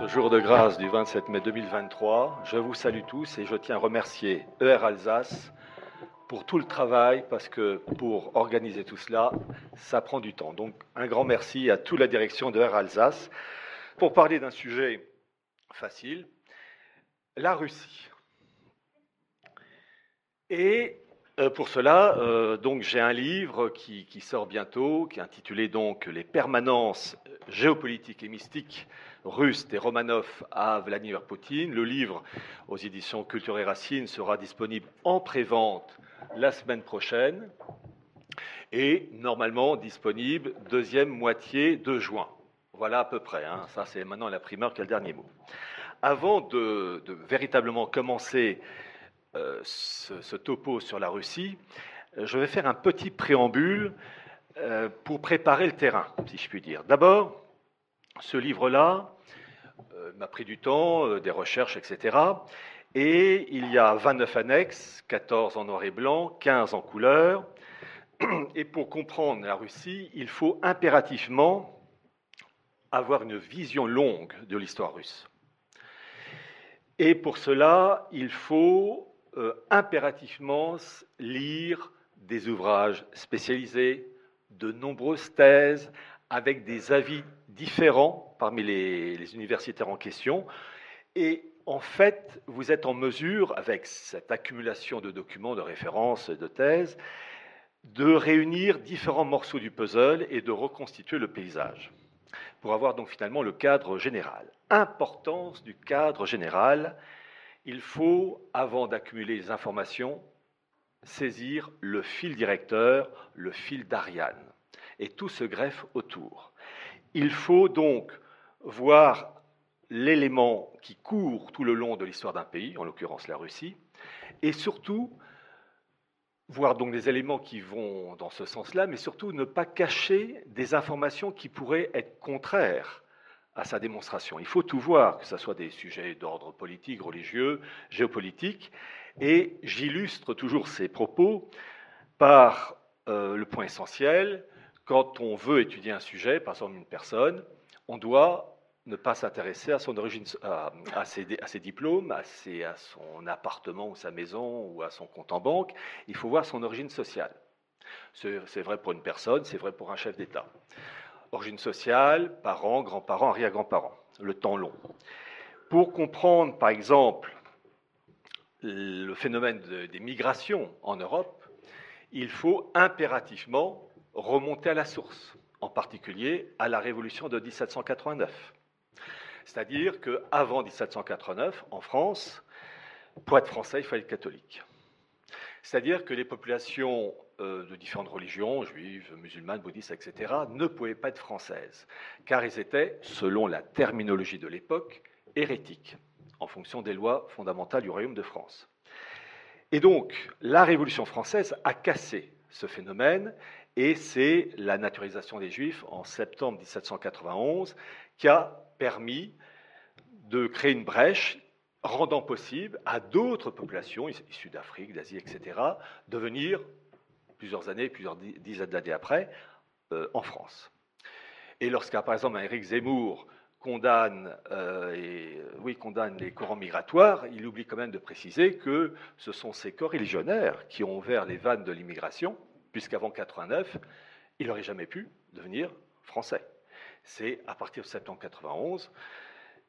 Ce jour de grâce du 27 mai 2023, je vous salue tous et je tiens à remercier ER Alsace pour tout le travail, parce que pour organiser tout cela, ça prend du temps. Donc un grand merci à toute la direction de ER Alsace pour parler d'un sujet facile, la Russie. Et euh, pour cela, euh, donc j'ai un livre qui, qui, sort bientôt, qui est intitulé donc Les permanences géopolitiques et mystiques russes des Romanov à Vladimir Poutine. Le livre aux éditions Culture et Racines sera disponible en prévente la semaine prochaine et normalement disponible deuxième moitié de juin. Voilà à peu près. Hein. Ça, c'est maintenant la primeur qui a le dernier mot. Avant de, véritablement commencer euh, ce, topo sur la Russie, je vais faire un petit préambule euh, pour préparer le terrain, si je puis dire. D'abord, ce livre-là euh, m'a pris du temps, des recherches, etc. Et il y a 29 annexes, 14 en noir et blanc, 15 en couleur. Et pour comprendre la Russie, il faut impérativement avoir une vision longue de l'histoire russe. Et pour cela, il faut euh, impérativement lire des ouvrages spécialisés, de nombreuses thèses, avec des avis différents parmi les, universitaires en question. Et en fait, vous êtes en mesure, avec cette accumulation de documents, de références, de thèses, de réunir différents morceaux du puzzle et de reconstituer le paysage pour avoir donc finalement le cadre général. Importance du cadre général, il faut, avant d'accumuler les informations, saisir le fil directeur, le fil d'Ariane, et tout se greffe autour. Il faut donc voir l'élément qui court tout le long de l'histoire d'un pays, en l'occurrence la Russie, et surtout voir donc des éléments qui vont dans ce sens-là, mais surtout ne pas cacher des informations qui pourraient être contraires à sa démonstration. Il faut tout voir, que ce soit des sujets d'ordre politique, religieux, géopolitique, et j'illustre toujours ces propos par euh, le point essentiel. Quand on veut étudier un sujet, par exemple une personne, on doit ne pas s'intéresser à son origine, à, ses, diplômes, à, à, son appartement ou sa maison ou à son compte en banque. Il faut voir son origine sociale. C'est vrai pour une personne, c'est vrai pour un chef d'État. Origine sociale, parents, grands-parents, arrière-grands-parents, le temps long. Pour comprendre, par exemple, le phénomène des migrations en Europe, il faut impérativement remonter à la source, en particulier à la révolution de 1789. C'est-à-dire qu'avant 1789, en France, pour être français, il fallait être catholique. C'est-à-dire que les populations euh, de différentes religions, juives, musulmanes, bouddhistes, etc., ne pouvaient pas être françaises, car ils étaient, selon la terminologie de l'époque, hérétiques, en fonction des lois fondamentales du Royaume de France. Et donc, la Révolution française a cassé ce phénomène, et c'est la naturalisation des Juifs en septembre 1791 qui a permis de créer une brèche rendant possible à d'autres populations issues d'Afrique, d'Asie, etc., de venir plusieurs années, plusieurs dizaines d'années après, euh, en France. Et lorsqu'un, par exemple, Éric Zemmour condamne, euh, oui, condamne les courants migratoires, il oublie quand même de préciser que ce sont ces corps religionnaires qui ont ouvert les vannes de l'immigration, puisqu'avant 89, il n'aurait jamais pu devenir français. C'est à partir de septembre 91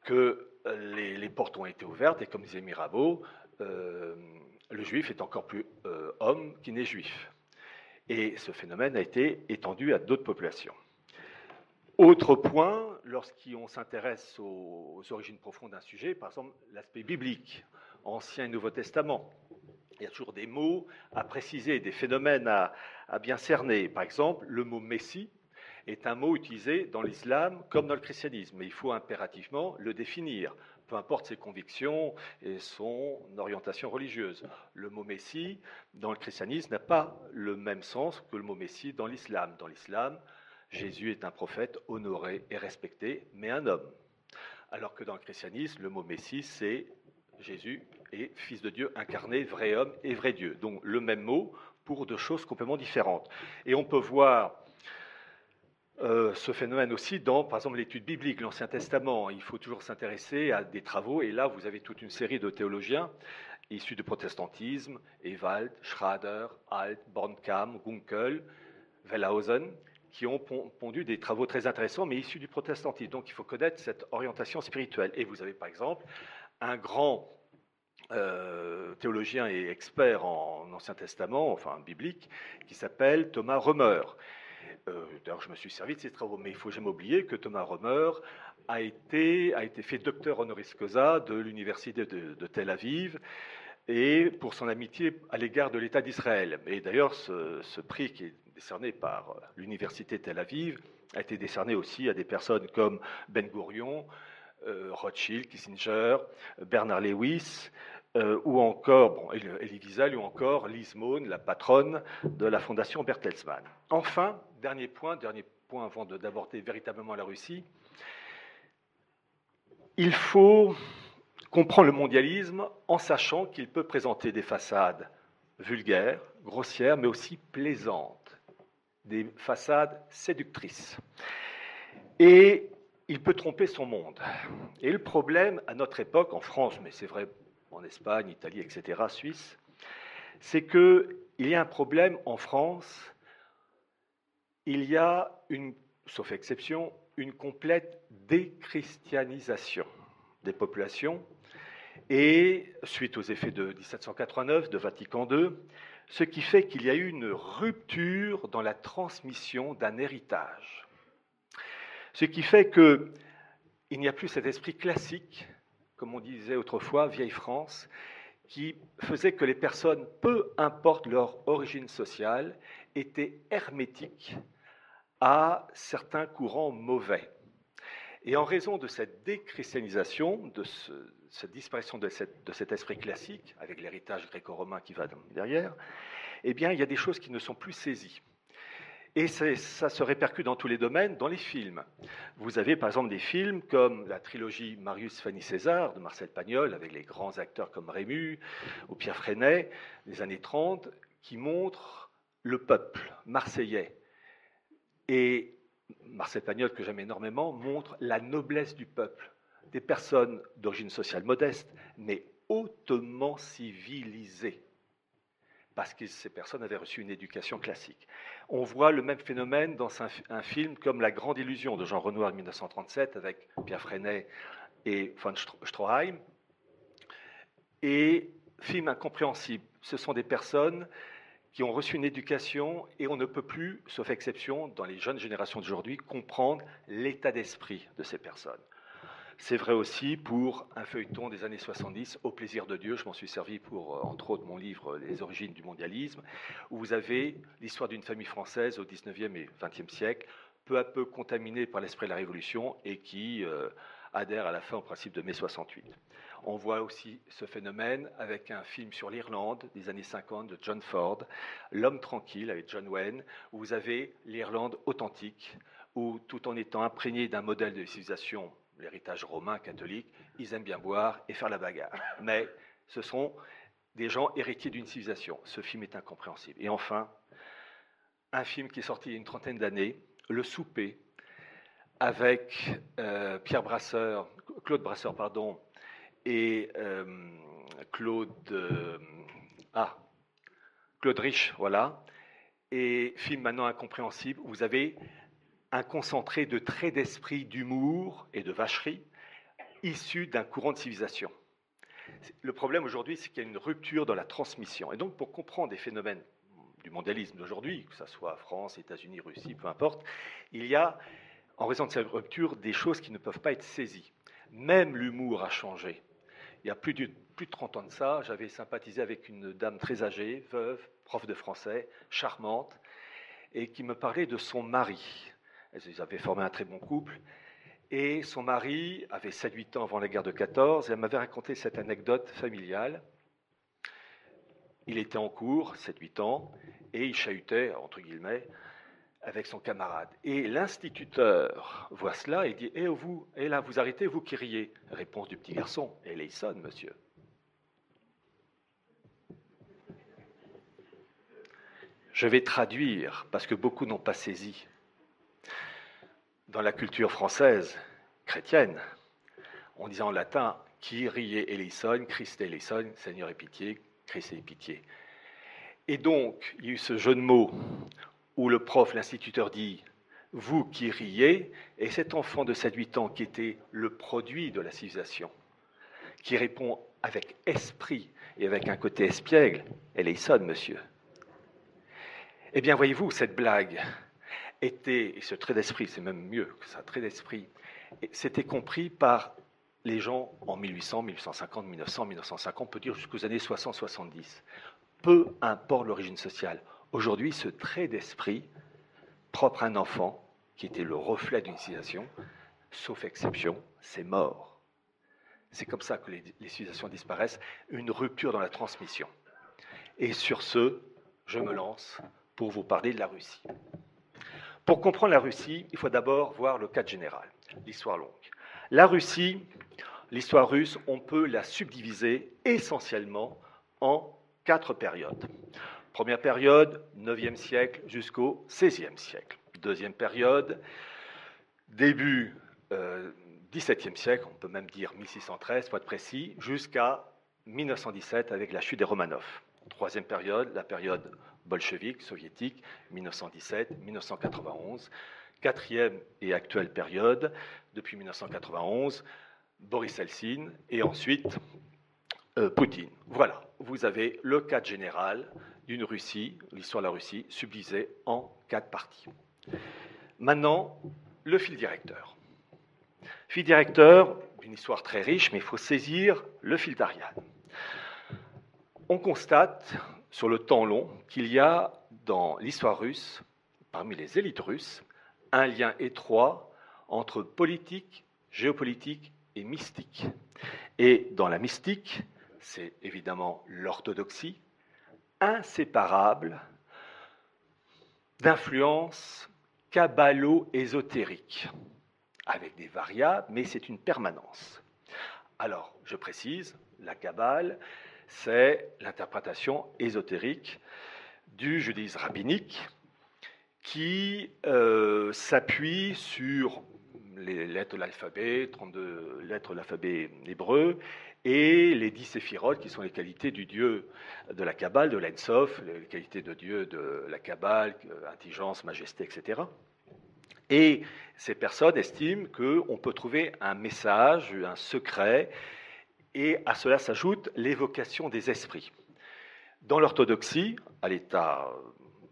que euh, les, portes ont été ouvertes, et comme disait Mirabeau, euh, le juif est encore plus euh, homme qu'il n'est juif. Et ce phénomène a été étendu à d'autres populations. Autre point, lorsqu'on s'intéresse aux, origines profondes d'un sujet, par exemple l'aspect biblique, Ancien et Nouveau Testament, il y a toujours des mots à préciser, des phénomènes à bien cerner. Par exemple, le mot Messie est un mot utilisé dans l'islam comme dans le christianisme, mais il faut impérativement le définir, peu importe ses convictions et son orientation religieuse. Le mot Messie dans le christianisme n'a pas le même sens que le mot Messie dans l'islam. Dans l'islam, Jésus est un prophète honoré et respecté, mais un homme. Alors que dans le christianisme, le mot Messie, c'est Jésus est fils de Dieu incarné, vrai homme et vrai Dieu. Donc le même mot pour deux choses complètement différentes. Et on peut voir euh, ce phénomène aussi dans, par exemple, l'étude biblique, l'Ancien Testament. Il faut toujours s'intéresser à des travaux, et là, vous avez toute une série de théologiens issus du protestantisme, Ewald, Schrader, Alt, Bornkamm, Gunkel, Wellhausen, qui ont pondu des travaux très intéressants, mais issus du protestantisme. Donc il faut connaître cette orientation spirituelle. Et vous avez par exemple un grand euh, théologien et expert en Ancien Testament, enfin biblique, qui s'appelle Thomas Romer. Euh, d'ailleurs, je me suis servi de ses travaux, mais il faut jamais oublier que Thomas Romer a été, a été fait docteur honoris causa de l'université de, Tel Aviv et pour son amitié à l'égard de l'État d'Israël. Et d'ailleurs, ce, ce, prix qui est décerné par l'université Tel Aviv a été décerné aussi à des personnes comme Ben Gurion, euh, Rothschild, Kissinger, Bernard Lewis, euh, ou encore bon, Elie Wiesel, ou encore Lise Mohn, la patronne de la fondation Bertelsmann. Enfin, dernier point, dernier point avant d'aborder véritablement la Russie, il faut comprendre le mondialisme en sachant qu'il peut présenter des façades vulgaires, grossières, mais aussi plaisantes, des façades séductrices. Et il peut tromper son monde. Et le problème à notre époque, en France, mais c'est vrai en Espagne, Italie, etc., Suisse, c'est qu'il y a un problème en France, il y a, une, sauf exception, une complète déchristianisation des populations, et suite aux effets de 1789, de Vatican II, ce qui fait qu'il y a eu une rupture dans la transmission d'un héritage. Ce qui fait qu'il n'y a plus cet esprit classique comme on disait autrefois, vieille France, qui faisait que les personnes, peu importe leur origine sociale, étaient hermétiques à certains courants mauvais. Et en raison de cette déchristianisation, de cette disparition de, cet esprit classique, avec l'héritage gréco-romain qui va derrière, eh il y a des choses qui ne sont plus saisies. Et ça se répercute dans tous les domaines, dans les films. Vous avez par exemple des films comme la trilogie Marius Fanny César de Marcel Pagnol, avec les grands acteurs comme Rému ou Pierre Freinet, des années 30, qui montrent le peuple marseillais. Et Marcel Pagnol, que j'aime énormément, montre la noblesse du peuple, des personnes d'origine sociale modeste, mais hautement civilisées parce que ces personnes avaient reçu une éducation classique. On voit le même phénomène dans un, film comme La Grande Illusion de Jean Renoir en 1937 avec Pierre Freinet et von Stroheim. Et film incompréhensible. Ce sont des personnes qui ont reçu une éducation et on ne peut plus, sauf exception, dans les jeunes générations d'aujourd'hui, comprendre l'état d'esprit de ces personnes. C'est vrai aussi pour un feuilleton des années 70, Au plaisir de Dieu. Je m'en suis servi pour, euh, entre autres, mon livre Les origines du mondialisme, où vous avez l'histoire d'une famille française au 19e et 20e siècle, peu à peu contaminée par l'esprit de la Révolution et qui euh, adhère à la fin au principe de mai 68. On voit aussi ce phénomène avec un film sur l'Irlande des années 50 de John Ford, L'homme tranquille avec John Wayne, où vous avez l'Irlande authentique, où tout en étant imprégné d'un modèle de civilisation l'héritage romain catholique, ils aiment bien boire et faire la bagarre. Mais ce sont des gens héritiers d'une civilisation. Ce film est incompréhensible. Et enfin, un film qui est sorti il y a une trentaine d'années, Le Souper, avec euh, Pierre Brasseur, Claude Brasseur, pardon, et euh, Claude, euh, ah, Claude Rich, voilà, et film maintenant incompréhensible. Vous avez un concentré de traits d'esprit, d'humour et de vacherie issus d'un courant de civilisation. Le problème aujourd'hui, c'est qu'il y a une rupture dans la transmission. Et donc, pour comprendre des phénomènes du mondialisme d'aujourd'hui, que ce soit France, États-Unis, Russie, peu importe, il y a, en raison de cette rupture, des choses qui ne peuvent pas être saisies. Même l'humour a changé. Il y a plus de, plus de 30 ans de ça, j'avais sympathisé avec une dame très âgée, veuve, prof de français, charmante, et qui me parlait de son mari. Ils avaient formé un très bon couple. Et son mari avait 7-8 ans avant la guerre de 14, et elle m'avait raconté cette anecdote familiale. Il était en cours, 7-8 ans, et il chahutait, entre guillemets, avec son camarade. Et l'instituteur voit cela et dit Eh vous, et là, vous arrêtez, vous qui riez. Réponse du petit garçon Elle sonne, monsieur. Je vais traduire, parce que beaucoup n'ont pas saisi. Dans la culture française chrétienne, on disait en latin qui riait eleison, Christ eleison, Seigneur et pitié, Christ et pitié. Et donc, il y a eu ce jeu de mots où le prof, l'instituteur dit Vous qui riez, et cet enfant de 7-8 ans qui était le produit de la civilisation, qui répond avec esprit et avec un côté espiègle Eleison, monsieur. Eh bien, voyez-vous, cette blague était, et ce trait d'esprit, c'est même mieux que ça, trait d'esprit, c'était compris par les gens en 1800, 1850, 1900, 1950, on peut dire jusqu'aux années 60-70. Peu importe l'origine sociale. Aujourd'hui, ce trait d'esprit, propre à un enfant, qui était le reflet d'une civilisation, sauf exception, c'est mort. C'est comme ça que les, les, civilisations disparaissent, une rupture dans la transmission. Et sur ce, je me lance pour vous parler de la Russie. Pour comprendre la Russie, il faut d'abord voir le cadre général, l'histoire longue. La Russie, l'histoire russe, on peut la subdiviser essentiellement en quatre périodes. Première période, 9e siècle jusqu'au 16e siècle. Deuxième période, début euh, 17e siècle, on peut même dire 1613, pour être précis, jusqu'à 1917 avec la chute des Romanov. Troisième période, la période bolchevique, soviétique, 1917-1991. Quatrième et actuelle période, depuis 1991, Boris Helsin et ensuite euh, Poutine. Voilà, vous avez le cadre général d'une Russie, l'histoire de la Russie, subdivisée en quatre parties. Maintenant, le fil directeur. Fil directeur d'une histoire très riche, mais il faut saisir le fil d'Ariane. On constate sur le temps long qu'il y a dans l'histoire russe, parmi les élites russes, un lien étroit entre politique, géopolitique et mystique. Et dans la mystique, c'est évidemment l'orthodoxie, inséparable d'influences kabbalo-ésotériques, avec des variables, mais c'est une permanence. Alors, je précise, la Kabbale, c'est l'interprétation ésotérique du judaïsme rabbinique qui euh, s'appuie sur les lettres de l'alphabet, 32 lettres de l'alphabet hébreu, et les dix séphirotes, qui sont les qualités du Dieu de la Kabbale, de l'Ensof, les qualités de Dieu de la Kabbale, intelligence, majesté, etc. Et ces personnes estiment qu'on peut trouver un message, un secret, et à cela s'ajoute l'évocation des esprits. Dans l'orthodoxie, à l'état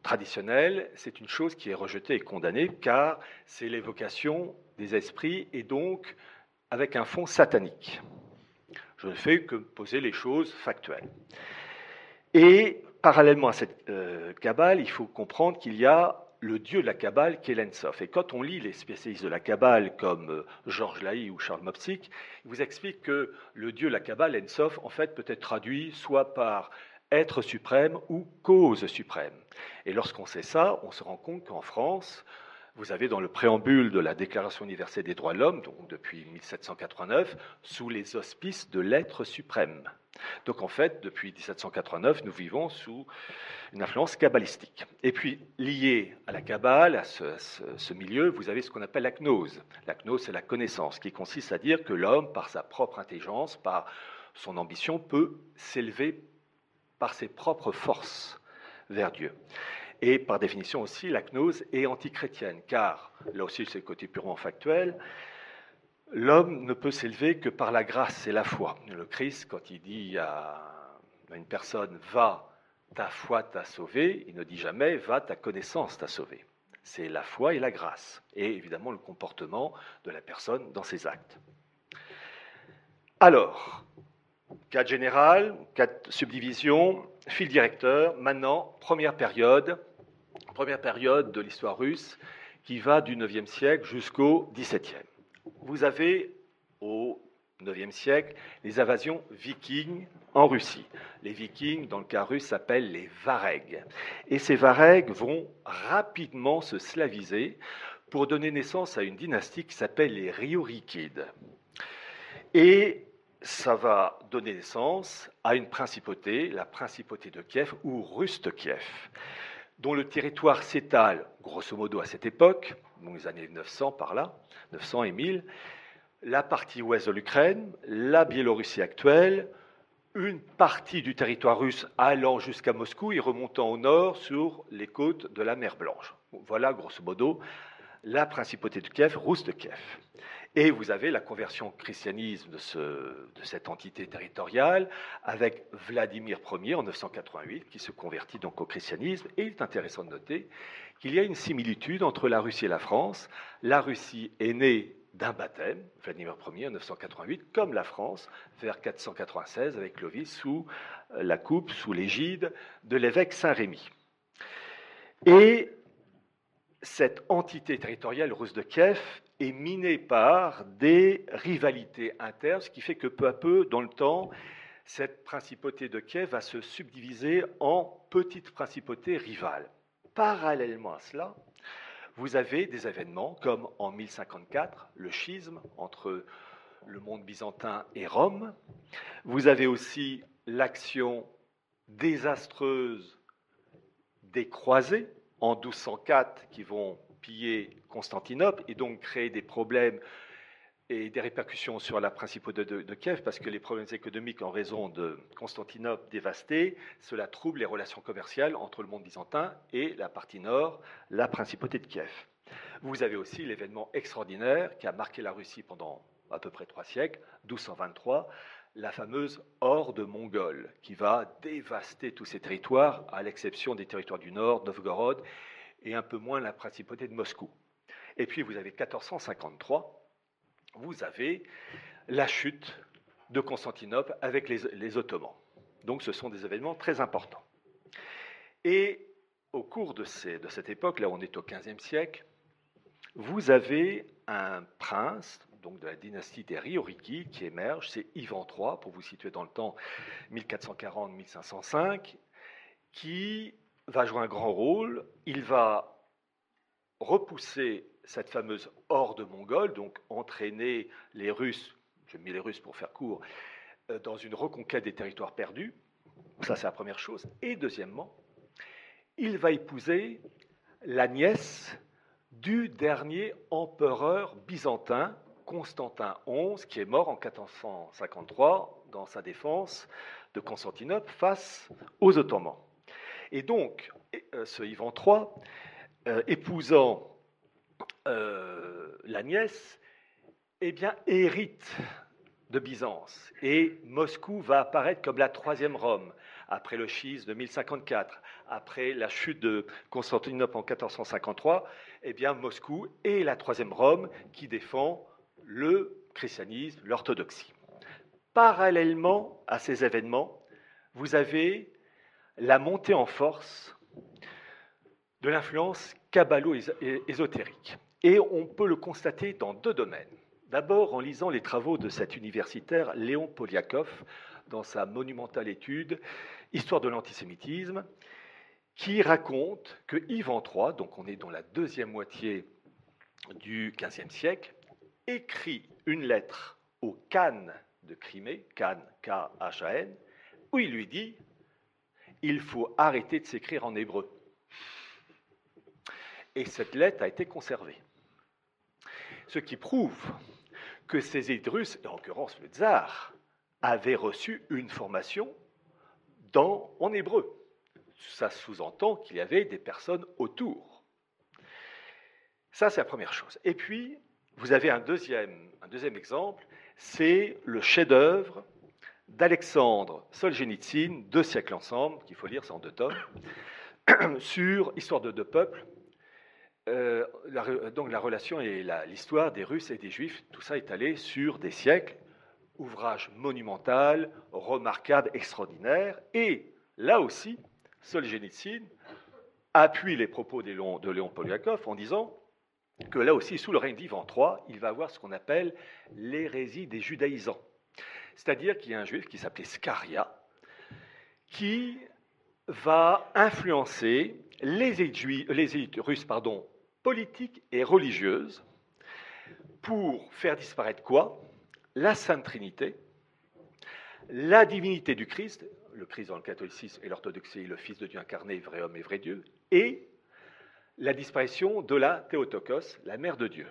traditionnel, c'est une chose qui est rejetée et condamnée, car c'est l'évocation des esprits et donc avec un fond satanique. Je ne fais que poser les choses factuelles. Et parallèlement à cette euh, Kabbale, il faut comprendre qu'il y a le dieu de la Kabbale qui est l'Ensof. Et quand on lit les spécialistes de la Kabbale comme euh, Georges Laï ou Charles Mopsik, ils vous expliquent que le dieu de la Kabbale, Ensof, en fait, peut être traduit soit par être suprême ou cause suprême. Et lorsqu'on sait ça, on se rend compte qu'en France, vous avez dans le préambule de la Déclaration universelle des droits de l'homme, donc depuis 1789, sous les auspices de l'être suprême. Donc en fait, depuis 1789, nous vivons sous une influence kabbalistique. Et puis, lié à la Kabbale, à ce, milieu, vous avez ce qu'on appelle la gnose. La gnose, c'est la connaissance, qui consiste à dire que l'homme, par sa propre intelligence, par son ambition, peut s'élever par ses propres forces vers Dieu. Et par définition aussi, la gnose est antichrétienne, car, là aussi c'est le côté purement factuel, l'homme ne peut s'élever que par la grâce et la foi. Le Christ, quand il dit à une personne va, ta foi t'a sauvé, il ne dit jamais va, ta connaissance t'a sauvé. C'est la foi et la grâce, et évidemment le comportement de la personne dans ses actes. Alors, Cadre général, quatre subdivisions, fil directeur. Maintenant, première période, première période de l'histoire russe qui va du 9e siècle jusqu'au 17e. Vous avez au 9e siècle les invasions vikings en Russie. Les vikings, dans le cas russe, s'appellent les Varegs. Et ces Varegs vont rapidement se slaviser pour donner naissance à une dynastie qui s'appelle les Ryurikides. Et ça va donner naissance à une principauté, la principauté de Kiev ou Ruste Kiev. Dont le territoire s'étale, grosso modo à cette époque, dans les années 900 par là, 900 et 1000, la partie ouest de l'Ukraine, la Biélorussie actuelle, une partie du territoire russe allant jusqu'à Moscou et remontant au nord sur les côtes de la mer Blanche. Voilà, grosso modo, la principauté de Kiev, Rousse de Kiev. Et vous avez la conversion au christianisme de, cette entité territoriale avec Vladimir Ier en 988 qui se convertit donc au christianisme. Et il est intéressant de noter qu'il y a une similitude entre la Russie et la France. La Russie est née d'un baptême, Vladimir Ier en 988, comme la France vers 496 avec Clovis sous la coupe, sous l'égide de l'évêque Saint-Rémy. Et cette entité territoriale russe de Kiev est minée par des rivalités internes, ce qui fait que peu à peu, dans le temps, cette principauté de Kiev va se subdiviser en petites principautés rivales. Parallèlement à cela, vous avez des événements comme en 1054, le schisme entre le monde byzantin et Rome. Vous avez aussi l'action désastreuse des croisés en 1204 qui vont Constantinople et donc créer des problèmes et des répercussions sur la principauté de, Kiev, parce que les problèmes économiques en raison de Constantinople dévastée, cela trouble les relations commerciales entre le monde byzantin et la partie nord, la principauté de Kiev. Vous avez aussi l'événement extraordinaire qui a marqué la Russie pendant à peu près trois siècles, 1223, la fameuse horde mongole qui va dévaster tous ces territoires, à l'exception des territoires du nord, Novgorod, et un peu moins la principauté de Moscou. Et puis vous avez 1453, vous avez la chute de Constantinople avec les, Ottomans. Donc ce sont des événements très importants. Et au cours de, cette époque, là on est au XVe siècle, vous avez un prince donc de la dynastie des Rioriki qui émerge, c'est Ivan III, pour vous situer dans le temps 1440-1505, qui va jouer un grand rôle. Il va repousser cette fameuse horde mongole, donc entraîner les Russes, je mets les Russes pour faire court, euh, dans une reconquête des territoires perdus. Ça, c'est la première chose. Et deuxièmement, il va épouser la nièce du dernier empereur byzantin, Constantin XI, qui est mort en 1453 dans sa défense de Constantinople face aux Ottomans. Et donc, euh, ce Ivan III, euh, épousant euh, la nièce, eh bien, hérite de Byzance. Et Moscou va apparaître comme la troisième Rome, après le schisme de 1054, après la chute de Constantinople en 1453, eh bien, Moscou est la troisième Rome qui défend le christianisme, l'orthodoxie. Parallèlement à ces événements, vous avez la montée en force de l'influence kabbalo-ésotérique. Et on peut le constater dans deux domaines. D'abord en lisant les travaux de cet universitaire Léon Poliakov dans sa monumentale étude Histoire de l'antisémitisme, qui raconte que Ivan III, donc on est dans la deuxième moitié du XVe siècle, écrit une lettre au Khan de Crimée, Khan, K-H-A-N, où il lui dit il faut arrêter de s'écrire en hébreu. Et cette lettre a été conservée. Ce qui prouve que ces élites en l'occurrence le tsar, avaient reçu une formation en hébreu. Ça sous-entend qu'il y avait des personnes autour. Ça, c'est la première chose. Et puis, vous avez un deuxième, un deuxième exemple, c'est le chef-d'œuvre d'Alexandre Solzhenitsyn, deux siècles ensemble, qu'il faut lire, c'est en deux tomes, sur Histoire de deux peuples, euh, donc la relation et l'histoire des Russes et des Juifs, tout ça est allé sur des siècles, ouvrage monumental, remarquable, extraordinaire, et là aussi, Solzhenitsyn appuie les propos de Léon, de Poliakov en disant que là aussi, sous le règne d'Ivan III, il va avoir ce qu'on appelle l'hérésie des judaïsants. C'est-à-dire qu'il y a un juif qui s'appelait Scaria, qui va influencer les élites, russes pardon, politiques et religieuses pour faire disparaître quoi? La Sainte Trinité, la divinité du Christ, le Christ dans le catholicisme et l'orthodoxie, le Fils de Dieu incarné, vrai homme et vrai Dieu, et la disparition de la Théotokos, la mère de Dieu.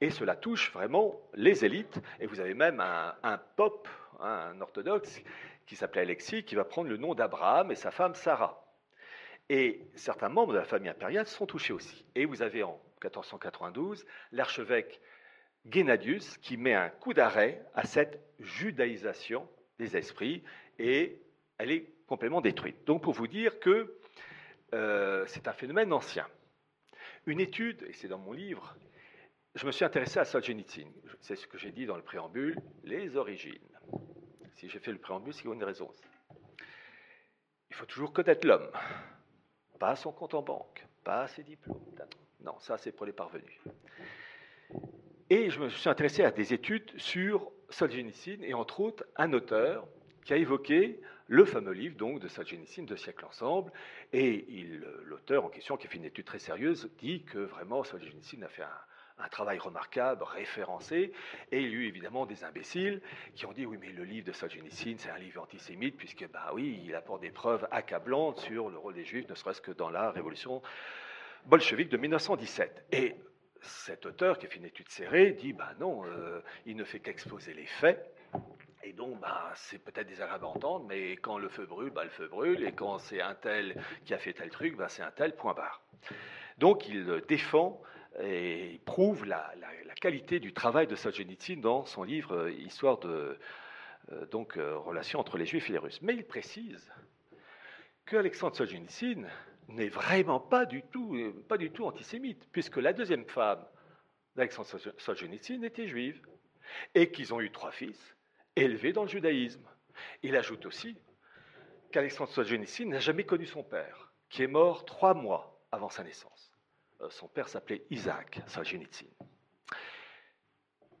Et cela touche vraiment les élites, et vous avez même un, un hein, un orthodoxe, qui s'appelait Alexis, qui va prendre le nom d'Abraham et sa femme Sarah. Et certains membres de la famille impériale sont touchés aussi. Et vous avez en 1492 l'archevêque Gennadius qui met un coup d'arrêt à cette judaïsation des esprits et elle est complètement détruite. Donc pour vous dire que euh, c'est un phénomène ancien. Une étude, et c'est dans mon livre, je me suis intéressé à Solzhenitsyn. C'est ce que j'ai dit dans le préambule, les origines. Si j'ai fait le préambule, c'est une raison. Il faut toujours connaître l'homme, pas son compte en banque, pas ses diplômes. Non, ça c'est pour les parvenus. Et je me suis intéressé à des études sur Solzhenitsyn et entre autres un auteur qui a évoqué le fameux livre donc de Solzhenitsyn, Deux siècles ensemble. Et l'auteur en question, qui a fait une étude très sérieuse, dit que vraiment Solzhenitsyn a fait un, travail remarquable, référencé, et il y a eu évidemment des imbéciles qui ont dit oui mais le livre de Solzhenitsyn c'est un livre antisémite puisque bah oui il apporte des preuves accablantes sur le rôle des juifs, ne serait-ce que dans la révolution bolchevique de 1917. Et cet auteur qui a fait une étude serrée dit bah non, euh, il ne fait qu'exposer les faits. Et donc, bah, c'est peut-être désagréable à entendre, mais quand le feu brûle, bah, le feu brûle, et quand c'est un tel qui a fait tel truc, bah, c'est un tel, point barre. Donc, il défend et prouve la, qualité du travail de Solzhenitsyn dans son livre euh, Histoire de euh, donc, relation entre les Juifs et les Russes. Mais il précise que Alexandre Solzhenitsyn n'est vraiment pas du tout, euh, pas du tout antisémite, puisque la deuxième femme d'Alexandre Solzhenitsyn était juive, et qu'ils ont eu trois fils élevés dans le judaïsme. Il ajoute aussi qu'Alexandre Solzhenitsyn n'a jamais connu son père, qui est mort trois mois avant sa naissance. Euh, son père s'appelait Isaac Solzhenitsyn.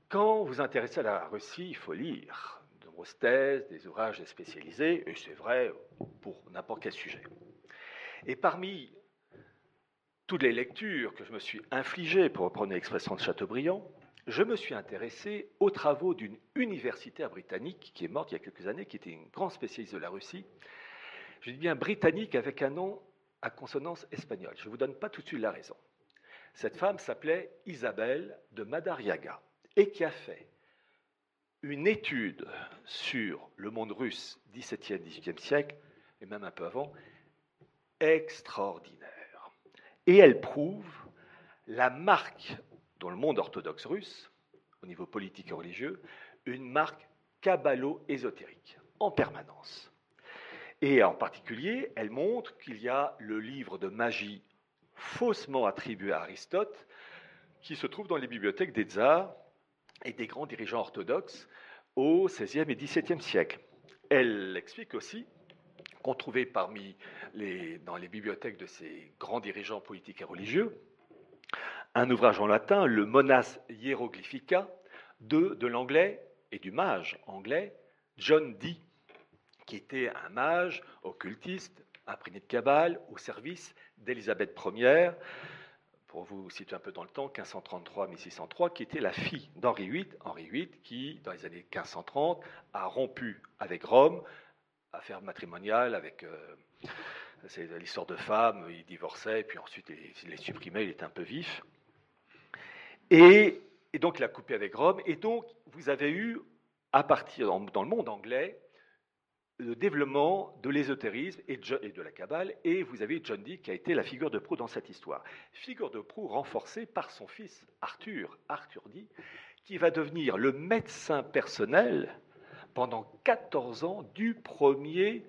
Quand vous vous intéressez à la Russie, il faut lire de nombreuses thèses, des ouvrages spécialisés, et c'est vrai pour n'importe quel sujet. Et parmi toutes les lectures que je me suis infligées, pour reprendre l'expression de Chateaubriand, je me suis intéressé aux travaux d'une universitaire britannique qui est morte il y a quelques années, qui était une grande spécialiste de la Russie. Je dis bien britannique avec un nom à consonance espagnole. Je ne vous donne pas tout de suite la raison. Cette femme s'appelait Isabelle de Madariaga et qui a fait une étude sur le monde russe 17e, 18e siècle, et même un peu avant, extraordinaire. Et elle prouve la marque dans le monde orthodoxe russe, au niveau politique et religieux, une marque kabbalo-ésotérique, en permanence. Et en particulier, elle montre qu'il y a le livre de magie faussement attribué à Aristote, qui se trouve dans les bibliothèques des tsars et des grands dirigeants orthodoxes au XVIe et XVIIe siècle. Elle explique aussi qu'on trouvait parmi les, dans les bibliothèques de ces grands dirigeants politiques et religieux, un ouvrage en latin, le Monas Hieroglyphica, de, de l'anglais et du mage anglais John Dee, qui était un mage occultiste, imprégné de cabale, au service d'Élisabeth Ier, pour vous situer un peu dans le temps, 1533-1603, qui était la fille d'Henri VIII, Henri VIII qui, dans les années 1530, a rompu avec Rome affaire matrimoniale avec euh, l'histoire de femmes, il divorçait, puis ensuite il les supprimait, il était un peu vif. Et, donc il a coupé avec Rome, et donc vous avez eu, à partir dans le monde anglais, le développement de l'ésotérisme et de la Kabbale, et vous avez John Dee qui a été la figure de proue dans cette histoire. Figure de proue renforcée par son fils Arthur, Arthur Dee, qui va devenir le médecin personnel pendant 14 ans du premier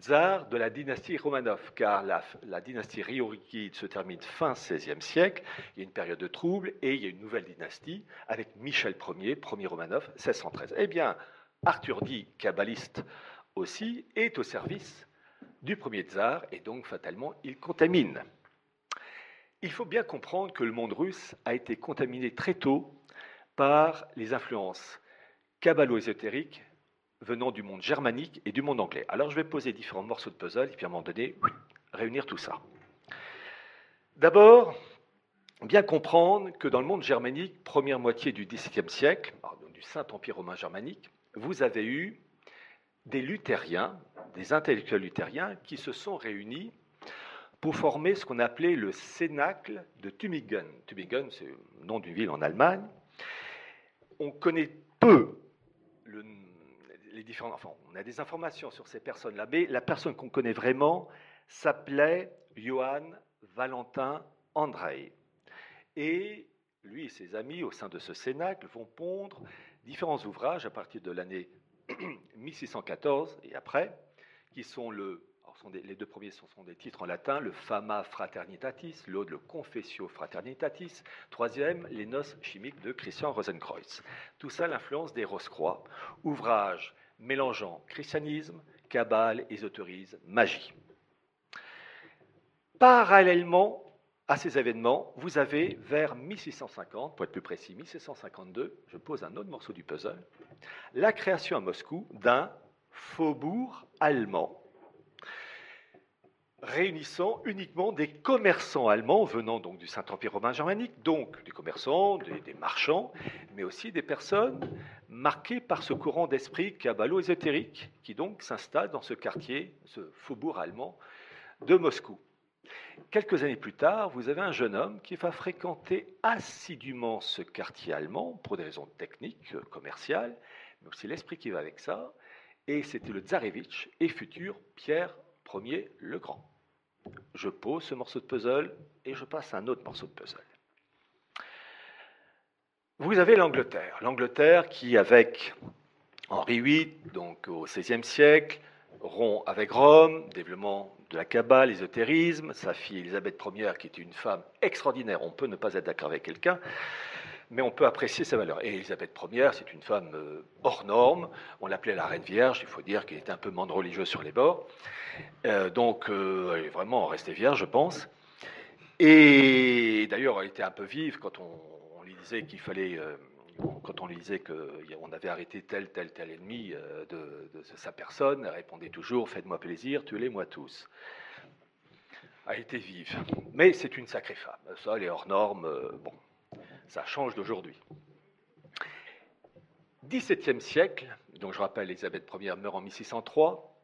tsar de la dynastie Romanov, car la, dynastie Riorikide se termine fin XVIe siècle, il y a une période de trouble et il y a une nouvelle dynastie avec Michel Ier, premier Romanov, 1613. Eh bien, Arthur Di, kabbaliste aussi, est au service du premier tsar et donc fatalement il contamine. Il faut bien comprendre que le monde russe a été contaminé très tôt par les influences kabbalo-ésotérique venant du monde germanique et du monde anglais. Alors je vais poser différents morceaux de puzzle et puis à un moment donné, réunir tout ça. D'abord, bien comprendre que dans le monde germanique, première moitié du XVIIe siècle, du Saint-Empire romain germanique, vous avez eu des luthériens, des intellectuels luthériens qui se sont réunis pour former ce qu'on appelait le Cénacle de Tübingen. Tübingen, c'est le nom d'une ville en Allemagne. On connaît peu les différents. Enfin, on a des informations sur ces personnes-là, mais la personne qu'on connaît vraiment s'appelait Johann Valentin Andrei. Et lui et ses amis, au sein de ce Cénacle, vont pondre différents ouvrages à partir de l'année 1614 et après, qui sont le. les deux premiers sont, des titres en latin, le Fama Fraternitatis, l'autre le Confessio Fraternitatis, troisième, les Noces chimiques de Christian Rosenkreuz. Tout ça, l'influence des Rose-Croix, ouvrage mélangeant christianisme, cabale, ésotérisme, magie. Parallèlement à ces événements, vous avez vers 1650, pour être plus précis, 1652, je pose un autre morceau du puzzle, la création à Moscou d'un faubourg allemand réunissant uniquement des commerçants allemands venant donc du Saint-Empire romain germanique, donc des commerçants, des, marchands, mais aussi des personnes marquées par ce courant d'esprit kabbalo-ésotérique qui donc s'installe dans ce quartier, ce faubourg allemand de Moscou. Quelques années plus tard, vous avez un jeune homme qui va fréquenter assidûment ce quartier allemand pour des raisons techniques, commerciales, mais aussi l'esprit qui va avec ça. Et c'était le Tsarevitch et futur Pierre Ier le Grand. Je pose ce morceau de puzzle et je passe à un autre morceau de puzzle. Vous avez l'Angleterre. L'Angleterre qui, avec Henri VIII, donc au XVIe siècle, rompt avec Rome, développement de la Kabbale, l'ésotérisme, sa fille Élisabeth Ier, qui était une femme extraordinaire, on peut ne pas être d'accord avec quelqu'un, mais on peut apprécier sa valeur. Et Élisabeth Ier, c'est une femme euh, hors norme, on l'appelait la Reine Vierge, il faut dire qu'elle était un peu monde religieux sur les bords, euh, donc euh, elle est vraiment restée vierge, je pense. Et d'ailleurs, elle était un peu vive quand on, lui disait qu'il fallait quand on lui disait qu'on avait arrêté tel, tel, tel ennemi euh, de, sa personne, elle répondait toujours Faites-moi plaisir, tuez-les-moi tous. Elle était vive. Mais c'est une sacrée femme. Ça, elle est hors norme. Euh, bon, ça change d'aujourd'hui. XVIIe siècle, donc je rappelle, Elisabeth Ier meurt en 1603.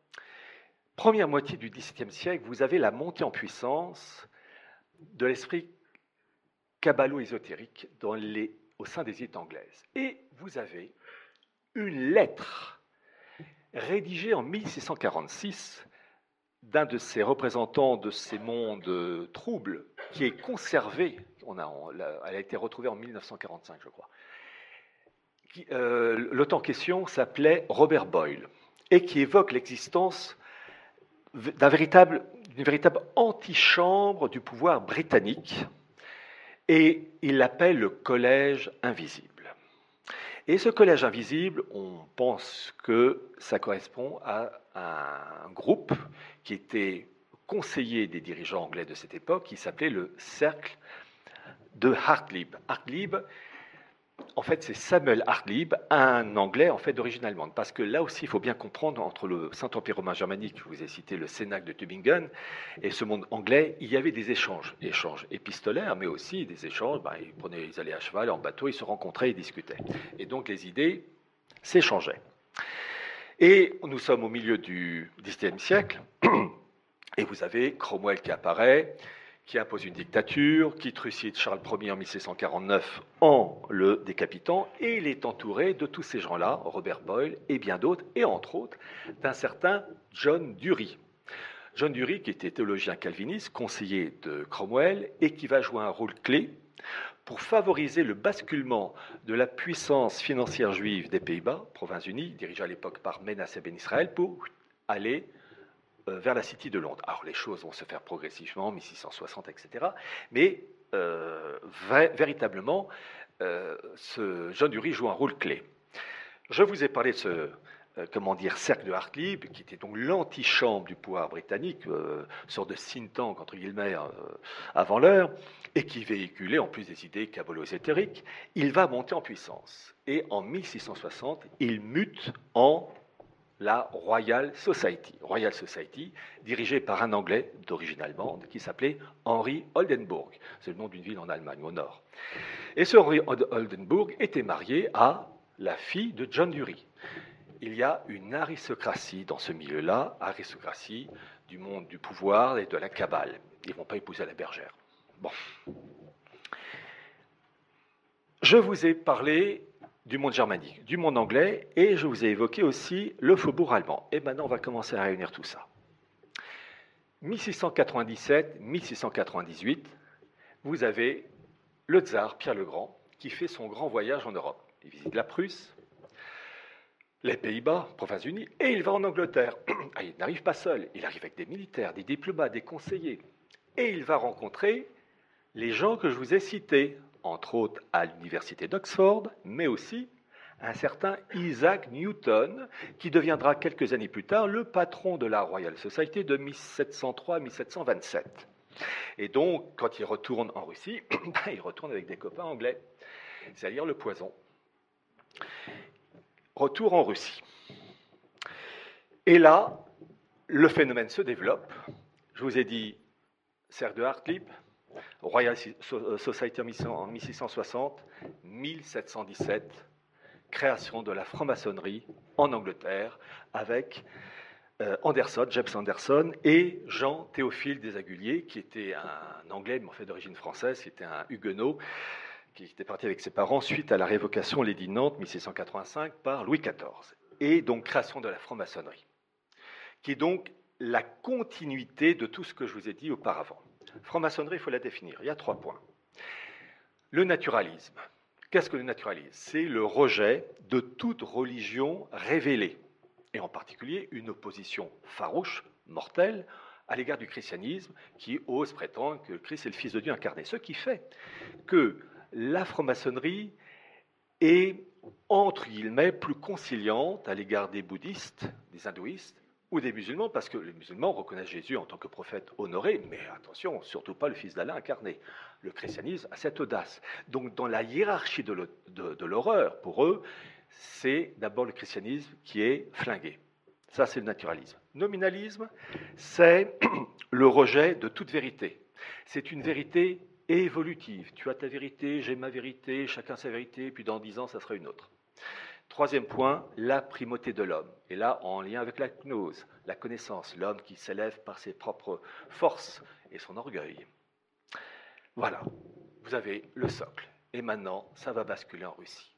Première moitié du XVIIe siècle, vous avez la montée en puissance de l'esprit kabbalo-ésotérique dans les au sein des élites anglaises. Et vous avez une lettre rédigée en 1646 d'un de ces représentants de ces mondes troubles qui est conservée, elle a été retrouvée en 1945 je crois. Euh, L'auteur en question s'appelait Robert Boyle et qui évoque l'existence d'une véritable antichambre du pouvoir britannique et il l'appelle le collège invisible. Et ce collège invisible, on pense que ça correspond à un groupe qui était conseiller des dirigeants anglais de cette époque, qui s'appelait le Cercle de Hartlib. Hartlib, en fait, c'est Samuel Hartlib, un Anglais en fait d'origine allemande. Parce que là aussi, il faut bien comprendre entre le Saint-Empire romain germanique, je vous ai cité le Cénacle de Tübingen, et ce monde anglais, il y avait des échanges, échanges épistolaires, mais aussi des échanges. Ben, ils, prenaient, ils allaient à cheval, en bateau, ils se rencontraient, ils discutaient. Et donc les idées s'échangeaient. Et nous sommes au milieu du XIXe siècle, et vous avez Cromwell qui apparaît, qui impose une dictature, qui trucide Charles Ier en 1649 en le décapitant, et il est entouré de tous ces gens-là, Robert Boyle et bien d'autres, et entre autres d'un certain John Dury. John Dury, qui était théologien calviniste, conseiller de Cromwell, et qui va jouer un rôle clé pour favoriser le basculement de la puissance financière juive des Pays-Bas, province unie, dirigée à l'époque par Menasseh ben Israël, pour aller vers la City de Londres. Alors les choses vont se faire progressivement, 1660, etc. Mais euh, véritablement, euh, ce John Dury joue un rôle clé. Je vous ai parlé de ce comment dire, cercle de Hartlib, qui était donc l'antichambre du pouvoir britannique, sorte de think tank, entre guillemets, avant l'heure, et qui véhiculait, en plus des idées cabolo-ésotériques, il va monter en puissance. Et en 1660, il mute en la Royal Society. Royal Society, dirigée par un Anglais d'origine allemande qui s'appelait Henry Oldenburg. C'est le nom d'une ville en Allemagne, au nord. Et ce Henry Oldenburg était marié à la fille de John Dury. il y a une aristocratie dans ce milieu-là, aristocratie du monde du pouvoir et de la cabale. Ils ne vont pas épouser la bergère. Bon. Je vous ai parlé du monde germanique, du monde anglais, et je vous ai évoqué aussi le faubourg allemand. Et maintenant, on va commencer à réunir tout ça. 1697-1698, vous avez le tsar Pierre le Grand qui fait son grand voyage en Europe. Il visite la Prusse, les Pays-Bas, Provinces Unies, et il va en Angleterre. Ah, il n'arrive pas seul, il arrive avec des militaires, des diplomates, des conseillers, et il va rencontrer les gens que je vous ai cités, entre autres à l'université d'Oxford, mais aussi un certain Isaac Newton, qui deviendra quelques années plus tard le patron de la Royal Society de 1703 à 1727. Et donc, quand il retourne en Russie, ben, il retourne avec des copains anglais, c'est-à-dire le poison. Retour en Russie. Et là, le phénomène se développe. Je vous ai dit, cercle de Royal Society en 1660, 1717, création de la franc-maçonnerie en Angleterre avec euh, Anderson, James Anderson et Jean Théophile Desaguliers, qui était un Anglais, mais en fait d'origine française, qui était un Huguenot, qui était parti avec ses parents suite à la révocation Lady Nantes 1685 par Louis XIV. Et donc création de la franc-maçonnerie, qui est donc la continuité de tout ce que je vous ai dit auparavant. Franc-maçonnerie, il faut la définir. Il y a trois points. Le naturalisme. Qu'est-ce que le naturalisme? C'est le rejet de toute religion révélée, et en particulier une opposition farouche, mortelle, à l'égard du christianisme, qui ose prétendre que Christ est le Fils de Dieu incarné. Ce qui fait que la franc-maçonnerie est, entre guillemets, plus conciliante à l'égard des bouddhistes, des hindouistes, ou des musulmans, parce que les musulmans reconnaissent Jésus en tant que prophète honoré, mais attention, surtout pas le Fils d'Allah incarné. Le christianisme a cette audace. Donc dans la hiérarchie de l'horreur, pour eux, c'est d'abord le christianisme qui est flingué. Ça, c'est le naturalisme. Nominalisme, c'est le rejet de toute vérité. C'est une vérité évolutive. Tu as ta vérité, j'ai ma vérité, chacun sa vérité, puis dans dix ans, ça sera une autre. Troisième point, la primauté de l'homme. Et là, en lien avec la gnose, la connaissance, l'homme qui s'élève par ses propres forces et son orgueil. Voilà, vous avez le socle. Et maintenant, ça va basculer en Russie.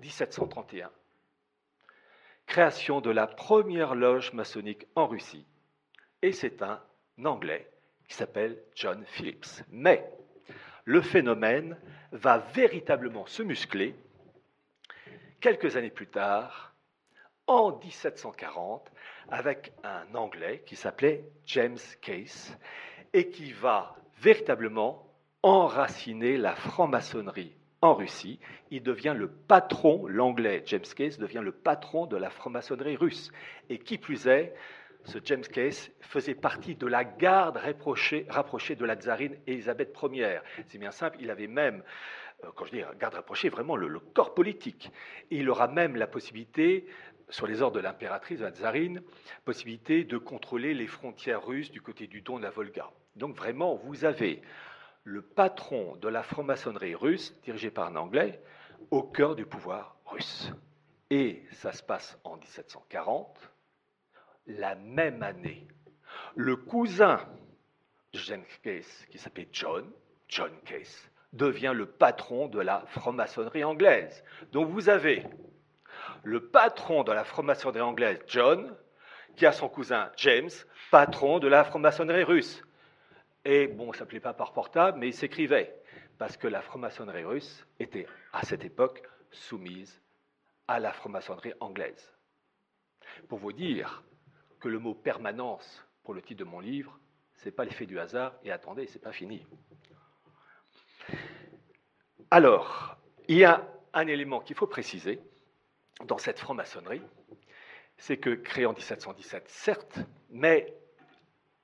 1731. Création de la première loge maçonnique en Russie. Et c'est un Anglais qui s'appelle John Phillips. Mais le phénomène va véritablement se muscler quelques années plus tard, en 1740, avec un Anglais qui s'appelait James Case et qui va véritablement enraciner la franc-maçonnerie en Russie. Il devient le patron, l'Anglais James Case devient le patron de la franc-maçonnerie russe. Et qui plus est, ce James Case faisait partie de la garde rapprochée, de la tsarine Élisabeth Ier. C'est bien simple, il avait même quand je dis garde rapprochée, vraiment le, corps politique. Il aura même la possibilité, sur les ordres de l'impératrice, de la tsarine, possibilité de contrôler les frontières russes du côté du Don de la Volga. Donc vraiment, vous avez le patron de la franc-maçonnerie russe, dirigé par un Anglais, au cœur du pouvoir russe. Et ça se passe en 1740, la même année. Le cousin de James Case, qui s'appelait John, John Case, devient le patron de la franc-maçonnerie anglaise. Donc vous avez le patron de la franc-maçonnerie anglaise, John, qui a son cousin James, patron de la franc-maçonnerie russe. Et bon, ça ne s'appelait pas par portable, mais il s'écrivait, parce que la franc-maçonnerie russe était à cette époque soumise à la franc-maçonnerie anglaise. Pour vous dire que le mot permanence pour le titre de mon livre, ce n'est pas l'effet du hasard, et attendez, ce n'est pas fini. Alors, il y a un élément qu'il faut préciser dans cette franc-maçonnerie, c'est que créée en 1717, certes, mais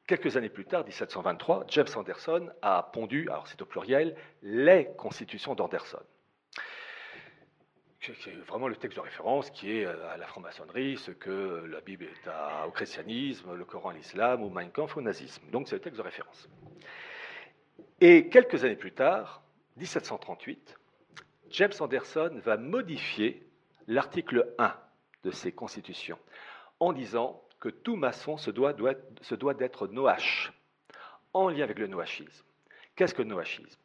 quelques années plus tard, 1723, James Anderson a pondu, alors c'est au pluriel, les constitutions d'Anderson. C'est vraiment le texte de référence qui est euh, à la franc-maçonnerie, ce que la Bible est au christianisme, le Coran à l'islam, ou Mein Kampf au nazisme. Donc c'est le texte de référence. Et quelques années plus tard, 1738, James Anderson va modifier l'article 1 de ces constitutions, en disant que tout maçon se doit, d'être noach, en lien avec le noachisme. Qu'est-ce que le noachisme?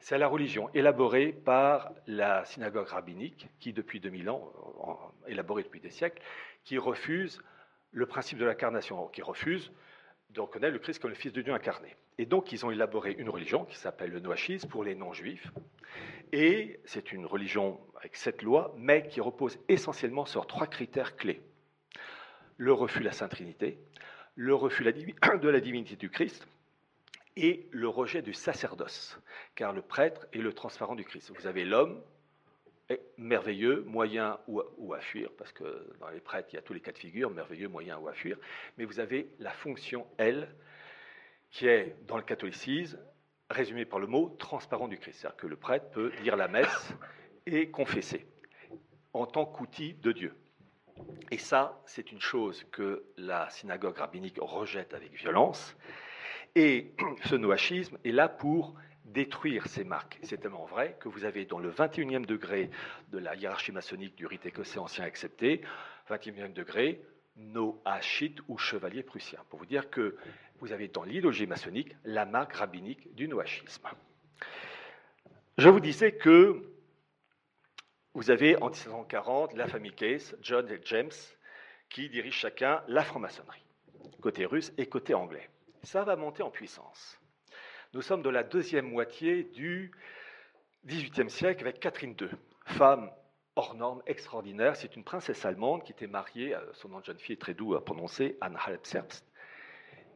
C'est la religion élaborée par la synagogue rabbinique, qui depuis 2000 ans, élaborée depuis des siècles, qui refuse le principe de l'incarnation, qui refuse de reconnaître le Christ comme le Fils de Dieu incarné. Et donc, ils ont élaboré une religion qui s'appelle le noachisme pour les non-juifs. Et c'est une religion avec sept lois, mais qui repose essentiellement sur trois critères clés. Le refus de la Sainte Trinité, le refus de la divinité du Christ et le rejet du sacerdoce, car le prêtre est le transparent du Christ. Vous avez l'homme, merveilleux, moyen ou à, fuir, parce que dans les prêtres, il y a tous les cas de figure, merveilleux, moyen ou à fuir, mais vous avez la fonction, elle, qui est, dans le catholicisme, résumée par le mot transparent du Christ. C'est-à-dire que le prêtre peut dire la messe et confesser en tant qu'outil de Dieu. Et ça, c'est une chose que la synagogue rabbinique rejette avec violence. Et ce noachisme est là pour détruire ces marques. C'est tellement vrai que vous avez dans le 21e degré de la hiérarchie maçonnique du rite écossais ancien accepté, 21e degré, noachite ou chevalier prussien, pour vous dire que vous avez dans l'idéologie maçonnique la marque rabbinique du noachisme. Je vous disais que vous avez en 1740 la famille Case, John et James, qui dirigent chacun la franc-maçonnerie, côté russe et côté anglais. Ça va monter en puissance. Nous sommes de la deuxième moitié du XVIIIe siècle avec Catherine II, femme hors norme, extraordinaire. C'est une princesse allemande qui était mariée, son nom de jeune fille est très doux à prononcer, Anne Halbserbst,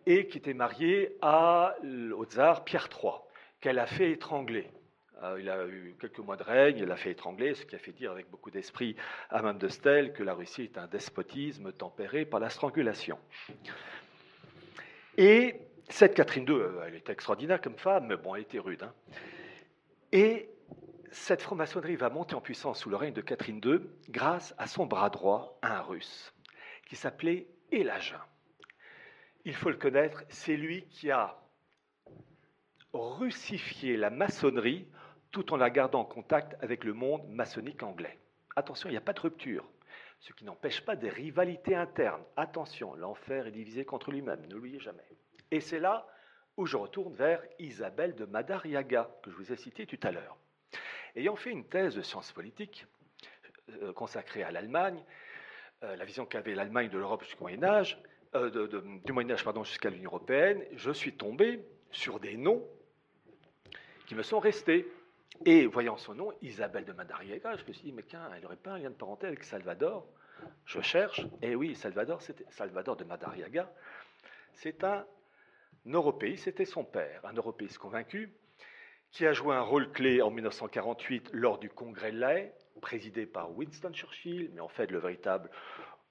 et qui était mariée à, au tsar Pierre III, qu'elle a fait étrangler. Euh, il a eu quelques mois de règne, elle a fait étrangler, ce qui a fait dire avec beaucoup d'esprit à Mme de Stel que la Russie est un despotisme tempéré par la strangulation. Et cette Catherine II, euh, elle était extraordinaire comme femme, mais bon, elle était rude. Hein. Et cette franc-maçonnerie va monter en puissance sous le règne de Catherine II grâce à son bras droit, un russe, qui s'appelait Elagin. Il faut le connaître, c'est lui qui a russifié la maçonnerie tout en la gardant en contact avec le monde maçonnique anglais. Attention, il n'y a pas de rupture, ce qui n'empêche pas des rivalités internes. Attention, l'enfer est divisé contre lui-même, ne l'oubliez jamais. Et c'est là où je retourne vers Isabelle de Madariaga, que je vous ai citée tout à l'heure. Ayant fait une thèse de sciences politiques euh, consacrée à l'Allemagne, euh, la vision qu'avait l'Allemagne de l'Europe jusqu'au Moyen Âge, euh, du Moyen Âge pardon, jusqu'à l'Union européenne, je suis tombé sur des noms qui me sont restés. Et voyant son nom, Isabelle de Madariaga, je me suis dit, mais tiens, elle n'aurait pas un lien de parenté avec Salvador? Je cherche, et oui, Salvador, Salvador de Madariaga. C'est un européiste, c'était son père, un européiste convaincu, qui a joué un rôle clé en 1948 lors du congrès de l'AE, présidé par Winston Churchill, mais en fait le véritable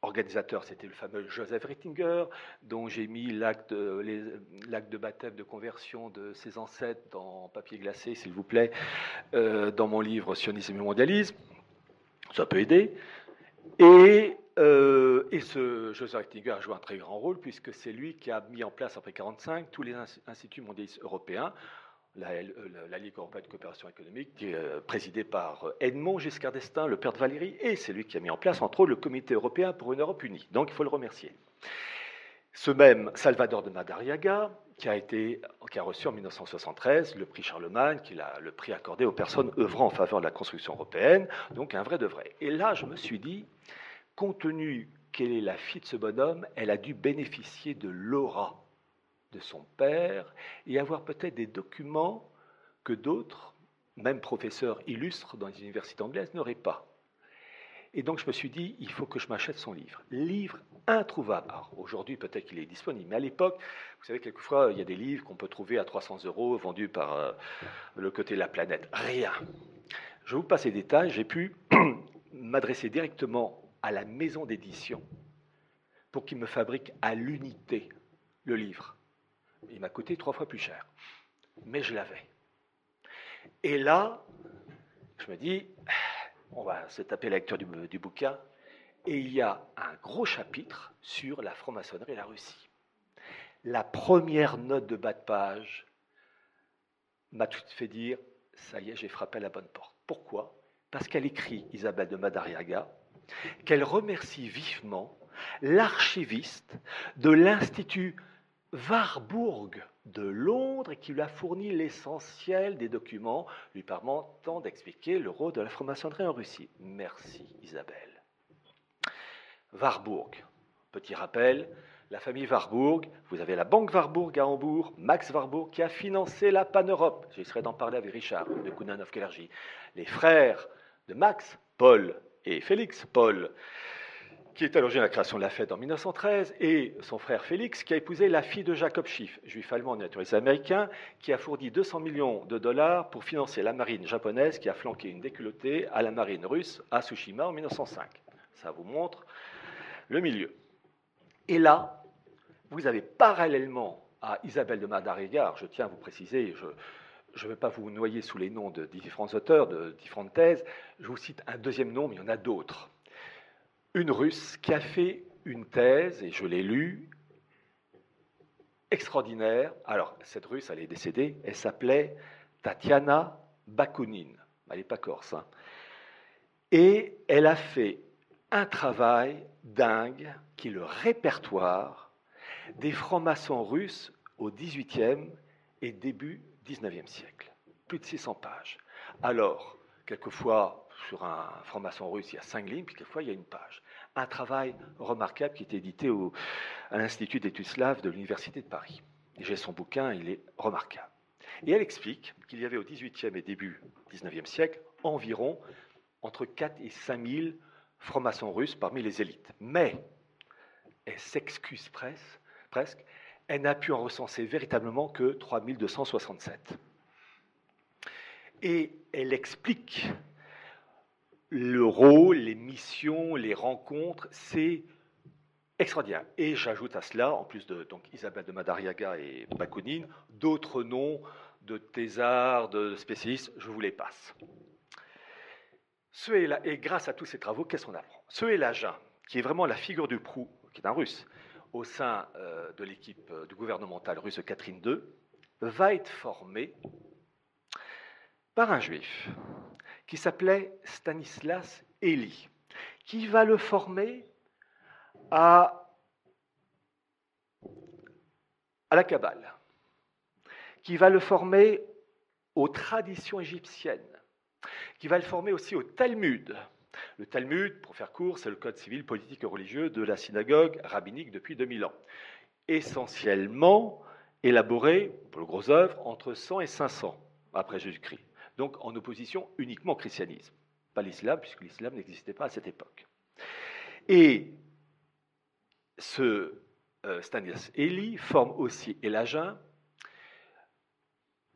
organisateur c'était le fameux Joseph Rittinger, dont j'ai mis l'acte de baptême de conversion de ses ancêtres dans papier glacé, s'il vous plaît, euh, dans mon livre Sionisme et mondialisme. Ça peut aider. Et euh, et ce Joseph Ratzinger joue un très grand rôle puisque c'est lui qui a mis en place après 1945 tous les instituts mondialistes européens, la, la, Ligue européenne de coopération économique, euh, présidée par euh, Edmond Giscard d'Estaing, le père de Valérie, et c'est lui qui a mis en place, entre autres, le Comité européen pour une Europe unie. Donc il faut le remercier. Ce même Salvador de Madariaga, qui a, qui a reçu en 1973 le prix Charlemagne, qui est le prix accordé aux personnes œuvrant en faveur de la construction européenne, donc un vrai de vrai. Et là, je me suis dit, compte tenu qu'elle est la fille de ce bonhomme, elle a dû bénéficier de l'aura de son père et avoir peut-être des documents que d'autres, même professeurs illustres dans les universités anglaises, n'auraient pas. Et donc je me suis dit, il faut que je m'achète son livre. Livre introuvable. aujourd'hui, peut-être qu'il est disponible, mais à l'époque, vous savez, quelquefois, il y a des livres qu'on peut trouver à 300 euros vendus par euh, le côté de la planète. Rien. Je vous passe les détails. J'ai pu m'adresser directement à la maison d'édition pour qu'il me fabrique à l'unité le livre. Il m'a coûté trois fois plus cher, mais je l'avais. Et là, je me dis, on va se taper la lecture du, bouquin, et il y a un gros chapitre sur la franc-maçonnerie et la Russie. La première note de bas de page m'a tout fait dire, ça y est, j'ai frappé à la bonne porte. Pourquoi? Parce qu'elle écrit, Isabelle de Madariaga, qu'elle remercie vivement l'archiviste de l'Institut Warburg de Londres et qui lui a fourni l'essentiel des documents lui permettant d'expliquer le rôle de la franc-maçonnerie en Russie. Merci Isabelle. Warburg, petit rappel, la famille Warburg, vous avez la banque Warburg à Hambourg, Max Warburg qui a financé la Pan-Europe. J'essaierai d'en parler avec Richard de Kunanov Kellergy. Les frères de Max, Paul et Félix, Paul, qui est à l'origine de la création de la fête en 1913, et son frère Félix, qui a épousé la fille de Jacob Schiff, juif allemand naturalisé américain, qui a fourni 200 millions de dollars pour financer la marine japonaise qui a flanqué une déculottée à la marine russe à Tsushima en 1905. Ça vous montre le milieu. Et là, vous avez parallèlement à Isabelle de Madariaga, je tiens à vous préciser, je ne vais pas vous noyer sous les noms de différents auteurs, de différentes thèses, je vous cite un deuxième nom, mais il y en a d'autres une Russe qui a fait une thèse, et je l'ai lue, extraordinaire. Alors, cette Russe, elle est décédée, elle s'appelait Tatiana Bakounine. Elle n'est pas corse. Hein. Et elle a fait un travail dingue qui est le répertoire des francs-maçons russes au XVIIIe et début XIXe siècle. Plus de 600 pages. Alors, quelquefois, sur un franc-maçon russe, il y a cinq lignes, puis quelquefois il y a une page. Un travail remarquable qui est édité au, à l'Institut d'études slaves de l'Université de Paris. J'ai son bouquin, il est remarquable. Et elle explique qu'il y avait au XVIIIe et début XIXe siècle environ entre 4 et 5 000 francs-maçons russes parmi les élites. Mais elle s'excuse presque, elle n'a pu en recenser véritablement que 3267. Et elle explique le rôle, les missions, les rencontres, c'est extraordinaire. Et j'ajoute à cela, en plus de donc, Isabelle de Madariaga et Bakounine, d'autres noms de thésards, de spécialistes, je vous les passe. Ce et grâce à tous ces travaux, qu'est-ce qu'on apprend? Ce est l'agent, qui est vraiment la figure du proue, qui est un russe, au sein euh, de l'équipe euh, du gouvernemental russe Catherine II, va être formé par un juif qui s'appelait Stanislas Elie, qui va le former à, à la Kabbale, qui va le former aux traditions égyptiennes, qui va le former aussi au Talmud. Le Talmud, pour faire court, c'est le code civil, politique et religieux de la synagogue rabbinique depuis 2000 ans. Essentiellement élaboré, pour le gros œuvre, entre 100 et 500 après Jésus-Christ donc en opposition uniquement au christianisme, pas l'islam, puisque l'islam n'existait pas à cette époque. Et ce euh, Stanislas Eli forme aussi Elagin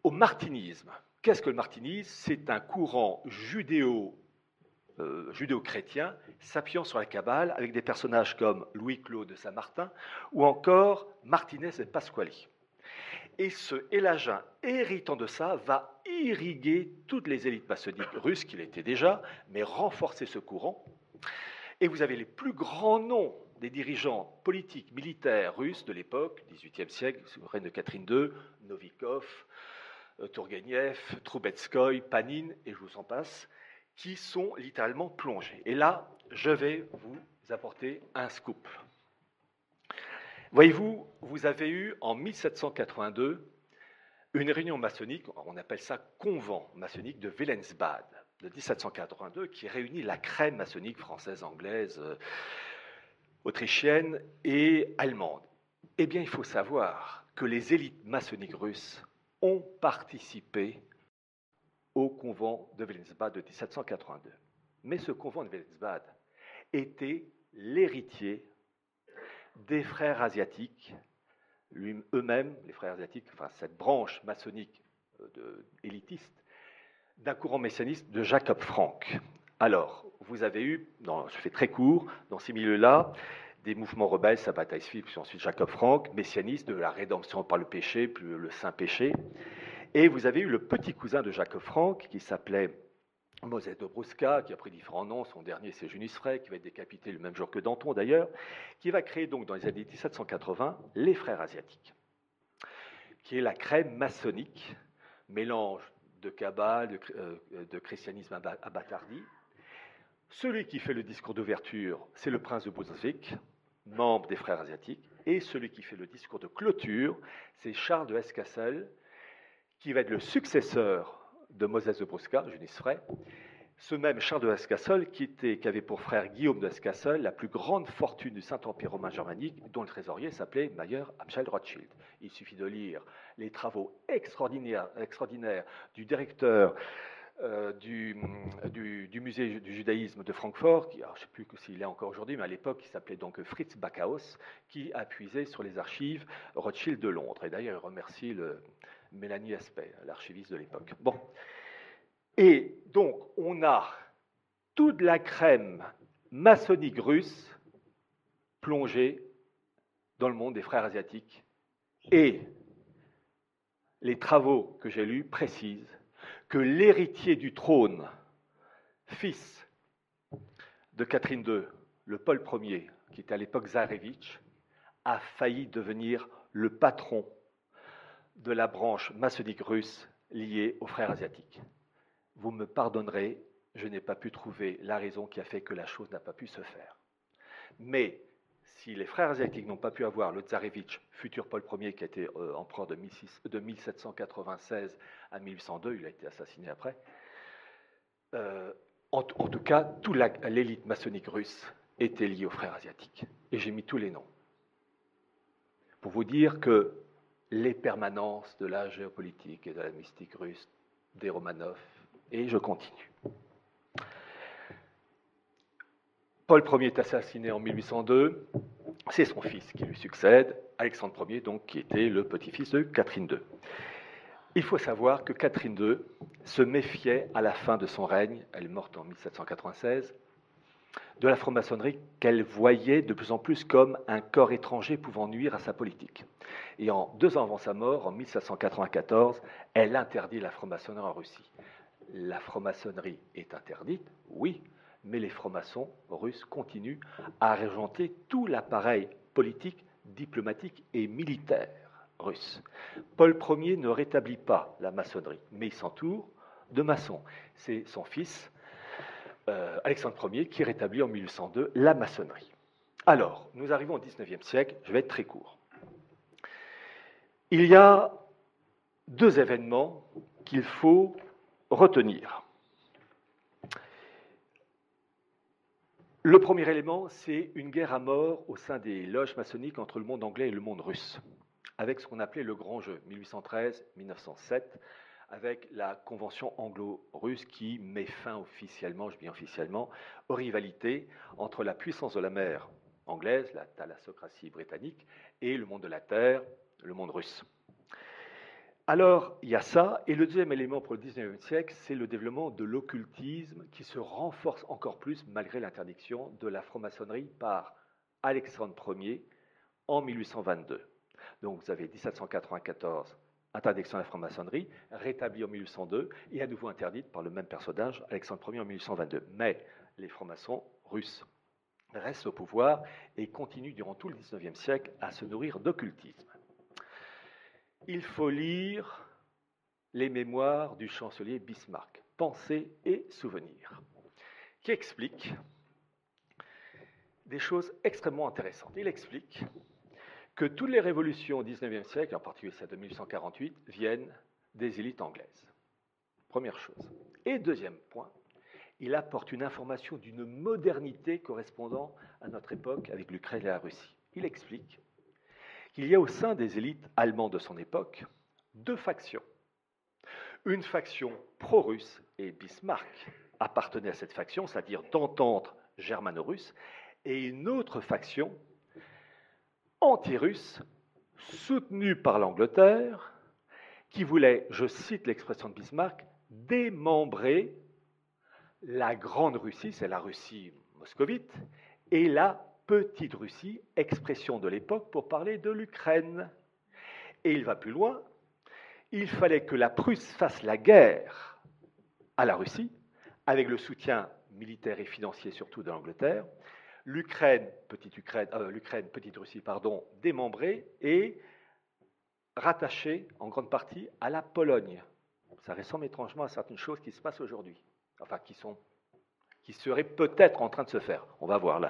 au martinisme. Qu'est-ce que le martinisme? C'est un courant judéo, euh, judéo-chrétien s'appuyant sur la Kabbale avec des personnages comme Louis-Claude de Saint-Martin ou encore Martinez et Pasquali. Et ce Elagin, héritant de ça, va irriguer toutes les élites maçonniques russes qu'il était déjà, mais renforcer ce courant. Et vous avez les plus grands noms des dirigeants politiques, militaires russes de l'époque, 18e siècle, règne de Catherine II, Novikov, euh, Tourgueniev, Troubetskoy, Panine, et je vous en passe, qui sont littéralement plongés. Et là, je vais vous apporter un scoop. Voyez-vous, vous avez eu en 1782 une réunion maçonnique, on appelle ça convent maçonnique de Willensbad de 1782, qui réunit la crème maçonnique française, anglaise, euh, autrichienne et allemande. Eh bien, il faut savoir que les élites maçonniques russes ont participé au convent de Willensbad de 1782. Mais ce convent de Willensbad était l'héritier des frères asiatiques, eux-mêmes, les frères asiatiques, enfin cette branche maçonnique euh, élitiste, d'un courant messianiste de Jacob Frank. Alors, vous avez eu, je fais très court, dans ces milieux-là, des mouvements rebelles, Sabbatai puis ensuite Jacob Frank, messianiste de la rédemption par le péché, plus le saint péché. Et vous avez eu le petit cousin de Jacob Frank, qui s'appelait Moses Dobruska, qui a pris différents noms, son dernier c'est Junis Frey, qui va être décapité le même jour que Danton d'ailleurs, qui va créer donc dans les années 1780 les Frères asiatiques, qui est la crème maçonnique, mélange de cabale, de, euh, christianisme abatardi, Celui qui fait le discours d'ouverture, c'est le prince de Brunswick, membre des frères asiatiques, et celui qui fait le discours de clôture, c'est Charles de Hesse-Kassel, qui va être le successeur de Moses de Brusca, Junis Frey, ce même Charles de Hesse-Kassel qui, qui avait pour frère Guillaume de Hesse-Kassel la plus grande fortune du Saint-Empire romain germanique, dont le trésorier s'appelait Mayer Amschel Rothschild. Il suffit de lire les travaux extraordinaires, du directeur euh, du, du, musée du judaïsme de Francfort, je ne sais plus s'il est encore aujourd'hui, mais à l'époque, il s'appelait donc Fritz Backhaus, qui a puisé sur les archives Rothschild de Londres. Et d'ailleurs, il remercie le, Mélanie Aspect, l'archiviste de l'époque. Bon. Et donc, on a toute la crème maçonnique russe plongée dans le monde des frères asiatiques. Et les travaux que j'ai lus précisent que l'héritier du trône, fils de Catherine II, le Paul Ier, qui était à l'époque Zarevitch, a failli devenir le patron de la branche maçonnique russe liée aux frères asiatiques. Vous me pardonnerez, je n'ai pas pu trouver la raison qui a fait que la chose n'a pas pu se faire. Mais si les frères asiatiques n'ont pas pu avoir le Tsarevitch, futur Paul Ier, qui a été euh, empereur de, 1796 à 1802, il a été assassiné après, euh, en, tout cas, toute l'élite maçonnique russe était liée aux frères asiatiques. Et j'ai mis tous les noms. Pour vous dire que les permanences de la géopolitique et de la mystique russe des Romanov, et je continue. Paul Ier est assassiné en 1802. C'est son fils qui lui succède, Alexandre Ier, donc, qui était le petit-fils de Catherine II. Il faut savoir que Catherine II se méfiait à la fin de son règne, elle est morte en 1796, de la franc-maçonnerie qu'elle voyait de plus en plus comme un corps étranger pouvant nuire à sa politique. Et en deux ans avant sa mort, en 1794, elle interdit la franc-maçonnerie en Russie. La franc-maçonnerie est interdite, oui, mais les francs-maçons russes continuent à régenter tout l'appareil politique, diplomatique et militaire russe. Paul Ier ne rétablit pas la maçonnerie, mais il s'entoure de maçons. C'est son fils, euh, Alexandre Ier, qui rétablit en 1802 la maçonnerie. Alors, nous arrivons au XIXe siècle, je vais être très court. Il y a deux événements qu'il faut retenir. Le premier élément, c'est une guerre à mort au sein des loges maçonniques entre le monde anglais et le monde russe, avec ce qu'on appelait le grand jeu, 1813-1907, avec la convention anglo-russe qui met fin officiellement, je dis officiellement, aux rivalités entre la puissance de la mer anglaise, la thalassocratie britannique, et le monde de la terre, le monde russe. Alors, il y a ça. Et le deuxième élément pour le XIXe siècle, c'est le développement de l'occultisme qui se renforce encore plus malgré l'interdiction de la franc-maçonnerie par Alexandre Ier en 1822. Donc, vous avez 1794, interdiction de la franc-maçonnerie, rétablie en 1802 et à nouveau interdite par le même personnage, Alexandre Ier en 1822. Mais les francs-maçons russes restent au pouvoir et continuent durant tout le XIXe siècle à se nourrir d'occultisme il faut lire les mémoires du chancelier Bismarck, Pensées et souvenirs, qui explique des choses extrêmement intéressantes. Il explique que toutes les révolutions au XIXe siècle, en particulier celle de 1848, viennent des élites anglaises. Première chose. Et deuxième point, il apporte une information d'une modernité correspondant à notre époque avec l'Ukraine et la Russie. Il explique il y a au sein des élites allemandes de son époque deux factions. Une faction pro-russe, et Bismarck appartenait à cette faction, c'est-à-dire d'entente germano-russe, et une autre faction anti-russe, soutenue par l'Angleterre, qui voulait, je cite l'expression de Bismarck, démembrer la Grande Russie, c'est la Russie moscovite, et la Petite Russie, expression de l'époque pour parler de l'Ukraine. Et il va plus loin, il fallait que la Prusse fasse la guerre à la Russie, avec le soutien militaire et financier surtout de l'Angleterre, l'Ukraine, petite Ukraine, euh, l'Ukraine, petite Russie, pardon, démembrée et rattachée en grande partie à la Pologne. Ça ressemble étrangement à certaines choses qui se passent aujourd'hui, enfin qui sont qui serait peut-être en train de se faire. On va voir là.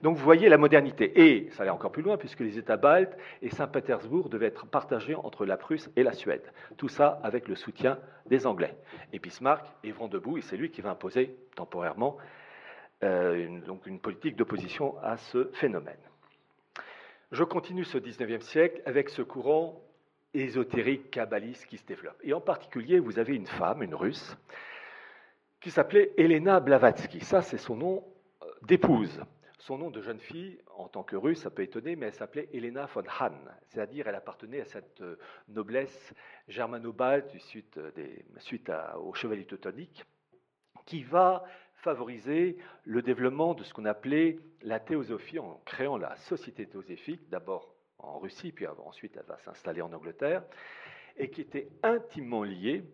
Donc vous voyez la modernité. Et ça allait encore plus loin, puisque les États baltes et Saint-Pétersbourg devaient être partagés entre la Prusse et la Suède. Tout ça avec le soutien des Anglais. Et Bismarck est vent debout, et c'est lui qui va imposer temporairement euh, une, donc une politique d'opposition à ce phénomène. Je continue ce 19e siècle avec ce courant ésotérique kabbaliste qui se développe. Et en particulier, vous avez une femme, une russe, qui s'appelait Elena Blavatsky. Ça, c'est son nom euh, d'épouse. Son nom de jeune fille, en tant que russe, ça peut étonner, mais elle s'appelait Elena von Hahn, c'est-à-dire elle appartenait à cette euh, noblesse germano-balte suite, euh, des, suite au chevalier teutonique, qui va favoriser le développement de ce qu'on appelait la théosophie en créant la société théosophique, d'abord en Russie, puis ensuite elle va s'installer en Angleterre, et qui était intimement liée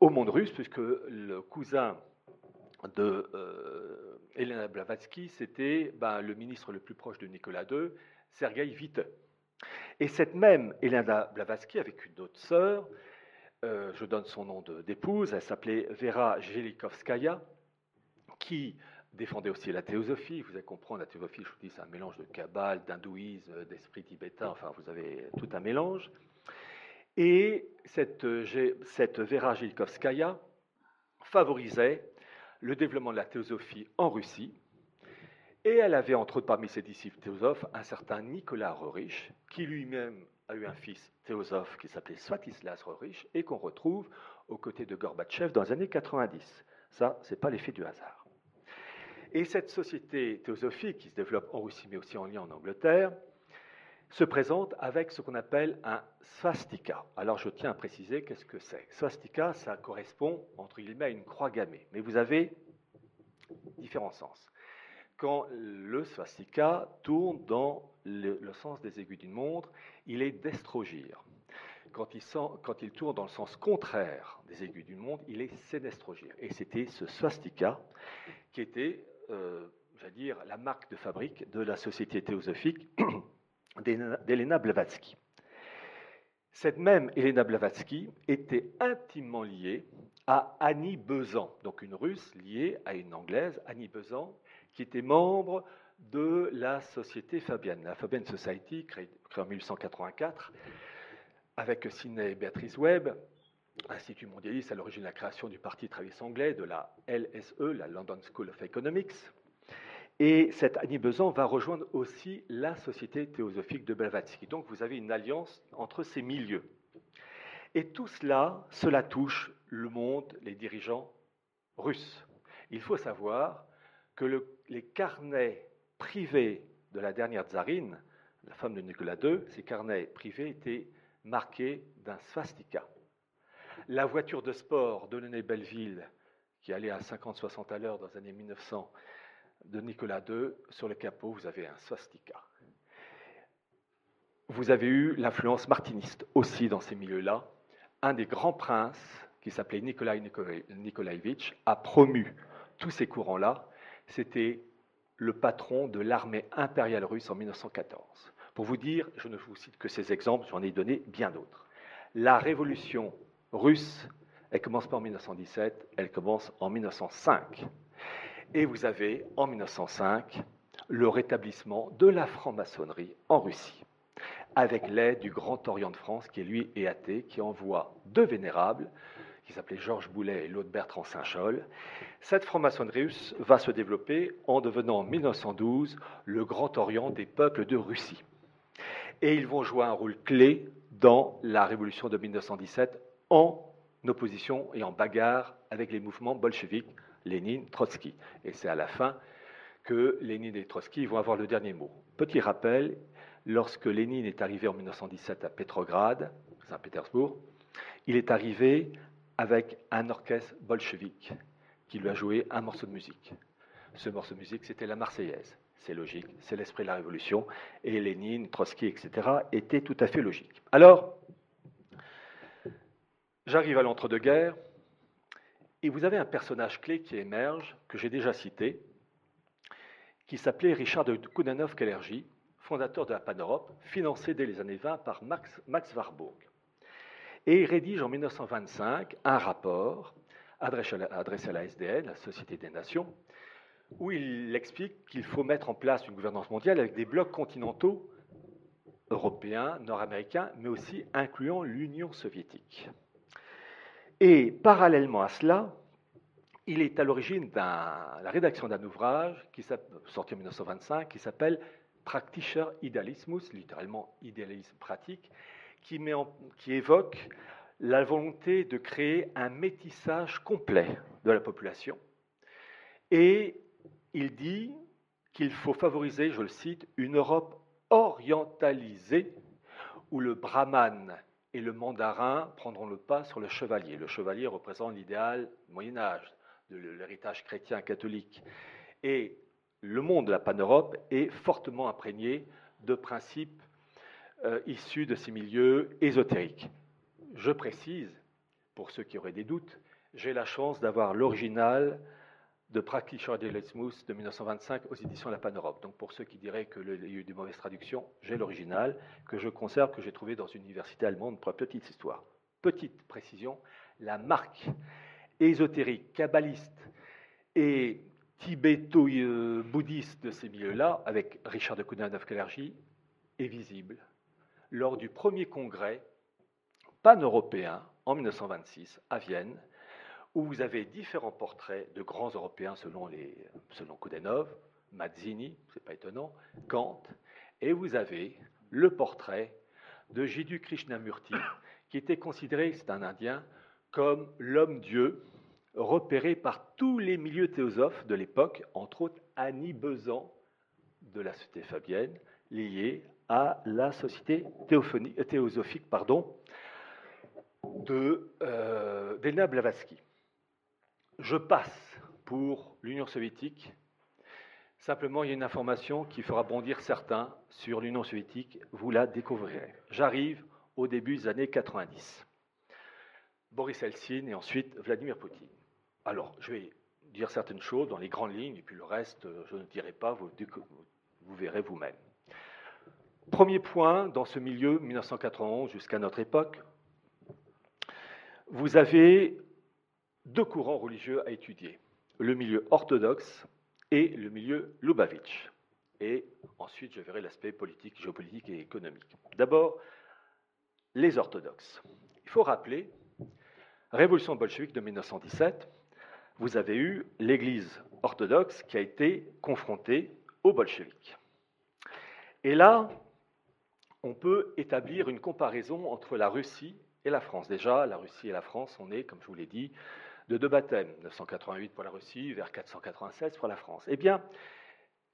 au monde russe, puisque le cousin de euh, Blavatsky, c'était ben, le ministre le plus proche de Nicolas II, Sergei Witte. Et cette même Elena Blavatsky, avec une autre sœur, euh, je donne son nom d'épouse, elle s'appelait Vera Jelikovskaya, qui défendait aussi la théosophie. Vous allez comprendre, la théosophie, je vous dis, c'est un mélange de kabbale, d'hindouisme, d'esprit tibétain, enfin, vous avez tout un mélange. Et cette, cette Vera Jelikovskaya favorisait le développement de la théosophie en Russie. Et elle avait, entre autres, parmi ses disciples théosophes, un certain Nicolas Rorich, qui lui-même a eu un fils théosophe qui s'appelait Swatislas Rorich, et qu'on retrouve aux côtés de Gorbatchev dans les années 90. Ça, ce n'est pas l'effet du hasard. Et cette société théosophique qui se développe en Russie, mais aussi en lien en Angleterre, se présente avec ce qu'on appelle un swastika. Alors je tiens à préciser qu'est-ce que c'est. Swastika, ça correspond entre guillemets à une croix gammée, mais vous avez différents sens. Quand le swastika tourne dans le, sens des aiguilles d'une montre, il est destrogir. Quand il, tourne dans le sens contraire des aiguilles d'une montre, il est sénestrogir. Et c'était ce swastika qui était, j'allais dire, la marque de fabrique de la société théosophique d'Elena Blavatsky. Cette même Elena Blavatsky était intimement liée à Annie Besant, donc une russe liée à une anglaise, Annie Besant, qui était membre de la société Fabienne, la Fabienne Society, créée, en 1884, avec Sidney et Beatrice Webb, Institut mondialiste à l'origine de la création du Parti travailliste anglais, de la LSE, la London School of Economics, et cette Annie Besant va rejoindre aussi la Société théosophique de Blavatsky. Donc vous avez une alliance entre ces milieux. Et tout cela, cela touche le monde, les dirigeants russes. Il faut savoir que les carnets privés de la dernière tsarine, la femme de Nicolas II, ces carnets privés étaient marqués d'un swastika. La voiture de sport de René Belleville, qui allait à 50-60 à l'heure dans les années 1900, de Nicolas II, sur le capot, vous avez un swastika. Vous avez eu l'influence martiniste aussi dans ces milieux-là. Un des grands princes, qui s'appelait Nikolai Nikolaevitch, a promu tous ces courants-là. C'était le patron de l'armée impériale russe en 1914. Pour vous dire, je ne vous cite que ces exemples, j'en ai donné bien d'autres. La révolution russe, elle commence pas en 1917, elle commence en 1905. Et vous avez, en 1905, le rétablissement de la franc-maçonnerie en Russie, avec l'aide du Grand Orient de France, qui lui est athée, qui envoie deux vénérables, qui s'appelaient Georges Boulet et l'autre Bertrand Saint-Chol. Cette franc-maçonnerie russe va se développer en devenant en 1912 le Grand Orient des peuples de Russie. Et ils vont jouer un rôle clé dans la révolution de 1917 en opposition et en bagarre avec les mouvements bolcheviques Lénine, Trotsky. Et c'est à la fin que Lénine et Trotsky vont avoir le dernier mot. Petit rappel, lorsque Lénine est arrivé en 1917 à Petrograd, Saint-Pétersbourg, il est arrivé avec un orchestre bolchevique qui lui a joué un morceau de musique. Ce morceau de musique, c'était la Marseillaise. C'est logique, c'est l'esprit de la Révolution. Et Lénine, Trotsky, etc., étaient tout à fait logiques. Alors, j'arrive à l'entre-deux-guerres. Et vous avez un personnage clé qui émerge, que j'ai déjà cité, qui s'appelait Richard de Koudanov-Kellergy, fondateur de la Pan-Europe, financé dès les années 20 par Max, Warburg. Et il rédige en 1925 un rapport adressé à la SDN, la Société des Nations, où il explique qu'il faut mettre en place une gouvernance mondiale avec des blocs continentaux européens, nord-américains, mais aussi incluant l'Union soviétique. Et parallèlement à cela, il est à l'origine de la rédaction d'un ouvrage qui sorti en 1925 qui s'appelle Praktischer Idealismus, littéralement idéalisme pratique, qui, qui évoque la volonté de créer un métissage complet de la population. Et il dit qu'il faut favoriser, je le cite, une Europe orientalisée où le brahman et le mandarin prendront le pas sur le chevalier. Le chevalier représente l'idéal Moyen Âge, de l'héritage chrétien catholique. Et le monde de la pan-Europe est fortement imprégné de principes euh, issus de ces milieux ésotériques. Je précise, pour ceux qui auraient des doutes, j'ai la chance d'avoir l'original de Praktischer Idealismus de 1925 aux éditions La Pan-Europe. Donc pour ceux qui diraient qu'il y a eu des mauvaises traductions, j'ai l'original que je conserve, que j'ai trouvé dans une université allemande pour la petite histoire. Petite précision, la marque ésotérique, kabbaliste et tibéto-bouddhiste de ces milieux-là, avec Richard de Kounin-Neufkalergie, est visible lors du premier congrès pan-européen en 1926 à Vienne, où vous avez différents portraits de grands Européens selon, les, selon Koudenov, Mazzini, c'est pas étonnant, Kant, et vous avez le portrait de Jiddu Krishnamurti, qui était considéré, c'est un Indien, comme l'homme-dieu repéré par tous les milieux théosophes de l'époque, entre autres Annie Besant de la société fabienne, liée à la société théosophique pardon, de euh, Blavatsky. Je passe pour l'Union soviétique. Simplement, il y a une information qui fera bondir certains sur l'Union soviétique. Vous la découvrirez. J'arrive au début des années 90. Boris Eltsine et ensuite Vladimir Poutine. Alors, je vais dire certaines choses dans les grandes lignes, et puis le reste, je ne dirai pas, vous, vous verrez vous-même. Premier point, dans ce milieu, 1991 jusqu'à notre époque, vous avez deux courants religieux à étudier, le milieu orthodoxe et le milieu Lubavitch. Et ensuite, je verrai l'aspect politique, géopolitique et économique. D'abord, les orthodoxes. Il faut rappeler, révolution bolchevique de 1917, vous avez eu l'Église orthodoxe qui a été confrontée aux bolcheviques. Et là, on peut établir une comparaison entre la Russie et la France. Déjà, la Russie et la France, on est, comme je vous l'ai dit, de deux baptêmes, 988 pour la Russie, vers 496 pour la France. Eh bien,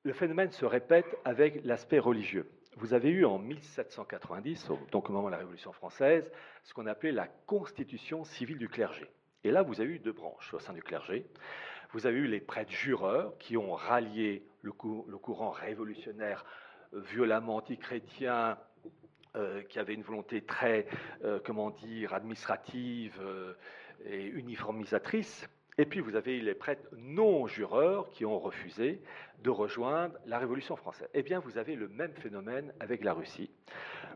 le phénomène se répète avec l'aspect religieux. Vous avez eu en 1790, donc au moment de la Révolution française, ce qu'on appelait la constitution civile du clergé. Et là, vous avez eu deux branches au sein du clergé. Vous avez eu les prêtres jureurs qui ont rallié le, courant révolutionnaire euh, violemment antichrétien, euh, qui avait une volonté très, euh, comment dire, administrative et uniformisatrice. Et puis vous avez les prêtres non jureurs qui ont refusé de rejoindre la Révolution française. Eh bien, vous avez le même phénomène avec la Russie,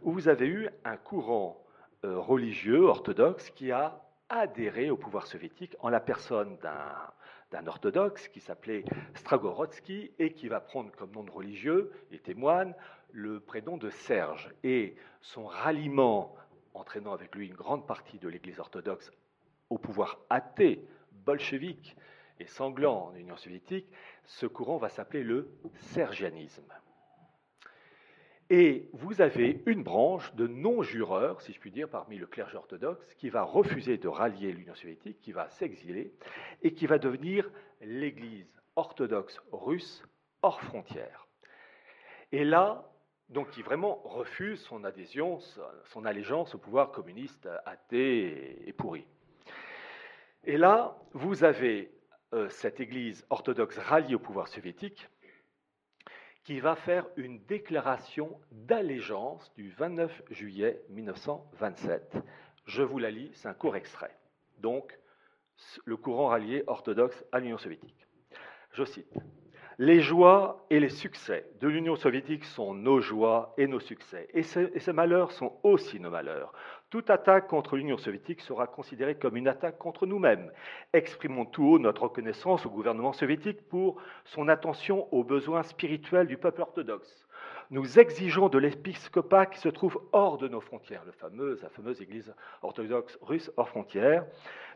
où vous avez eu un courant religieux orthodoxe qui a adhéré au pouvoir soviétique en la personne d'un orthodoxe qui s'appelait Stragorodsky et qui va prendre comme nom de religieux et témoigne le prénom de Serge. Et son ralliement, entraînant avec lui une grande partie de l'Église orthodoxe au pouvoir athée, bolchevique et sanglant en Union soviétique, ce courant va s'appeler le sergianisme. Et vous avez une branche de non-jureurs, si je puis dire, parmi le clergé orthodoxe, qui va refuser de rallier l'Union soviétique, qui va s'exiler, et qui va devenir l'Église orthodoxe russe hors frontières. Et là, donc qui vraiment refuse son adhésion, son allégeance au pouvoir communiste athée et pourri. Et là, vous avez euh, cette Église orthodoxe ralliée au pouvoir soviétique, qui va faire une déclaration d'allégeance du 29 juillet 1927. Je vous la lis, c'est un court extrait. Donc, le courant rallié orthodoxe à l'Union soviétique. Je cite. Les joies et les succès de l'Union soviétique sont nos joies et nos succès, et ces, et ces malheurs sont aussi nos malheurs. Toute attaque contre l'Union soviétique sera considérée comme une attaque contre nous-mêmes. Exprimons tout haut notre reconnaissance au gouvernement soviétique pour son attention aux besoins spirituels du peuple orthodoxe. Nous exigeons de l'épiscopat qui se trouve hors de nos frontières, la fameuse Église orthodoxe russe hors frontières.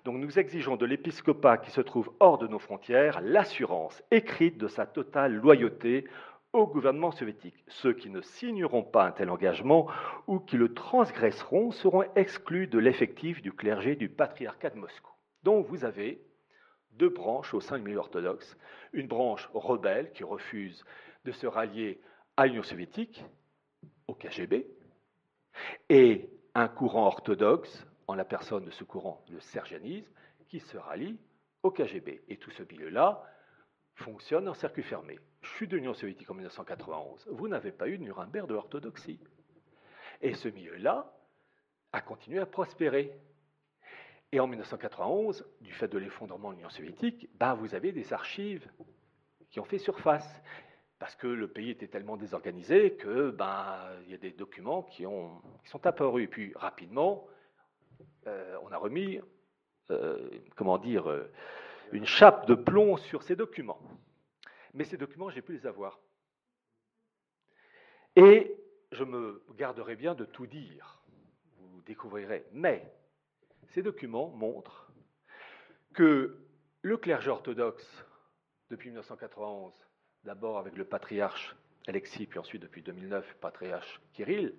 Donc nous exigeons de l'épiscopat qui se trouve hors de nos frontières l'assurance écrite de sa totale loyauté au gouvernement soviétique. Ceux qui ne signeront pas un tel engagement ou qui le transgresseront seront exclus de l'effectif du clergé du patriarcat de Moscou. Donc vous avez deux branches au sein du milieu orthodoxe. Une branche rebelle qui refuse de se rallier à l'Union soviétique, au KGB, et un courant orthodoxe, en la personne de ce courant, le sergianisme, qui se rallie au KGB. Et tout ce milieu-là fonctionne en circuit fermé. Chute de l'Union soviétique en 1991, vous n'avez pas eu de Nuremberg de l'orthodoxie. Et ce milieu-là a continué à prospérer. Et en 1991, du fait de l'effondrement de l'Union soviétique, ben vous avez des archives qui ont fait surface. Parce que le pays était tellement désorganisé que ben il y a des documents qui, ont, qui sont apparus. Et puis rapidement, euh, on a remis, euh, comment dire, euh, une chape de plomb sur ces documents. Mais ces documents, j'ai pu les avoir. Et je me garderai bien de tout dire. Vous découvrirez. Mais ces documents montrent que le clergé orthodoxe, depuis 1991, d'abord avec le patriarche Alexis, puis ensuite depuis 2009, le patriarche Kirill,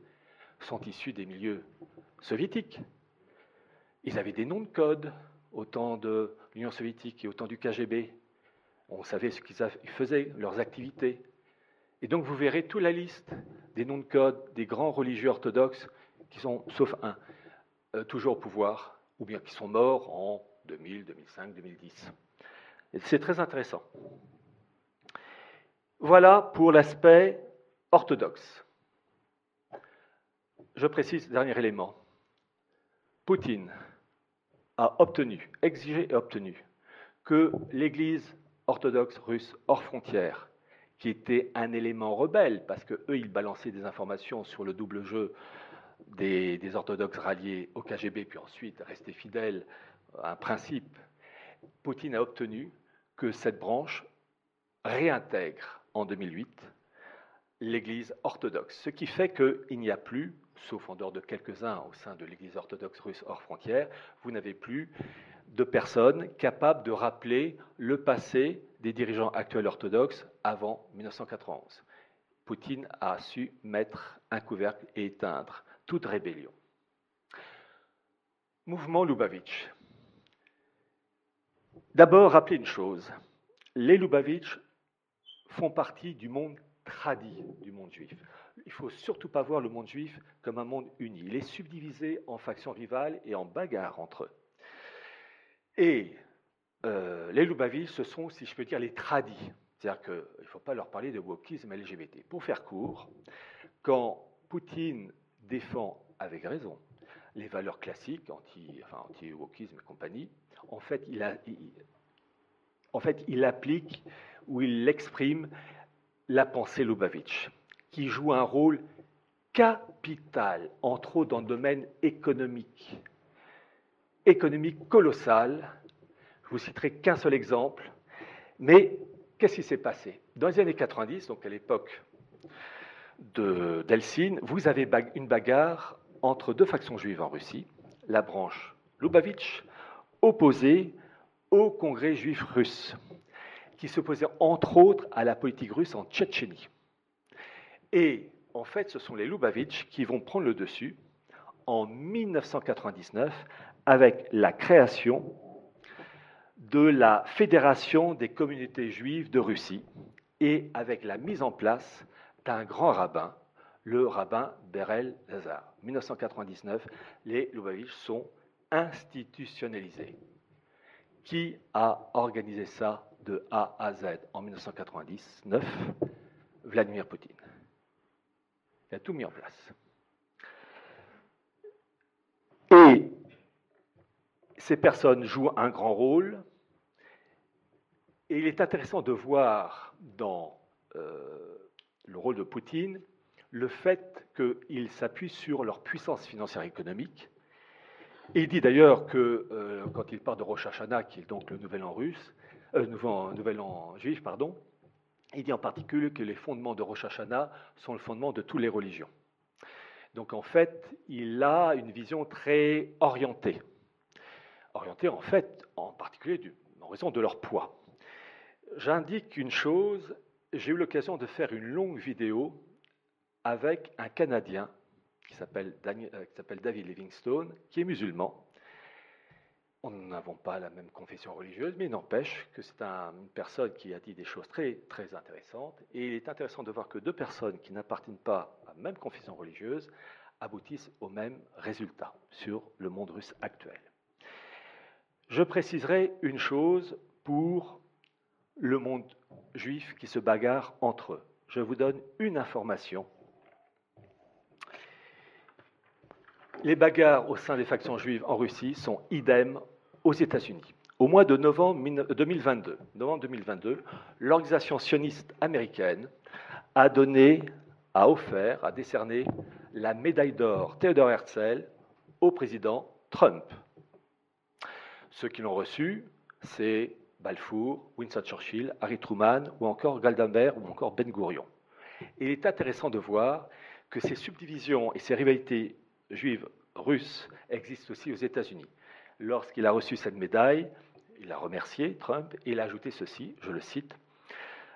sont issus des milieux soviétiques. Ils avaient des noms de code, au temps de l'Union soviétique et au temps du KGB, on savait ce qu'ils faisaient, leurs activités. Et donc vous verrez toute la liste des noms de code des grands religieux orthodoxes qui sont, sauf un, euh, toujours au pouvoir, ou bien qui sont morts en 2000, 2005, 2010. c'est très intéressant. Voilà pour l'aspect orthodoxe. Je précise, dernier élément. Poutine a obtenu, exigé et obtenu, que l'Église orthodoxe russe hors frontières, qui était un élément rebelle, parce qu'eux, ils balançaient des informations sur le double jeu des, des, orthodoxes ralliés au KGB, puis ensuite rester fidèles à un principe. Poutine a obtenu que cette branche réintègre en 2008 l'Église orthodoxe, ce qui fait qu'il n'y a plus sauf en dehors de quelques-uns au sein de l'Église orthodoxe russe hors frontières, vous n'avez plus de personnes capables de rappeler le passé des dirigeants actuels orthodoxes avant 1991. Poutine a su mettre un couvercle et éteindre toute rébellion. Mouvement Lubavitch. D'abord, rappelez une chose. Les Lubavitch font partie du monde tradit du monde juif il faut surtout pas voir le monde juif comme un monde uni. Il est subdivisé en factions rivales et en bagarres entre eux. Et euh, les Lubavitch, ce sont, si je peux dire, les tradis. C'est-à-dire qu'il ne faut pas leur parler de wokisme LGBT. Pour faire court, quand Poutine défend avec raison les valeurs classiques, anti-wokisme et compagnie, en fait, il applique ou il exprime la pensée Lubavitch qui joue un rôle capital, entre autres dans le domaine économique. Économique colossal. Je vous citerai qu'un seul exemple. Mais qu'est-ce qui s'est passé? Dans les années 90, donc à l'époque d'Eltsine, vous avez une bagarre entre deux factions juives en Russie, la branche Lubavitch, opposée au Congrès juif russe, qui s'opposait entre autres à la politique russe en Tchétchénie. Et en fait, ce sont les Lubavitch qui vont prendre le dessus en 1999 avec la création de la Fédération des communautés juives de Russie et avec la mise en place d'un grand rabbin, le rabbin Berel Lazar. 1999, les Lubavitch sont institutionnalisés. Qui a organisé ça de A à Z en 1999 Vladimir Poutine. Il a tout mis en place. Et ces personnes jouent un grand rôle. Et il est intéressant de voir dans euh, le rôle de Poutine le fait qu'il s'appuie sur leur puissance financière et économique il dit d'ailleurs que euh, quand il parle de Rosh Hashanah, qui est donc le nouvel an russe, euh, nouvel, an juif, pardon, il dit en particulier que les fondements de Rosh Hashanah sont le fondement de toutes les religions. Donc en fait, il a une vision très orientée. Orientée en fait, en particulier en raison de leur poids. J'indique une chose, j'ai eu l'occasion de faire une longue vidéo avec un Canadien qui s'appelle euh, David Livingstone, qui est musulman. On n'avons pas la même confession religieuse, mais n'empêche que c'est une personne qui a dit des choses très, très intéressantes. Et il est intéressant de voir que deux personnes qui n'appartiennent pas à la même confession religieuse aboutissent au même résultat sur le monde russe actuel. Je préciserai une chose pour le monde juif qui se bagarre entre eux. Je vous donne une information les bagarres au sein des factions juives en Russie sont idem aux États-Unis. Au mois de novembre 2022, novembre 2022 l'organisation sioniste américaine a donné, a offert, a décerné la médaille d'or Theodor Herzl au président Trump. Ceux qui l'ont reçu, c'est Balfour, Winston Churchill, Harry Truman ou encore Galdenberg ou encore Ben Gurion. il est intéressant de voir que ces subdivisions et ces rivalités juive russe existe aussi aux États-Unis. Lorsqu'il a reçu cette médaille, il a remercié Trump et il a ajouté ceci, je le cite,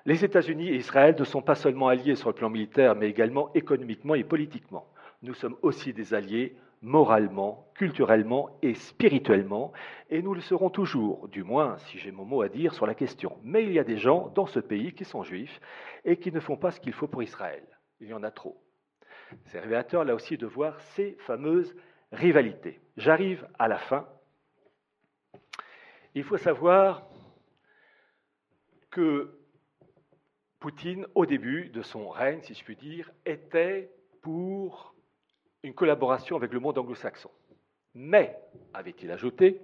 Les États-Unis et Israël ne sont pas seulement alliés sur le plan militaire, mais également économiquement et politiquement. Nous sommes aussi des alliés moralement, culturellement et spirituellement, et nous le serons toujours, du moins si j'ai mon mot à dire sur la question. Mais il y a des gens dans ce pays qui sont juifs et qui ne font pas ce qu'il faut pour Israël. Il y en a trop. C'est révélateur là aussi de voir ces fameuses rivalités. J'arrive à la fin. Il faut savoir que Poutine, au début de son règne, si je puis dire, était pour une collaboration avec le monde anglo-saxon. Mais, avait-il ajouté,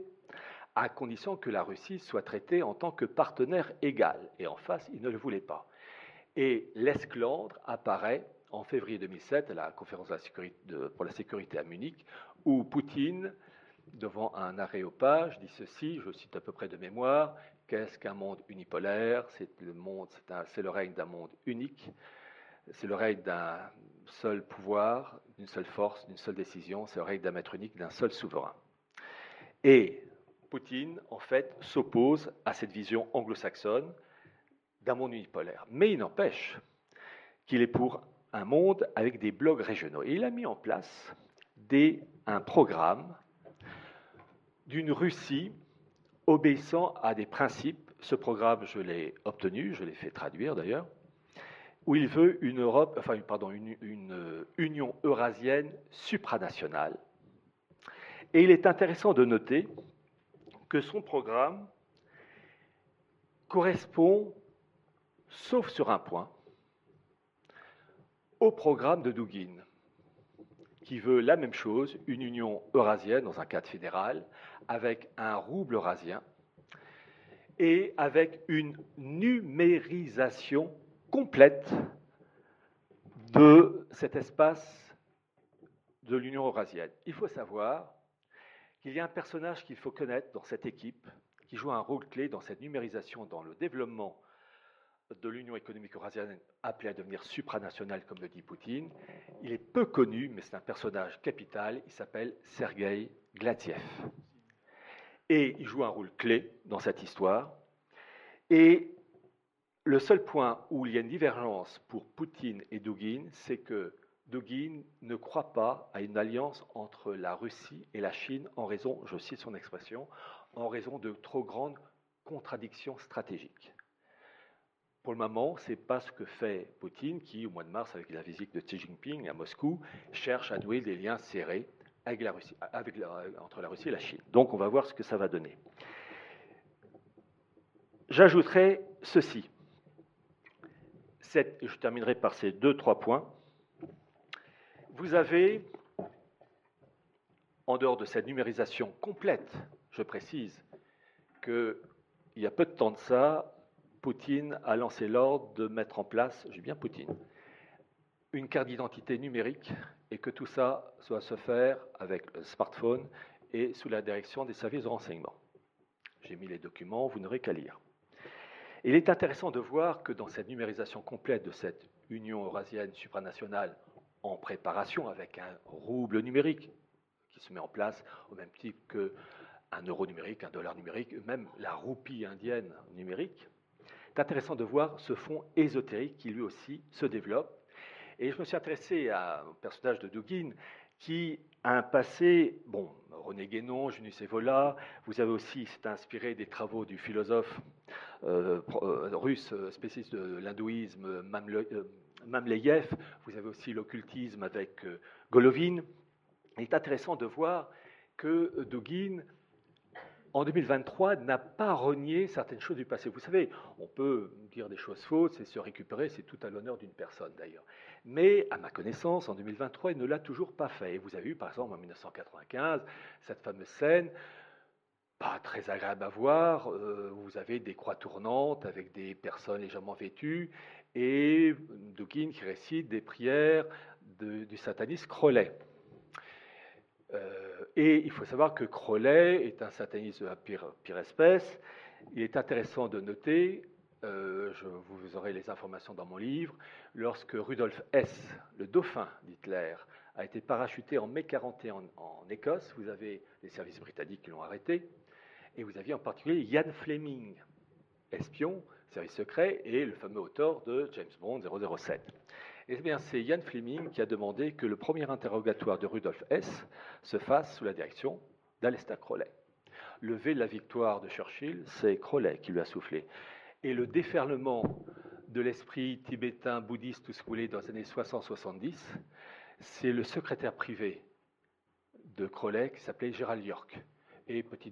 à condition que la Russie soit traitée en tant que partenaire égal. Et en face, il ne le voulait pas. Et l'esclandre apparaît en février 2007 à la conférence pour la sécurité à Munich, où Poutine, devant un aréopage, dit ceci, je cite à peu près de mémoire, qu'est-ce qu'un monde unipolaire? C'est le, monde, c'est le règne d'un monde unique, c'est le règne d'un seul pouvoir, d'une seule force, d'une seule décision, c'est le règne d'un maître unique, d'un seul souverain. Et Poutine, en fait, s'oppose à cette vision anglo-saxonne d'un monde unipolaire. Mais il n'empêche qu'il est pour un monde avec des blocs régionaux. Et il a mis en place un programme d'une Russie obéissant à des principes. Ce programme, je l'ai obtenu, je l'ai fait traduire d'ailleurs, où il veut une Europe, enfin, pardon, une, une union eurasienne supranationale. Et il est intéressant de noter que son programme correspond, sauf sur un point, au programme de Dugin, qui veut la même chose, une union eurasienne dans un cadre fédéral, avec un rouble eurasien et avec une numérisation complète de cet espace de l'Union eurasienne. Il faut savoir qu'il y a un personnage qu'il faut connaître dans cette équipe, qui joue un rôle clé dans cette numérisation, dans le développement de l'Union économique eurasienne appelée à devenir supranationale, comme le dit Poutine. Il est peu connu, mais c'est un personnage capital. Il s'appelle Sergei Glatiev. Et il joue un rôle clé dans cette histoire. Et le seul point où il y a une divergence pour Poutine et Dugin, c'est que Dugin ne croit pas à une alliance entre la Russie et la Chine en raison, je cite son expression, en raison de trop grandes contradictions stratégiques. Pour le moment, ce n'est pas ce que fait Poutine, qui, au mois de mars, avec la visite de Xi Jinping à Moscou, cherche à nouer des liens serrés avec la Russie, entre la Russie et la Chine. Donc, on va voir ce que ça va donner. J'ajouterai ceci. je terminerai par ces deux, trois points. Vous avez, en dehors de cette numérisation complète, je précise qu'il y a peu de temps de ça, Poutine a lancé l'ordre de mettre en place, j'ai bien Poutine, une carte d'identité numérique et que tout ça soit se faire avec le smartphone et sous la direction des services de renseignement. J'ai mis les documents, vous n'aurez qu'à lire. Il est intéressant de voir que dans cette numérisation complète de cette Union eurasienne supranationale en préparation avec un rouble numérique qui se met en place au même type qu'un euro numérique, un dollar numérique, même la roupie indienne numérique, c'est intéressant de voir ce fond ésotérique qui lui aussi se développe. Et je me suis intéressé au personnage de Dugin qui a un passé, bon, René Guénon, Junus Evola, vous avez aussi, c'est inspiré des travaux du philosophe euh, euh, russe euh, spécialiste de l'hindouisme, Mamleyev, vous avez aussi l'occultisme avec Golovin. Il est intéressant de voir que Dugin en 2023, n'a pas renié certaines choses du passé. Vous savez, on peut dire des choses fausses et se récupérer, c'est tout à l'honneur d'une personne d'ailleurs. Mais à ma connaissance, en 2023, il ne l'a toujours pas fait. Et vous avez vu, par exemple, en 1995, cette fameuse scène, pas très agréable à voir, euh, vous avez des croix tournantes avec des personnes légèrement vêtues, et Dugin qui récite des prières du sataniste Crowley. Euh, et il faut savoir que Crowley est un sataniste de la pire, espèce. Il est intéressant de noter, euh, je, vous aurez les informations dans mon livre, lorsque Rudolf Hess, le dauphin d'Hitler, a été parachuté en mai 41 en, Écosse, vous avez les services britanniques qui l'ont arrêté, et vous aviez en particulier Ian Fleming, espion, service secret, et le fameux auteur de James Bond 007. Eh bien, c'est Ian Fleming qui a demandé que le premier interrogatoire de Rudolf Hess se fasse sous la direction d'Alester Crowley. Le V de la victoire de Churchill, c'est Crowley qui lui a soufflé. Et le déferlement de l'esprit tibétain, bouddhiste, tout ce que vous voulez, dans les années 60-70, c'est le secrétaire privé de Crowley qui s'appelait Gerald York. Et petit,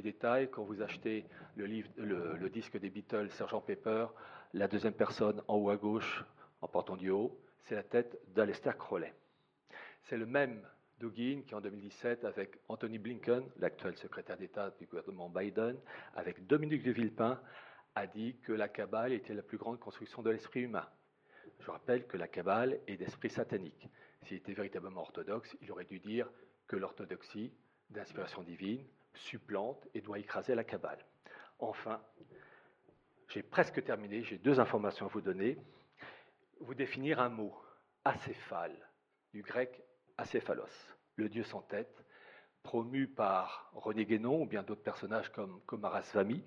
détail, quand vous achetez le, disque des Beatles, Sergent Pepper, la deuxième personne en haut à gauche, en portant du haut, c'est la tête d'Alester Crowley. C'est le même Dugin qui, en 2017, avec Anthony Blinken, l'actuel secrétaire d'État du gouvernement Biden, avec Dominique de Villepin, a dit que la Kabbale était la plus grande construction de l'esprit humain. Je rappelle que la Kabbale est d'esprit satanique. S'il était véritablement orthodoxe, il aurait dû dire que l'orthodoxie, d'inspiration divine, supplante et doit écraser la Kabbale. Enfin, j'ai presque terminé, j'ai deux informations à vous donner vous définir un mot, acéphale, du grec acéphalos, le dieu sans tête, promu par René Guénon ou bien d'autres personnages comme Komarasvami.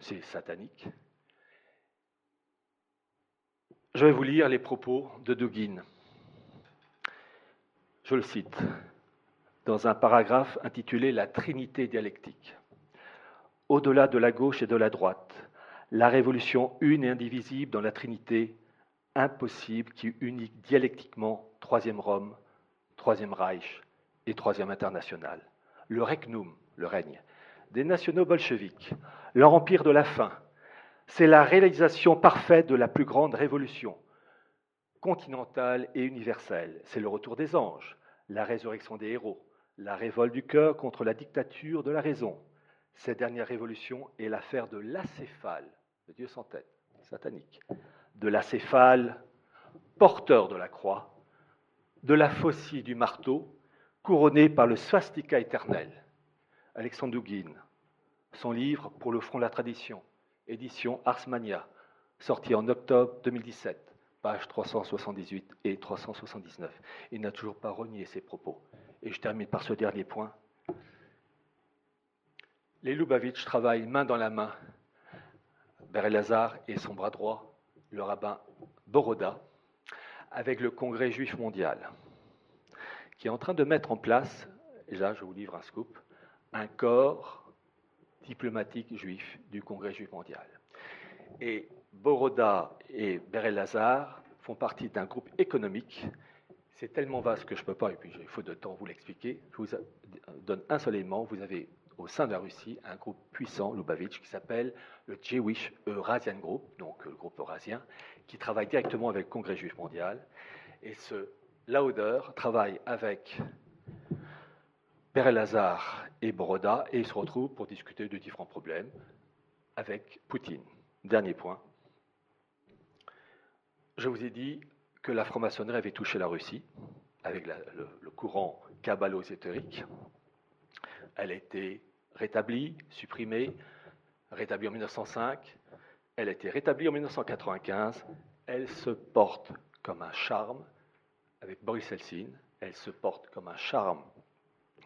C'est satanique. Je vais vous lire les propos de Dugin. Je le cite dans un paragraphe intitulé La Trinité dialectique. Au-delà de la gauche et de la droite, la révolution une et indivisible dans la Trinité impossible qui unit dialectiquement Troisième Rome, Troisième Reich et Troisième International. Le Regnum, le règne, des nationaux bolcheviques, leur empire de la faim, c'est la réalisation parfaite de la plus grande révolution, continentale et universelle. C'est le retour des anges, la résurrection des héros, la révolte du cœur contre la dictature de la raison. Cette dernière révolution est l'affaire de l'acéphale, le Dieu sans tête, satanique, de la céphale, porteur de la croix, de la faucille du marteau, couronné par le swastika éternel. Alexandre son livre Pour le front de la tradition, édition Arsmania, sorti en octobre 2017, pages 378 et 379. Il n'a toujours pas renié ses propos. Et je termine par ce dernier point. Les Lubavitch travaillent main dans la main, Lazare et son bras droit, le rabbin Boroda, avec le Congrès juif mondial, qui est en train de mettre en place, et là je vous livre un scoop, un corps diplomatique juif du Congrès juif mondial. Et Boroda et Berel Lazar font partie d'un groupe économique. C'est tellement vaste que je ne peux pas, et puis il faut de temps vous l'expliquer. Je vous donne un seul élément. Vous avez au sein de la Russie un groupe puissant, Lubavitch, qui s'appelle le Jewish Eurasian Group, donc le groupe eurasien, qui travaille directement avec le Congrès juif mondial. Et ce Lauder travaille avec Père Lazare et Broda, et ils se retrouvent pour discuter de différents problèmes avec Poutine. Dernier point. Je vous ai dit que la franc-maçonnerie avait touché la Russie avec le, le, courant kabbalo-ésotérique. Elle a été rétablie, supprimée, rétablie en 1905. Elle a été rétablie en 1995. Elle se porte comme un charme avec Boris Helsin. Elle se porte comme un charme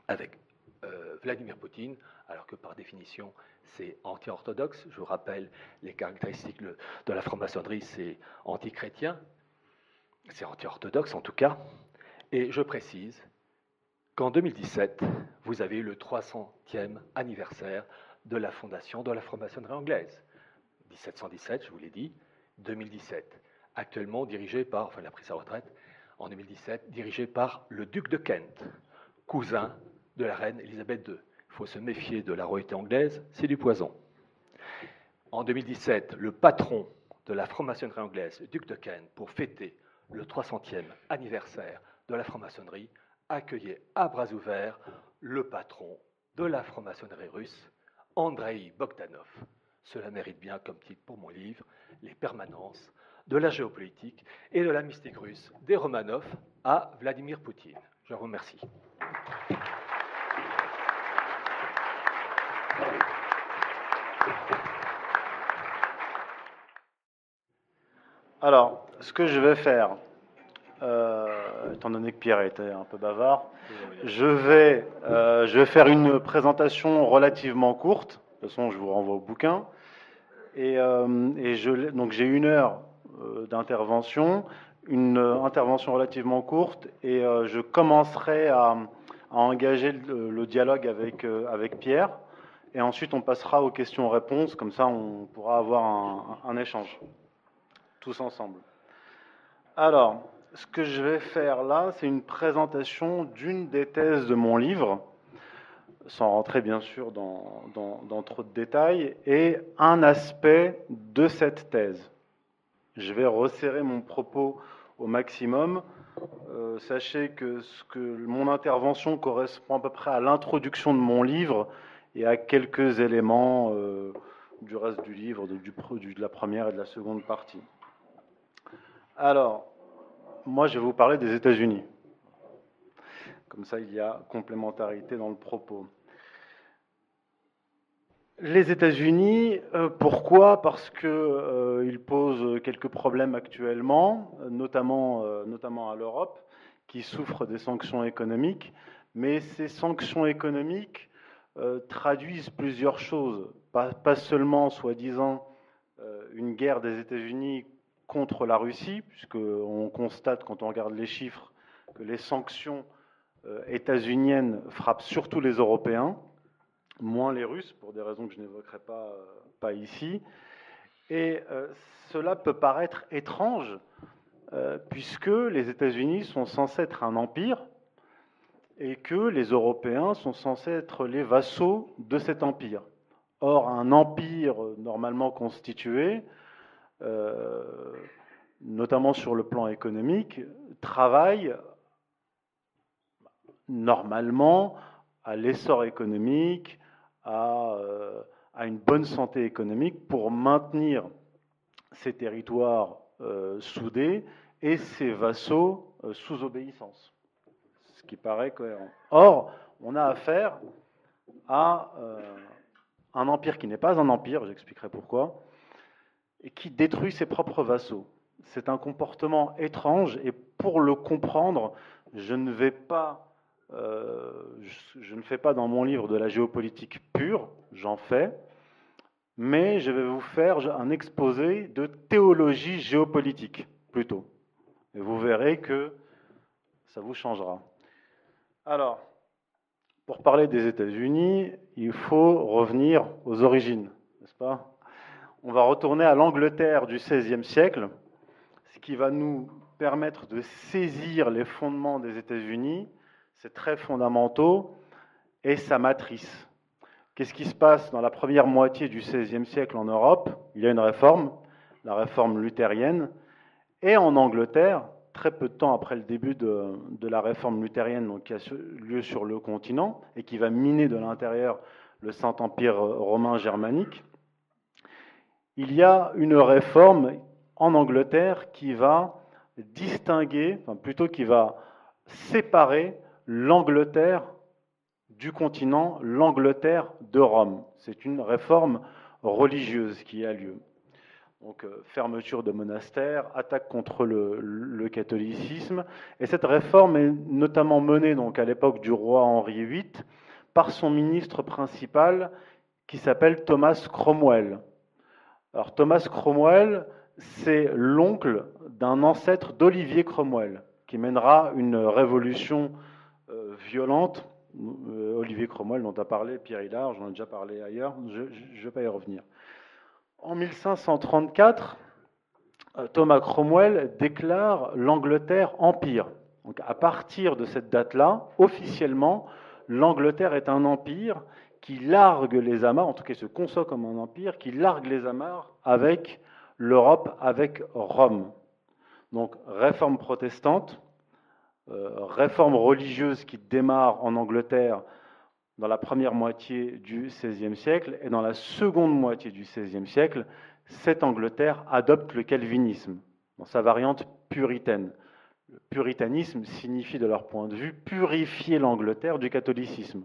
avec euh, Vladimir Poutine, alors que par définition, c'est anti-orthodoxe. Je vous rappelle les caractéristiques de la franc-maçonnerie, c'est anti-chrétien, c'est anti-orthodoxe en tout cas. Et je précise qu'en 2017, vous avez eu le 300e anniversaire de la fondation de la franc-maçonnerie anglaise. 1717, je vous l'ai dit, 2017. Actuellement dirigé par, enfin il a pris sa retraite en 2017, dirigé par le duc de Kent, cousin de la reine Elisabeth II. Il faut se méfier de la royauté anglaise, c'est du poison. En 2017, le patron de la franc-maçonnerie anglaise, le duc de Kent, pour fêter le 300e anniversaire de la franc-maçonnerie, accueillait à bras ouverts le patron de la franc-maçonnerie russe, Andrei Bogdanov. Cela mérite bien comme titre pour mon livre Les permanences de la géopolitique et de la mystique russe des Romanov à Vladimir Poutine. Je vous remercie. Alors, ce que je vais faire, euh, étant donné que Pierre était un peu bavard, je vais, euh, je vais faire une présentation relativement courte. De toute façon, je vous renvoie au bouquin. Et, euh, je, donc j'ai une heure d'intervention, une intervention relativement courte, et je commencerai à, engager le, dialogue avec, avec Pierre. Et ensuite, on passera aux questions-réponses. Comme ça, on pourra avoir un, un échange tous ensemble. Alors, ce que je vais faire là, c'est une présentation d'une des thèses de mon livre, sans rentrer bien sûr dans, trop de détails, et un aspect de cette thèse. Je vais resserrer mon propos au maximum. Euh, sachez que, mon intervention correspond à peu près à l'introduction de mon livre et à quelques éléments euh, du reste du livre, de, de la première et de la seconde partie. Alors, moi, je vais vous parler des États-Unis. Comme ça, il y a complémentarité dans le propos. Les États-Unis, euh, pourquoi? Parce qu'ils euh, posent quelques problèmes actuellement, notamment, euh, à l'Europe, qui souffre des sanctions économiques. Mais ces sanctions économiques traduisent plusieurs choses, pas, pas seulement, soi-disant, une guerre des États-Unis contre la Russie, puisqu'on constate quand on regarde les chiffres que les sanctions euh, états-uniennes frappent surtout les Européens, moins les Russes, pour des raisons que je n'évoquerai pas, euh, ici. Et euh, cela peut paraître étrange, puisque les États-Unis sont censés être un empire et que les Européens sont censés être les vassaux de cet empire. Or, un empire normalement constitué notamment sur le plan économique, travaille normalement à l'essor économique, à, euh, à, une bonne santé économique pour maintenir ces territoires euh, soudés et ses vassaux sous obéissance. Ce qui paraît cohérent. Or, on a affaire à un empire qui n'est pas un empire, j'expliquerai pourquoi, et qui détruit ses propres vassaux. C'est un comportement étrange et pour le comprendre, euh, je, ne fais pas dans mon livre de la géopolitique pure, j'en fais, mais je vais vous faire un exposé de théologie géopolitique plutôt. Et vous verrez que ça vous changera. Alors, pour parler des États-Unis, il faut revenir aux origines, n'est-ce pas? On va retourner à l'Angleterre du XVIe siècle, ce qui va nous permettre de saisir les fondements des États-Unis, c'est très fondamentaux, et sa matrice. Qu'est-ce qui se passe dans la première moitié du XVIe siècle en Europe? Il y a une réforme, la réforme luthérienne, et en Angleterre, très peu de temps après le début de, la réforme luthérienne qui a lieu sur le continent et qui va miner de l'intérieur le Saint-Empire romain germanique, il y a une réforme en Angleterre qui va distinguer, plutôt qui va séparer l'Angleterre du continent l'Angleterre de Rome. C'est une réforme religieuse qui a lieu. Donc, euh, fermeture de monastères, attaque contre le, catholicisme. Et cette réforme est notamment menée donc, à l'époque du roi Henri VIII par son ministre principal qui s'appelle Thomas Cromwell. Thomas Cromwell, c'est l'oncle d'un ancêtre d'Olivier Cromwell, qui mènera une révolution euh, violente. Euh, Olivier Cromwell, dont a parlé Pierre Hillard, j'en ai déjà parlé ailleurs, je ne vais pas y revenir. En 1534, euh, Thomas Cromwell déclare l'Angleterre empire. Donc à partir de cette date-là, officiellement, l'Angleterre est un empire qui largue les amarres, en tout cas se conçoit comme un empire, qui largue les amarres avec l'Europe, avec Rome. Donc réforme protestante, euh, réforme religieuse qui démarre en Angleterre dans la première moitié du XVIe siècle et dans la seconde moitié du XVIe siècle, cette Angleterre adopte le calvinisme dans sa variante puritaine. Le puritanisme signifie, de leur point de vue, purifier l'Angleterre du catholicisme.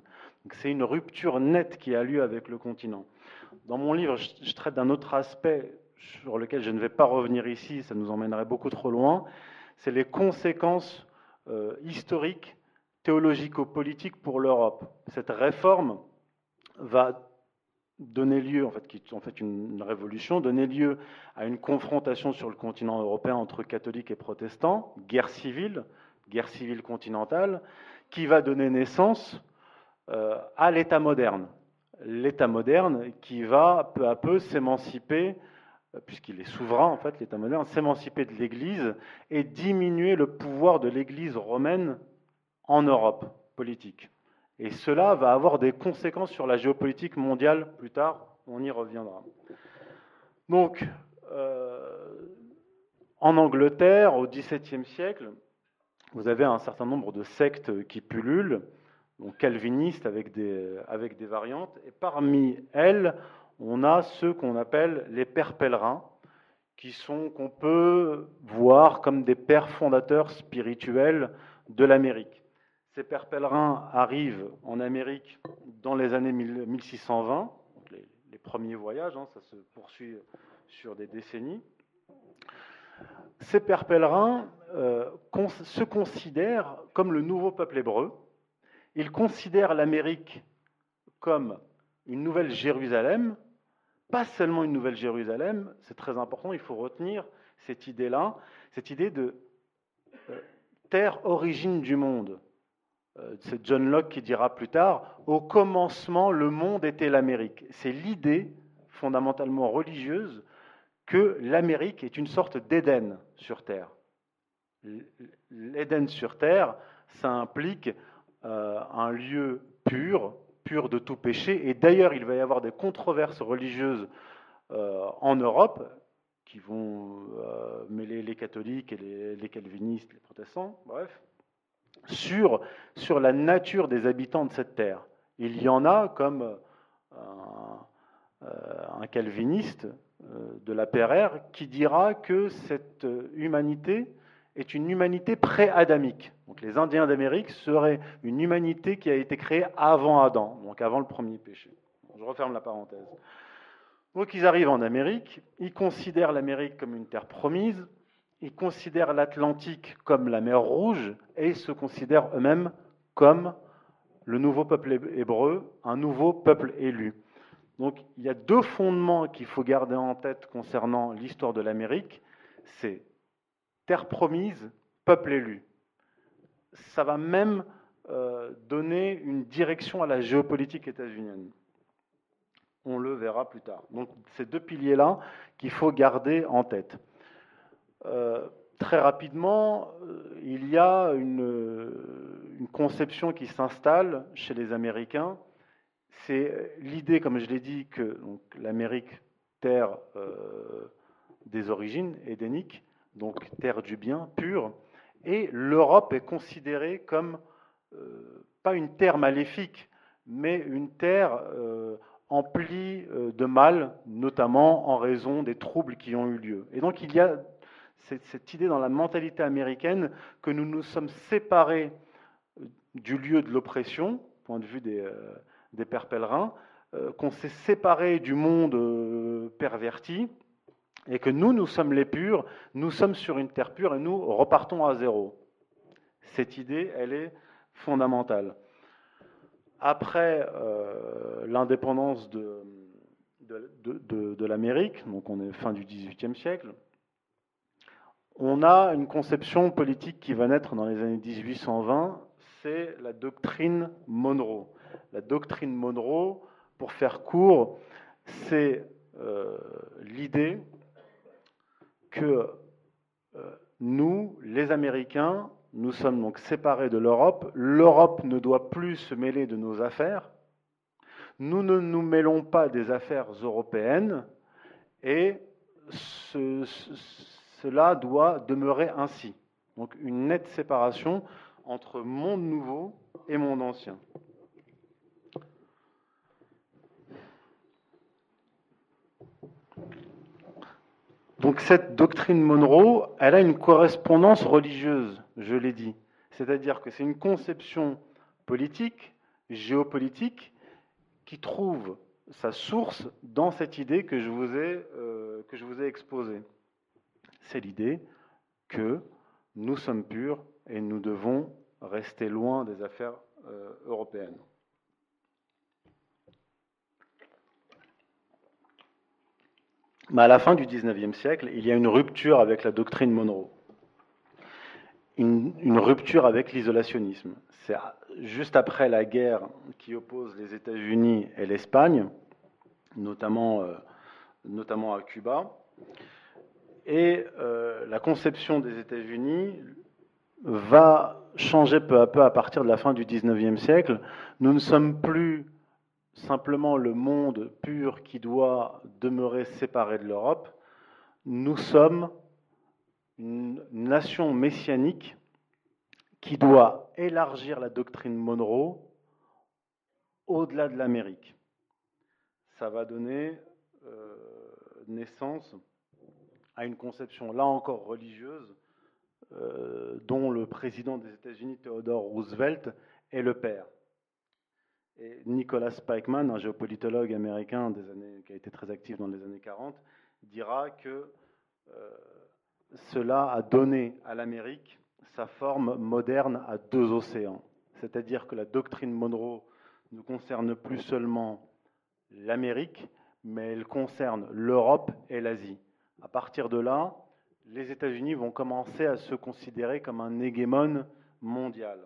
C'est une rupture nette qui a lieu avec le continent. Dans mon livre, je traite d'un autre aspect sur lequel je ne vais pas revenir ici, ça nous emmènerait beaucoup trop loin, c'est les conséquences euh, historiques théologico-politique pour l'Europe. Cette réforme va donner lieu, en fait, en fait une, révolution, donner lieu à une confrontation sur le continent européen entre catholiques et protestants, guerre civile, guerre civile continentale, qui va donner naissance à l'État moderne. L'État moderne qui va peu à peu s'émanciper, euh, puisqu'il est souverain, en fait, l'État moderne, s'émanciper de l'Église et diminuer le pouvoir de l'Église romaine en Europe politique. Et cela va avoir des conséquences sur la géopolitique mondiale plus tard, on y reviendra. Donc, euh, en Angleterre, au XVIIe siècle, vous avez un certain nombre de sectes qui pullulent, calvinistes avec des, avec des variantes, et parmi elles, on a ceux qu'on appelle les pères pèlerins, qui sont qu'on peut voir comme des pères fondateurs spirituels de l'Amérique. Ces pères pèlerins arrivent en Amérique dans les années 1620, les, premiers voyages, hein, ça se poursuit sur des décennies. Ces pères pèlerins euh, se considèrent comme le nouveau peuple hébreu. Ils considèrent l'Amérique comme une nouvelle Jérusalem, pas seulement une nouvelle Jérusalem, c'est très important, il faut retenir cette idée-là, cette idée de euh, terre origine du monde. Euh, c'est John Locke qui dira plus tard, au commencement, le monde était l'Amérique. C'est l'idée fondamentalement religieuse que l'Amérique est une sorte d'Éden sur Terre. L'Éden sur Terre, ça implique un lieu pur, pur de tout péché. Et d'ailleurs, il va y avoir des controverses religieuses euh, en Europe qui vont mêler les catholiques et les, calvinistes, les protestants, bref sur, la nature des habitants de cette terre. Il y en a comme euh, un, calviniste euh, de la PRR qui dira que cette humanité est une humanité pré-adamique. Donc les Indiens d'Amérique seraient une humanité qui a été créée avant Adam, donc avant le premier péché. Je referme la parenthèse. Donc ils arrivent en Amérique, ils considèrent l'Amérique comme une terre promise, ils considèrent l'Atlantique comme la mer Rouge et ils se considèrent eux-mêmes comme le nouveau peuple hébreu, un nouveau peuple élu. Donc il y a deux fondements qu'il faut garder en tête concernant l'histoire de l'Amérique. C'est terre promise, peuple élu. Ça va même euh, donner une direction à la géopolitique états-unienne. On le verra plus tard. Donc ces deux piliers-là qu'il faut garder en tête. Euh, très rapidement, euh, il y a une, conception qui s'installe chez les Américains. C'est l'idée, comme je l'ai dit, que l'Amérique, terre des origines édéniques, donc terre du bien, pure, et l'Europe est considérée comme pas une terre maléfique, mais une terre emplie de mal, notamment en raison des troubles qui ont eu lieu. Et donc il y a cette idée dans la mentalité américaine que nous nous sommes séparés du lieu de l'oppression point de vue des, des pères pèlerins, qu'on s'est séparé du monde perverti et que nous, nous sommes les purs, nous sommes sur une terre pure et nous repartons à zéro. Cette idée, elle est fondamentale. Après l'indépendance de, de, l'Amérique, donc on est fin du XVIIIe siècle, on a une conception politique qui va naître dans les années 1820, c'est la doctrine Monroe. La doctrine Monroe, pour faire court, c'est euh, l'idée que euh, nous, les Américains, nous sommes donc séparés de l'Europe. L'Europe ne doit plus se mêler de nos affaires nous ne nous mêlons pas des affaires européennes et cela doit demeurer ainsi. Donc une nette séparation entre monde nouveau et monde ancien. Donc cette doctrine Monroe, elle a une correspondance religieuse, je l'ai dit. C'est-à-dire que c'est une conception politique, géopolitique, qui trouve sa source dans cette idée que je vous ai, euh, exposée. C'est l'idée que nous sommes purs et nous devons rester loin des affaires euh, européennes. Mais à la fin du XIXe siècle, il y a une rupture avec la doctrine Monroe, une rupture avec l'isolationnisme. C'est juste après la guerre qui oppose les États-Unis et l'Espagne, notamment, euh, notamment à Cuba. Et euh, la conception des États-Unis va changer peu à peu à partir de la fin du XIXe siècle. Nous ne sommes plus simplement le monde pur qui doit demeurer séparé de l'Europe. Nous sommes une nation messianique qui doit élargir la doctrine Monroe au-delà de l'Amérique. Ça va donner euh, naissance à une conception, là encore religieuse, euh, dont le président des États-Unis, Theodore Roosevelt, est le père. Et Nicholas Spikeman, un géopolitologue américain des années, qui a été très actif dans les années 40, dira que euh, cela a donné à l'Amérique sa forme moderne à deux océans. C'est-à-dire que la doctrine Monroe ne concerne plus seulement l'Amérique, mais elle concerne l'Europe et l'Asie. À partir de là, les États-Unis vont commencer à se considérer comme un hégémone mondial.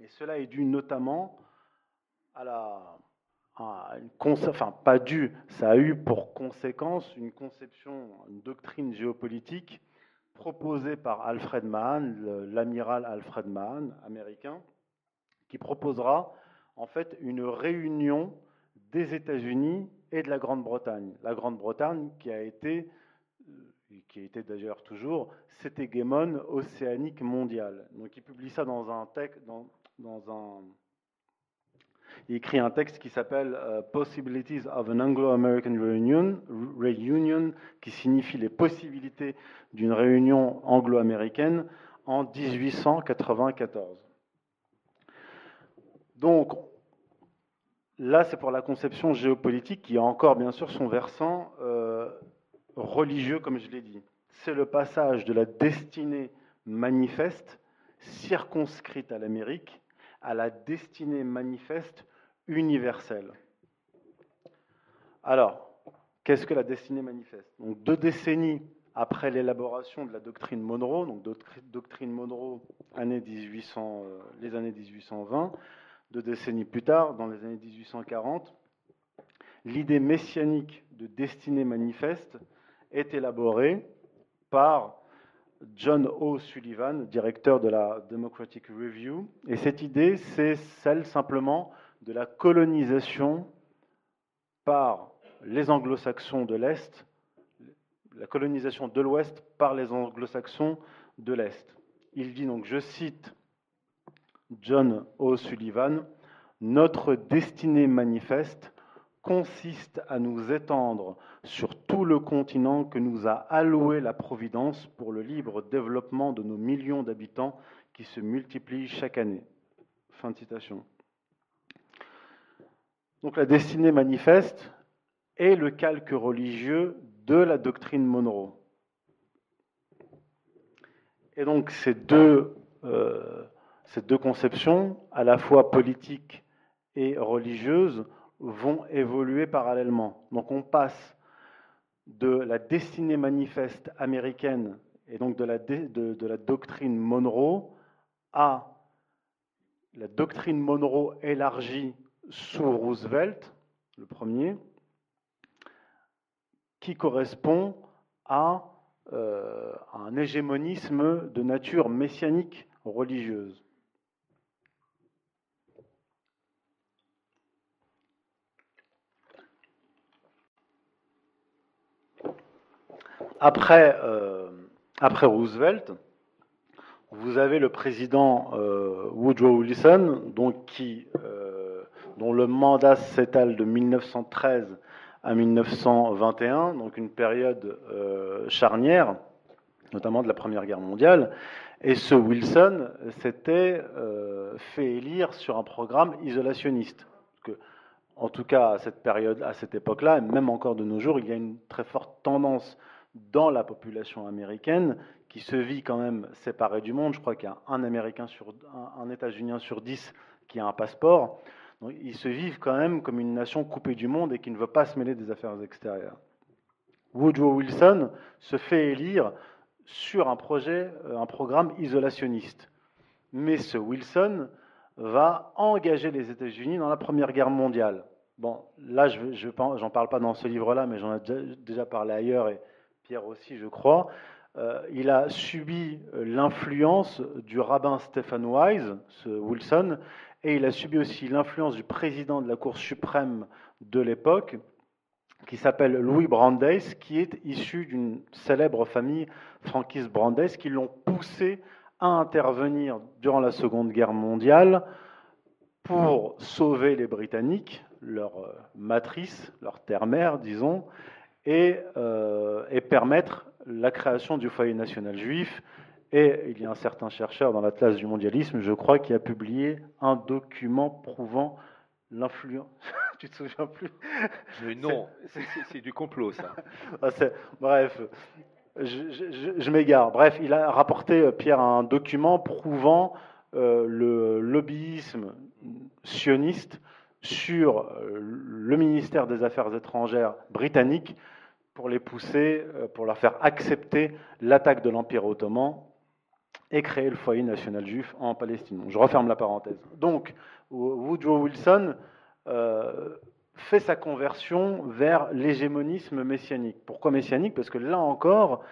Et cela est dû notamment à la... enfin, pas dû, ça a eu pour conséquence une conception, une doctrine géopolitique proposé par Alfred Mahan, l'amiral Alfred Mahan, américain, qui proposera en fait une réunion des États-Unis et de la Grande-Bretagne. La Grande-Bretagne qui a été, euh, qui a été d'ailleurs toujours, cet hégémone océanique mondial. Donc il publie ça dans un texte, dans un il écrit un texte qui s'appelle euh, Possibilities of an Anglo-American Reunion, Reunion, qui signifie les possibilités d'une réunion anglo-américaine en 1894. Donc, là, c'est pour la conception géopolitique qui a encore, bien sûr, son versant euh, religieux, comme je l'ai dit. C'est le passage de la destinée manifeste, circonscrite à l'Amérique, à la destinée manifeste universelle. Alors, qu'est-ce que la destinée manifeste? Deux décennies après l'élaboration de la doctrine Monroe, donc doctrine Monroe années 1800, euh, les années 1820, deux décennies plus tard, dans les années 1840, l'idée messianique de destinée manifeste est élaborée par John O. Sullivan, directeur de la Democratic Review. Et cette idée, c'est celle simplement de la colonisation par les anglo-saxons de l'Est, la colonisation de l'Ouest par les anglo-saxons de l'Est. Il dit donc, je cite John O. Sullivan, Notre destinée manifeste consiste à nous étendre sur tout le continent que nous a alloué la Providence pour le libre développement de nos millions d'habitants qui se multiplient chaque année. Fin de citation. Donc la destinée manifeste est le calque religieux de la doctrine Monroe. Et donc ces deux, euh, ces deux conceptions, à la fois politiques et religieuses, vont évoluer parallèlement. Donc on passe de la destinée manifeste américaine et donc de, la doctrine Monroe à la doctrine Monroe élargie sous Roosevelt, le premier, qui correspond à, euh, un hégémonisme de nature messianique religieuse. Après, euh, Roosevelt, vous avez le président euh, Woodrow Wilson, donc qui, dont le mandat s'étale de 1913 à 1921, donc une période charnière, notamment de la Première Guerre mondiale. Et ce Wilson s'était fait élire sur un programme isolationniste. En tout cas, à cette période, à cette époque-là, et même encore de nos jours, il y a une très forte tendance dans la population américaine qui se vit quand même séparée du monde. Je crois qu'il y a un Américain sur un, États-Unien sur dix qui a un passeport. Ils se vivent quand même comme une nation coupée du monde et qui ne veut pas se mêler des affaires extérieures. Woodrow Wilson se fait élire sur un projet, euh, un programme isolationniste. Mais ce Wilson va engager les États-Unis dans la Première Guerre mondiale. Bon, là, je n'en parle pas dans ce livre-là, mais j'en ai déjà parlé ailleurs et Pierre aussi, je crois, euh, il a subi euh, l'influence du rabbin Stephen Wise, ce Wilson, et il a subi aussi l'influence du président de la Cour suprême de l'époque, qui s'appelle Louis Brandeis, qui est issu d'une célèbre famille franquiste Brandeis, qui l'ont poussé à intervenir durant la Seconde Guerre mondiale pour sauver les Britanniques, leur euh, matrice, leur terre-mère, disons, euh, et, permettre la création du foyer national juif. Et il y a un certain chercheur dans l'Atlas du mondialisme, je crois, qui a publié un document prouvant l'influence. tu te souviens plus? Mais non, c'est du complot, ça. Ah, bref, je, je, m'égare. Bref, il a rapporté, euh, Pierre, un document prouvant euh, le lobbyisme sioniste sur le ministère des Affaires étrangères britannique pour les pousser, euh, pour leur faire accepter l'attaque de l'Empire ottoman et créer le foyer national juif en Palestine. je referme la parenthèse. Donc, Woodrow Wilson euh, fait sa conversion vers l'hégémonisme messianique. Pourquoi messianique? Parce que là encore,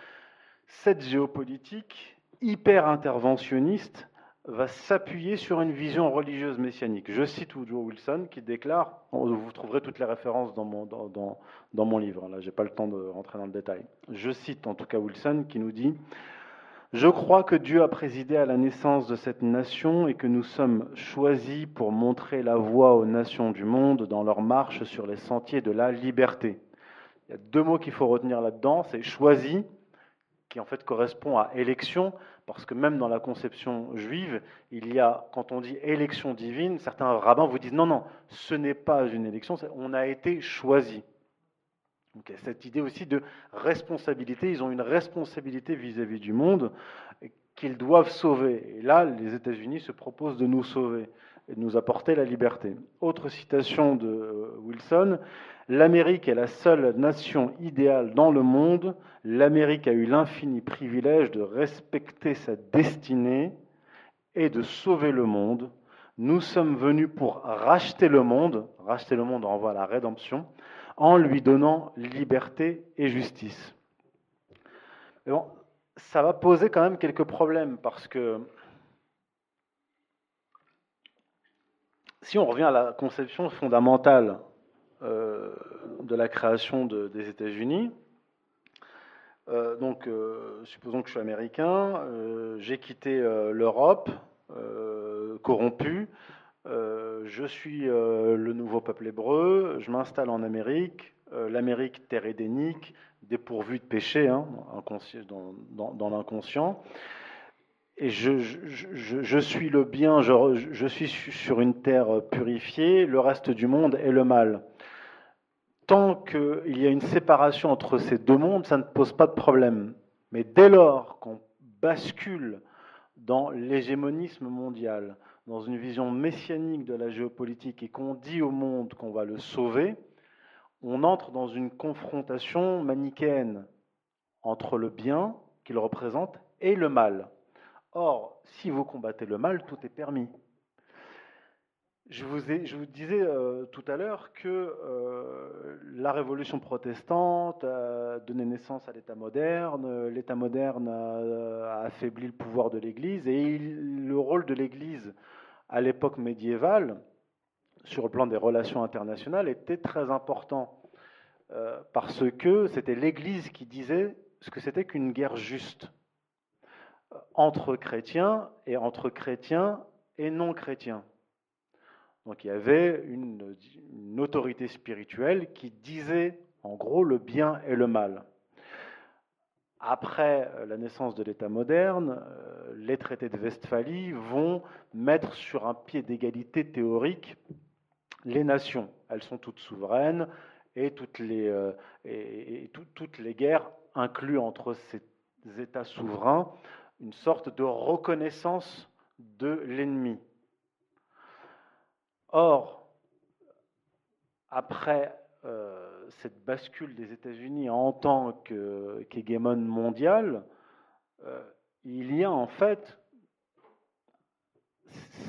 cette géopolitique hyper interventionniste va s'appuyer sur une vision religieuse messianique. Je cite Woodrow Wilson qui déclare, vous trouverez toutes les références dans mon, dans, dans, mon livre, là j'ai pas le temps de rentrer dans le détail. Je cite en tout cas Wilson qui nous dit Je crois que Dieu a présidé à la naissance de cette nation et que nous sommes choisis pour montrer la voie aux nations du monde dans leur marche sur les sentiers de la liberté. Il y a deux mots qu'il faut retenir là-dedans, c'est choisi, qui en fait correspond à élection, parce que même dans la conception juive, il y a, quand on dit élection divine, certains rabbins vous disent non, non, ce n'est pas une élection, on a été choisi. Donc, il y a cette idée aussi de responsabilité, ils ont une responsabilité vis-à-vis du monde qu'ils doivent sauver. Et là, les États-Unis se proposent de nous sauver et de nous apporter la liberté. Autre citation de euh, Wilson, L'Amérique est la seule nation idéale dans le monde. L'Amérique a eu l'infini privilège de respecter sa destinée et de sauver le monde. Nous sommes venus pour racheter le monde, racheter le monde renvoie à la rédemption, en lui donnant liberté et justice. ça va poser quand même quelques problèmes parce que si on revient à la conception fondamentale euh, de la création des États-Unis. Euh, donc, euh, supposons que je suis américain, j'ai quitté l'Europe, corrompu, je suis le nouveau peuple hébreu, je m'installe en Amérique, l'Amérique terre édénique, dépourvue de péché hein, dans, dans l'inconscient. et je, suis le bien, je, suis sur une terre purifiée, le reste du monde est le mal. Tant qu'il y a une séparation entre ces deux mondes, ça ne pose pas de problème. Mais dès lors qu'on bascule dans l'hégémonisme mondial, dans une vision messianique de la géopolitique et qu'on dit au monde qu'on va le sauver, on entre dans une confrontation manichéenne entre le bien qu'il représente et le mal. Or, si vous combattez le mal, tout est permis. Je vous, disais euh, tout à l'heure que euh, la révolution protestante a donné naissance à l'État moderne, l'État moderne a, affaibli le pouvoir de l'Église, et le rôle de l'Église à l'époque médiévale, sur le plan des relations internationales, était très important, euh, parce que c'était l'Église qui disait ce que c'était qu'une guerre juste entre chrétiens et entre chrétiens et non chrétiens. Donc il y avait une, autorité spirituelle qui disait en gros le bien et le mal. Après euh, la naissance de l'État moderne, euh, les traités de Westphalie vont mettre sur un pied d'égalité théorique les nations. Elles sont toutes souveraines et toutes les, euh, et, toutes les guerres incluent entre ces États souverains une sorte de reconnaissance de l'ennemi. Or, après cette bascule des États-Unis en tant qu'hégémone mondial, euh, il y a en fait,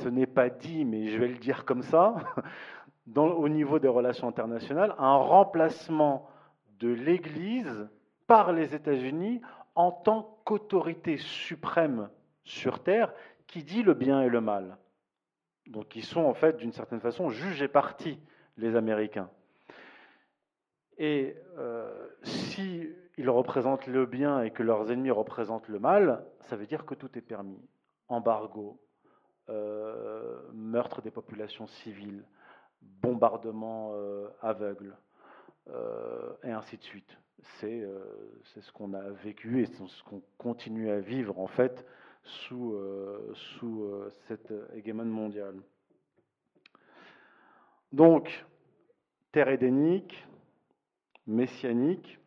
ce n'est pas dit, mais je vais le dire comme ça, au niveau des relations internationales, un remplacement de l'Église par les États-Unis en tant qu'autorité suprême sur Terre qui dit le bien et le mal. Donc ils sont en fait d'une certaine façon jugés partis, les Américains. Et euh, si ils représentent le bien et que leurs ennemis représentent le mal, ça veut dire que tout est permis. Embargo, euh, meurtre des populations civiles, bombardement euh, aveugle, et ainsi de suite. Euh, c'est ce qu'on a vécu et ce qu'on continue à vivre en fait sous, euh, sous euh, cette hégémone mondiale. Donc, terre édénique, messianique,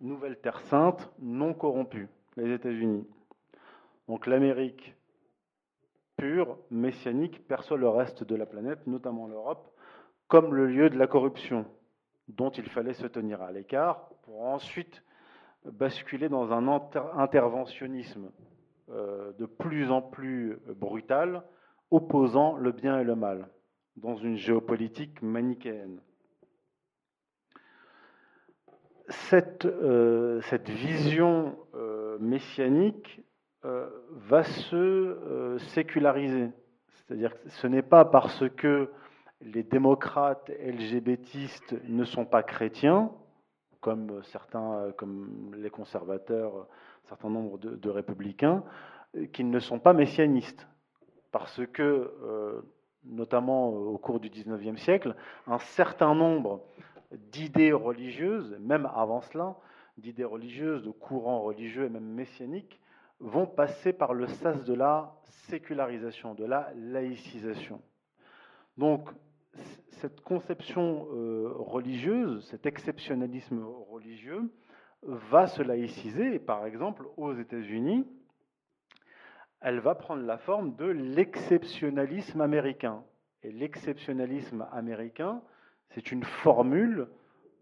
nouvelle terre sainte, non corrompue, les États-Unis. Donc l'Amérique pure, messianique, perçoit le reste de la planète, notamment l'Europe, comme le lieu de la corruption, dont il fallait se tenir à l'écart pour ensuite basculer dans un interventionnisme euh, de plus en plus brutal, opposant le bien et le mal, dans une géopolitique manichéenne. Cette, euh, cette vision euh, messianique va se séculariser. C'est-à-dire que ce n'est pas parce que les démocrates LGBTistes ne sont pas chrétiens, comme certains, comme les conservateurs, un certain nombre de, républicains, qu'ils ne sont pas messianistes. Parce que, euh, notamment au cours du XIXe siècle, un certain nombre d'idées religieuses, même avant cela, d'idées religieuses, de courants religieux et même messianiques, vont passer par le sas de la sécularisation, de la laïcisation. Donc, cette conception euh, religieuse, cet exceptionnalisme religieux, va se laïciser. Et par exemple, aux États-Unis, elle va prendre la forme de l'exceptionnalisme américain. Et l'exceptionnalisme américain, c'est une formule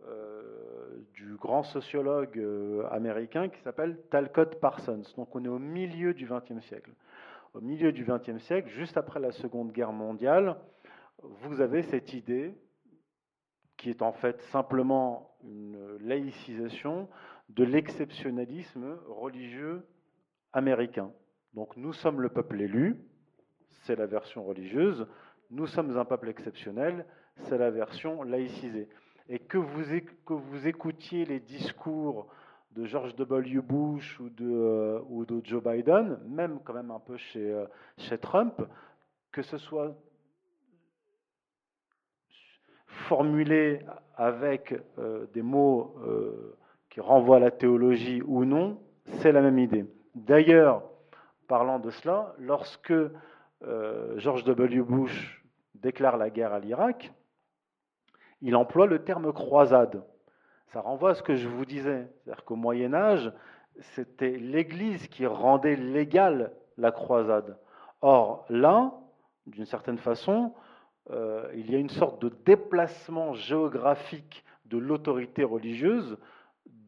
euh, du grand sociologue euh, américain qui s'appelle Talcott Parsons. Donc on est au milieu du XXe siècle. Au milieu du XXe siècle, juste après la Seconde Guerre mondiale, vous avez cette idée qui est en fait simplement une laïcisation de l'exceptionnalisme religieux américain. Donc nous sommes le peuple élu, c'est la version religieuse, nous sommes un peuple exceptionnel, c'est la version laïcisée. Et que vous, écoutiez les discours de George W. Bush ou de, euh, Joe Biden, même quand même un peu chez, euh, Trump, que ce soit formulé avec euh, des mots qui renvoient à la théologie ou non, c'est la même idée. D'ailleurs, parlant de cela, lorsque George W. Bush déclare la guerre à l'Irak, il emploie le terme croisade. Ça renvoie à ce que je vous disais. C'est-à-dire qu'au Moyen Âge, c'était l'Église qui rendait légale la croisade. Or, là, d'une certaine façon, euh, il y a une sorte de déplacement géographique de l'autorité religieuse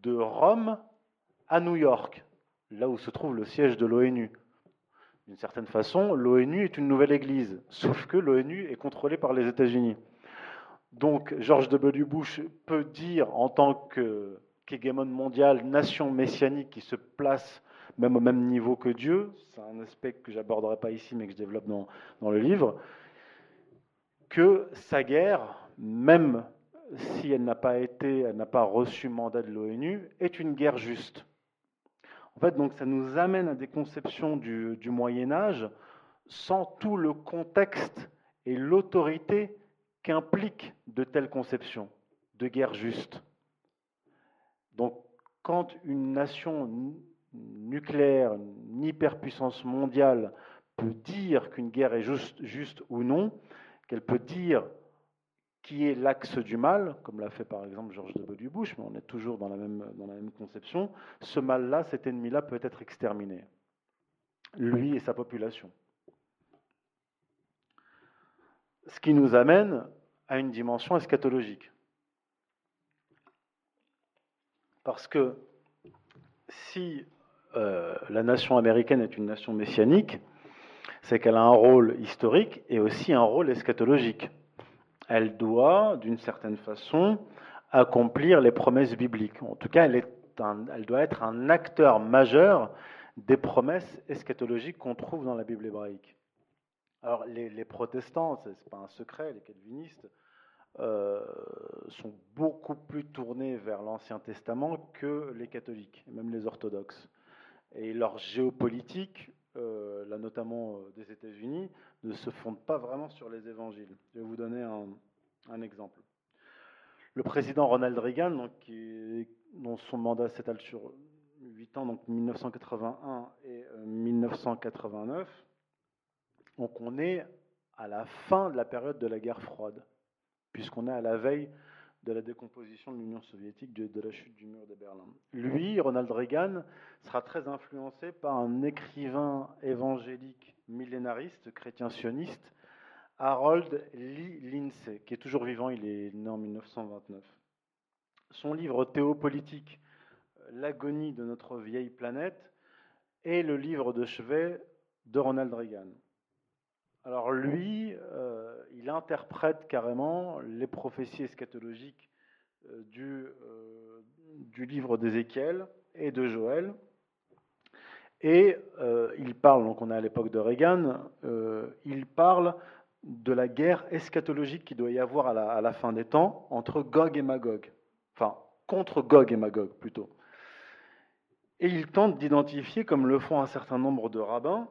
de Rome à New York, là où se trouve le siège de l'ONU. D'une certaine façon, l'ONU est une nouvelle église, sauf que l'ONU est contrôlée par les États-Unis. Donc George W. Bush peut dire en tant qu'hégémon mondial, nation messianique qui se place même au même niveau que Dieu, c'est un aspect que j'aborderai pas ici mais que je développe dans, le livre, que sa guerre, même si elle n'a pas été, elle n'a pas reçu mandat de l'ONU, est une guerre juste. En fait, donc ça nous amène à des conceptions du Moyen Âge sans tout le contexte et l'autorité qu'impliquent de telles conceptions de guerre juste. Donc, quand une nation nucléaire, une hyperpuissance mondiale peut dire qu'une guerre est juste, ou non, qu'elle peut dire qui est l'axe du mal, comme l'a fait par exemple George W. Bush, mais on est toujours dans la même, dans la même conception, ce mal-là, cet ennemi-là peut être exterminé, lui et sa population. Ce qui nous amène à une dimension eschatologique. Parce que si euh, la nation américaine est une nation messianique, c'est qu'elle a un rôle historique et aussi un rôle eschatologique. Elle doit, d'une certaine façon, accomplir les promesses bibliques. En tout cas, elle, elle doit être un acteur majeur des promesses eschatologiques qu'on trouve dans la Bible hébraïque. Alors, les, protestants, ce n'est pas un secret, les calvinistes, euh, sont beaucoup plus tournés vers l'Ancien Testament que les catholiques, même les orthodoxes. Et leur géopolitique, euh, là notamment euh, des États-Unis, ne se fonde pas vraiment sur les évangiles. Je vais vous donner un, exemple. Le président Ronald Reagan, donc, dont son mandat s'étale sur 8 ans, donc 1981 et 1989, donc on est à la fin de la période de la guerre froide, puisqu'on est à la veille de la décomposition de l'Union soviétique, de, la chute du mur de Berlin. Lui, Ronald Reagan, sera très influencé par un écrivain évangélique millénariste, chrétien sioniste, Harold Lee Lindsay, qui est toujours vivant, il est né en 1929. Son livre théopolitique, L'agonie de notre vieille planète, est le livre de chevet de Ronald Reagan. Alors lui, euh, il interprète carrément les prophéties eschatologiques euh, du, euh, du, livre d'Ézéchiel et de Joël. Et il parle, donc on est à l'époque de Reagan, il parle de la guerre eschatologique qu'il doit y avoir à la, fin des temps entre Gog et Magog. Enfin, contre Gog et Magog plutôt. Et il tente d'identifier, comme le font un certain nombre de rabbins,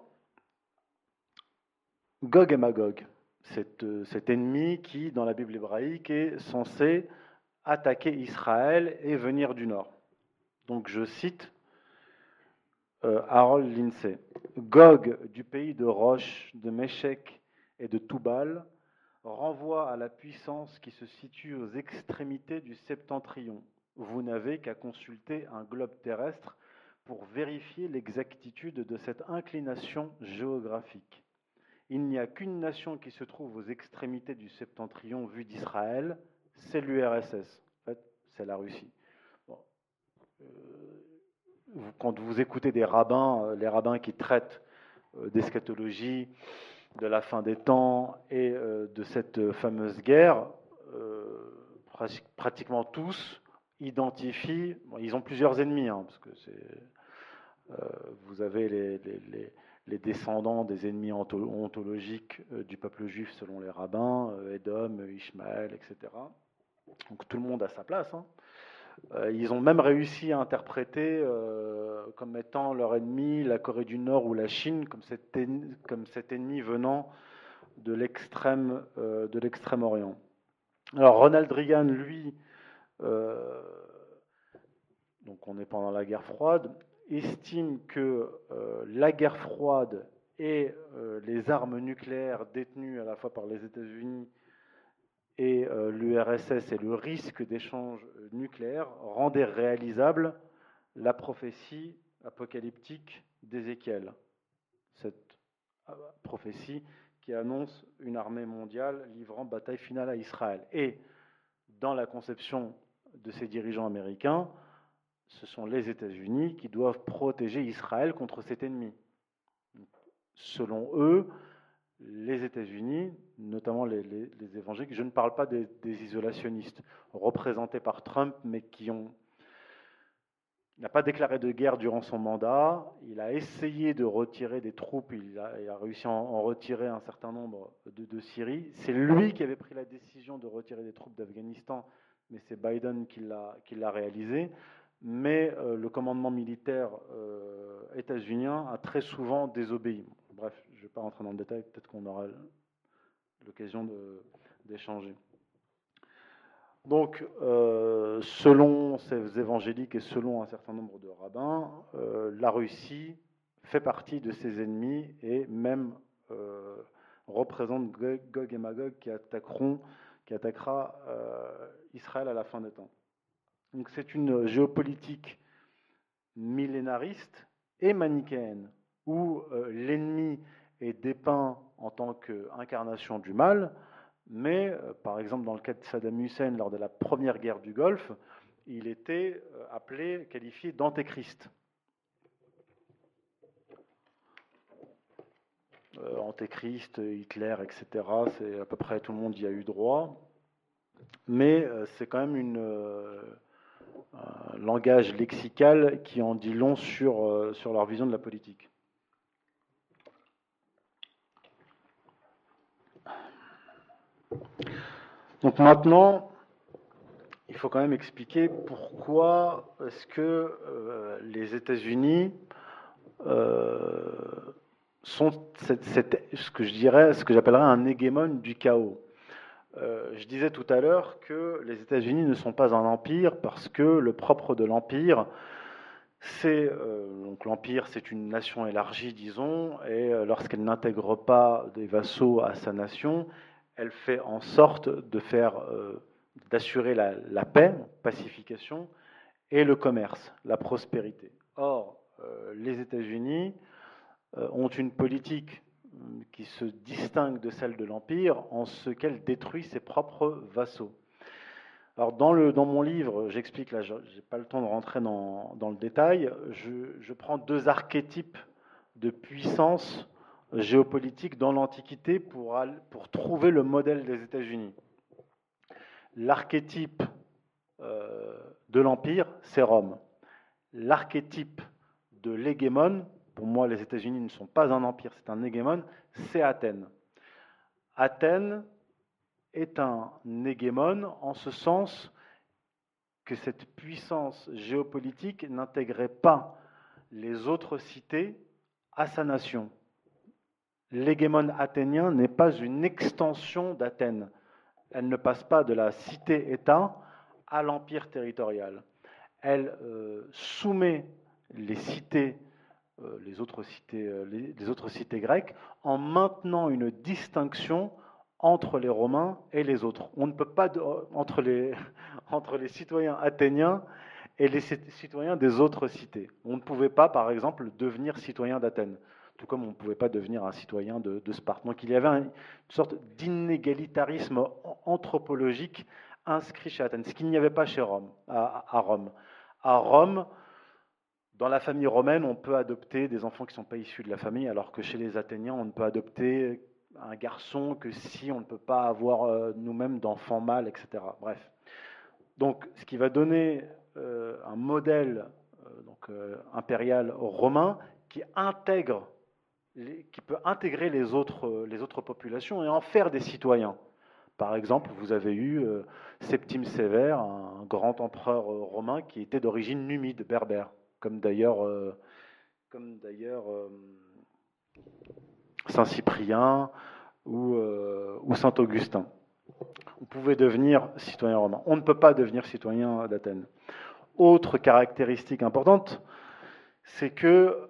Gog et Magog, euh, cet, ennemi qui, dans la Bible hébraïque, est censé attaquer Israël et venir du nord. Donc je cite euh, Harold Lindsay. Gog du pays de Roche, de Méchec et de Toubal renvoie à la puissance qui se situe aux extrémités du septentrion. Vous n'avez qu'à consulter un globe terrestre pour vérifier l'exactitude de cette inclination géographique. Il n'y a qu'une nation qui se trouve aux extrémités du septentrion vu d'Israël, c'est l'URSS. En fait, c'est la Russie. Euh, quand vous écoutez des rabbins, euh, les rabbins qui traitent euh, d'eschatologie, de la fin des temps et de cette fameuse guerre, pratiquement tous identifient, ils ont plusieurs ennemis, hein, parce que vous avez les les descendants des ennemis ontologiques euh, du peuple juif selon les rabbins, euh, Edom, Ishmaël, etc. Donc tout le monde a sa place. Hein. Euh, ils ont même réussi à interpréter comme étant leur ennemi la Corée du Nord ou la Chine, comme cet ennemi, venant de l'extrême de l'extrême-orient. Alors Ronald Reagan, lui, donc on est pendant la guerre froide, estime que la guerre froide et les armes nucléaires détenues à la fois par les États-Unis et l'URSS et le risque d'échange nucléaire rendaient réalisable la prophétie apocalyptique d'Ézéchiel. Cette prophétie qui annonce une armée mondiale livrant bataille finale à Israël. Et dans la conception de ces dirigeants américains, ce sont les États-Unis qui doivent protéger Israël contre cet ennemi. Selon eux, les États-Unis, notamment les, évangéliques, je ne parle pas des, isolationnistes représentés par Trump, mais qui ont n'a pas déclaré de guerre durant son mandat. Il a essayé de retirer des troupes. Il a, réussi à en retirer un certain nombre de, Syrie. C'est lui qui avait pris la décision de retirer des troupes d'Afghanistan, mais c'est Biden qui l'a réalisé. Mais euh, le commandement militaire euh, états-unien a très souvent désobéi. Bref, je ne vais pas rentrer dans le détail. Peut-être qu'on aura l'occasion d'échanger. Donc, euh, selon ces évangéliques et selon un certain nombre de rabbins, la Russie fait partie de ses ennemis et même représente Gog et Magog qui attaqueront, qui attaquera Israël à la fin des temps. Donc, c'est une géopolitique millénariste et manichéenne où l'ennemi est dépeint en tant qu'incarnation du mal, mais euh, par exemple dans le cas de Saddam Hussein lors de la première guerre du Golfe, il était euh, appelé, qualifié d'antéchrist. Euh, antéchrist, Hitler, etc. C'est à peu près tout le monde y a eu droit. Mais c'est quand même un langage lexical qui en dit long sur, sur leur vision de la politique. Donc maintenant, il faut quand même expliquer pourquoi est-ce que euh, les États-Unis euh, sont ce que je ce que j'appellerais un hégémon du chaos. Euh, je disais tout à l'heure que les États-Unis ne sont pas un empire parce que le propre de l'empire, c'est donc l'empire, c'est une nation élargie, disons, et lorsqu'elle n'intègre pas des vassaux à sa nation, elle fait en sorte de faire, euh, d'assurer la, paix, pacification, et le commerce, la prospérité. Or, euh, les États-Unis euh, ont une politique qui se distingue de celle de l'Empire en ce qu'elle détruit ses propres vassaux. Alors dans, le, dans mon livre, j'explique, là je n'ai pas le temps de rentrer dans, dans le détail, je, je, prends deux archétypes de puissance géopolitique dans l'Antiquité pour, pour trouver le modèle des États-Unis. L'archétype euh, de l'Empire, c'est Rome. L'archétype de l'hégémon, pour moi les États-Unis ne sont pas un empire, c'est un hégémon, c'est Athènes. Athènes est un hégémon en ce sens que cette puissance géopolitique n'intégrait pas les autres cités à sa nation l'hégémon athénien n'est pas une extension d'Athènes. Elle ne passe pas de la cité-État à l'empire territorial. Elle euh, soumet les cités, les, autres cités euh, les, autres cités grecques, en maintenant une distinction entre les Romains et les autres. On ne peut pas entre les, entre les citoyens athéniens et les citoyens des autres cités. On ne pouvait pas, par exemple, devenir citoyen d'Athènes tout comme on ne pouvait pas devenir un citoyen de, Sparte. Donc il y avait une sorte d'inégalitarisme anthropologique inscrit chez Athènes, ce qu'il n'y avait pas chez Rome, à, Rome. À Rome, dans la famille romaine, on peut adopter des enfants qui ne sont pas issus de la famille, alors que chez les Athéniens, on ne peut adopter un garçon que si on ne peut pas avoir euh, nous-mêmes d'enfants mâles, etc. Bref. Donc, ce qui va donner euh, un modèle euh, impérial romain qui intègre qui peut intégrer les autres, les autres populations et en faire des citoyens. Par exemple, vous avez eu Septime Sévère, un grand empereur romain qui était d'origine numide, berbère, comme d'ailleurs euh, d'ailleurs Saint Cyprien ou, ou Saint Augustin. Vous pouvez devenir citoyen romain. On ne peut pas devenir citoyen d'Athènes. Autre caractéristique importante, c'est que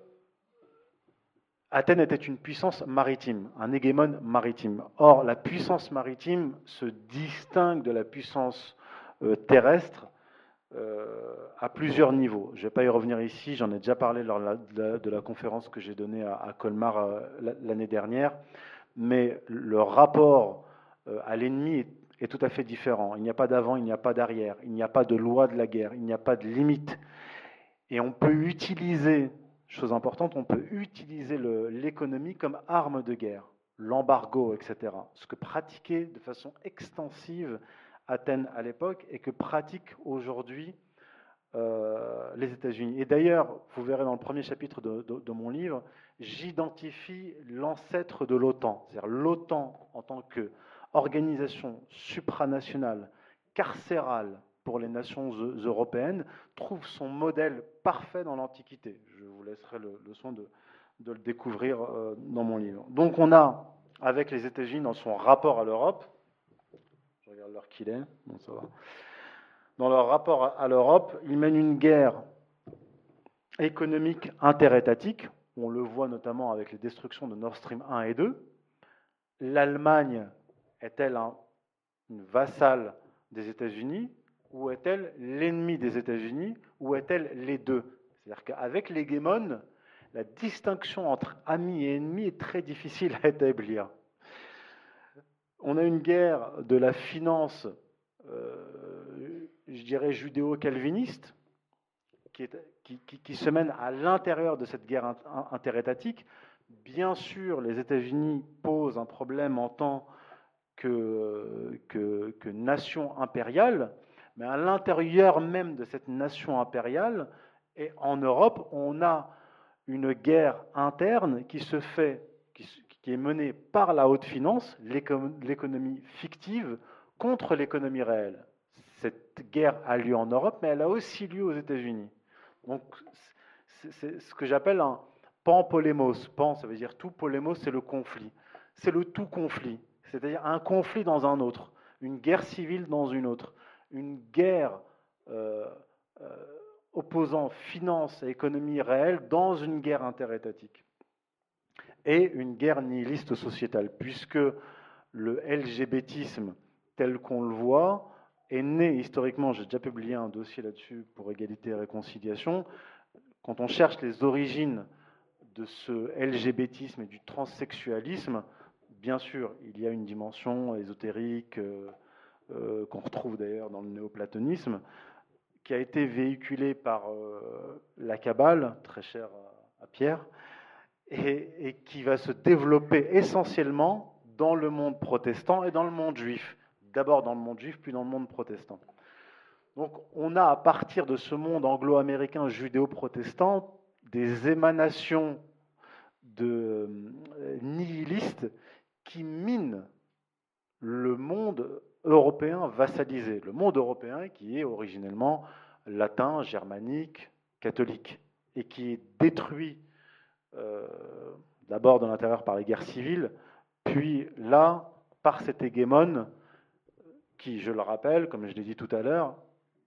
Athènes était une puissance maritime, un hégémon maritime. Or, la puissance maritime se distingue de la puissance euh, terrestre euh, à plusieurs niveaux. Je ne vais pas y revenir ici, j'en ai déjà parlé lors de la, conférence que j'ai donnée à, Colmar euh, l'année dernière, mais le rapport à l'ennemi est tout à fait différent. Il n'y a pas d'avant, il n'y a pas d'arrière, il n'y a pas de loi de la guerre, il n'y a pas de limite. Et on peut utiliser chose importante, on peut utiliser l'économie comme arme de guerre, l'embargo, etc. Ce que pratiquait de façon extensive Athènes à l'époque et que pratiquent aujourd'hui euh, les États-Unis. Et d'ailleurs, vous verrez dans le premier chapitre de, mon livre, j'identifie l'ancêtre de l'OTAN, c'est-à-dire l'OTAN en tant qu'organisation supranationale, carcérale, pour les nations européennes, trouve son modèle parfait dans l'Antiquité. Je vous laisserai le, soin de, le découvrir euh, dans mon livre. Donc on a, avec les États-Unis dans son rapport à l'Europe, regarde qu'il est. Dans leur rapport à l'Europe, ils mènent une guerre économique interétatique. On le voit notamment avec les destructions de Nord Stream 1 et 2. L'Allemagne est-elle une vassale des États-Unis ou est-elle l'ennemi des États-Unis Ou est-elle les deux? C'est-à-dire qu'avec l'hégémon, la distinction entre amis et ennemis est très difficile à établir. On a une guerre de la finance, euh, je dirais, judéo-calviniste, qui, se mène à l'intérieur de cette guerre interétatique. Bien sûr, les États-Unis posent un problème en tant que, que, nation impériale, mais à l'intérieur même de cette nation impériale, et en Europe, on a une guerre interne qui se fait, est menée par la haute finance, l'économie fictive, contre l'économie réelle. Cette guerre a lieu en Europe, mais elle a aussi lieu aux États-Unis. Donc, c'est ce que j'appelle un pan-polémos. Pan, ça veut dire tout, polémos, c'est le conflit. C'est le tout conflit, c'est-à-dire un conflit dans un autre, une guerre civile dans une autre une guerre euh, euh, opposant finance et économie réelle dans une guerre interétatique. Et une guerre nihiliste sociétale, puisque le LGBTisme tel qu'on le voit est né historiquement, j'ai déjà publié un dossier là-dessus pour égalité et réconciliation, quand on cherche les origines de ce LGBTisme et du transsexualisme, bien sûr, il y a une dimension ésotérique, euh, euh, qu'on retrouve d'ailleurs dans le néoplatonisme, qui a été véhiculé par euh, la Kabbale, très chère à, Pierre, et, qui va se développer essentiellement dans le monde protestant et dans le monde juif. D'abord dans le monde juif, puis dans le monde protestant. Donc on a à partir de ce monde anglo-américain judéo-protestant des émanations de euh, nihilistes qui minent le monde européen vassalisé, le monde européen qui est originellement latin, germanique, catholique, et qui est détruit d'abord dans l'intérieur par les guerres civiles, puis là par cet hégémon qui, je le rappelle, comme je l'ai dit tout à l'heure,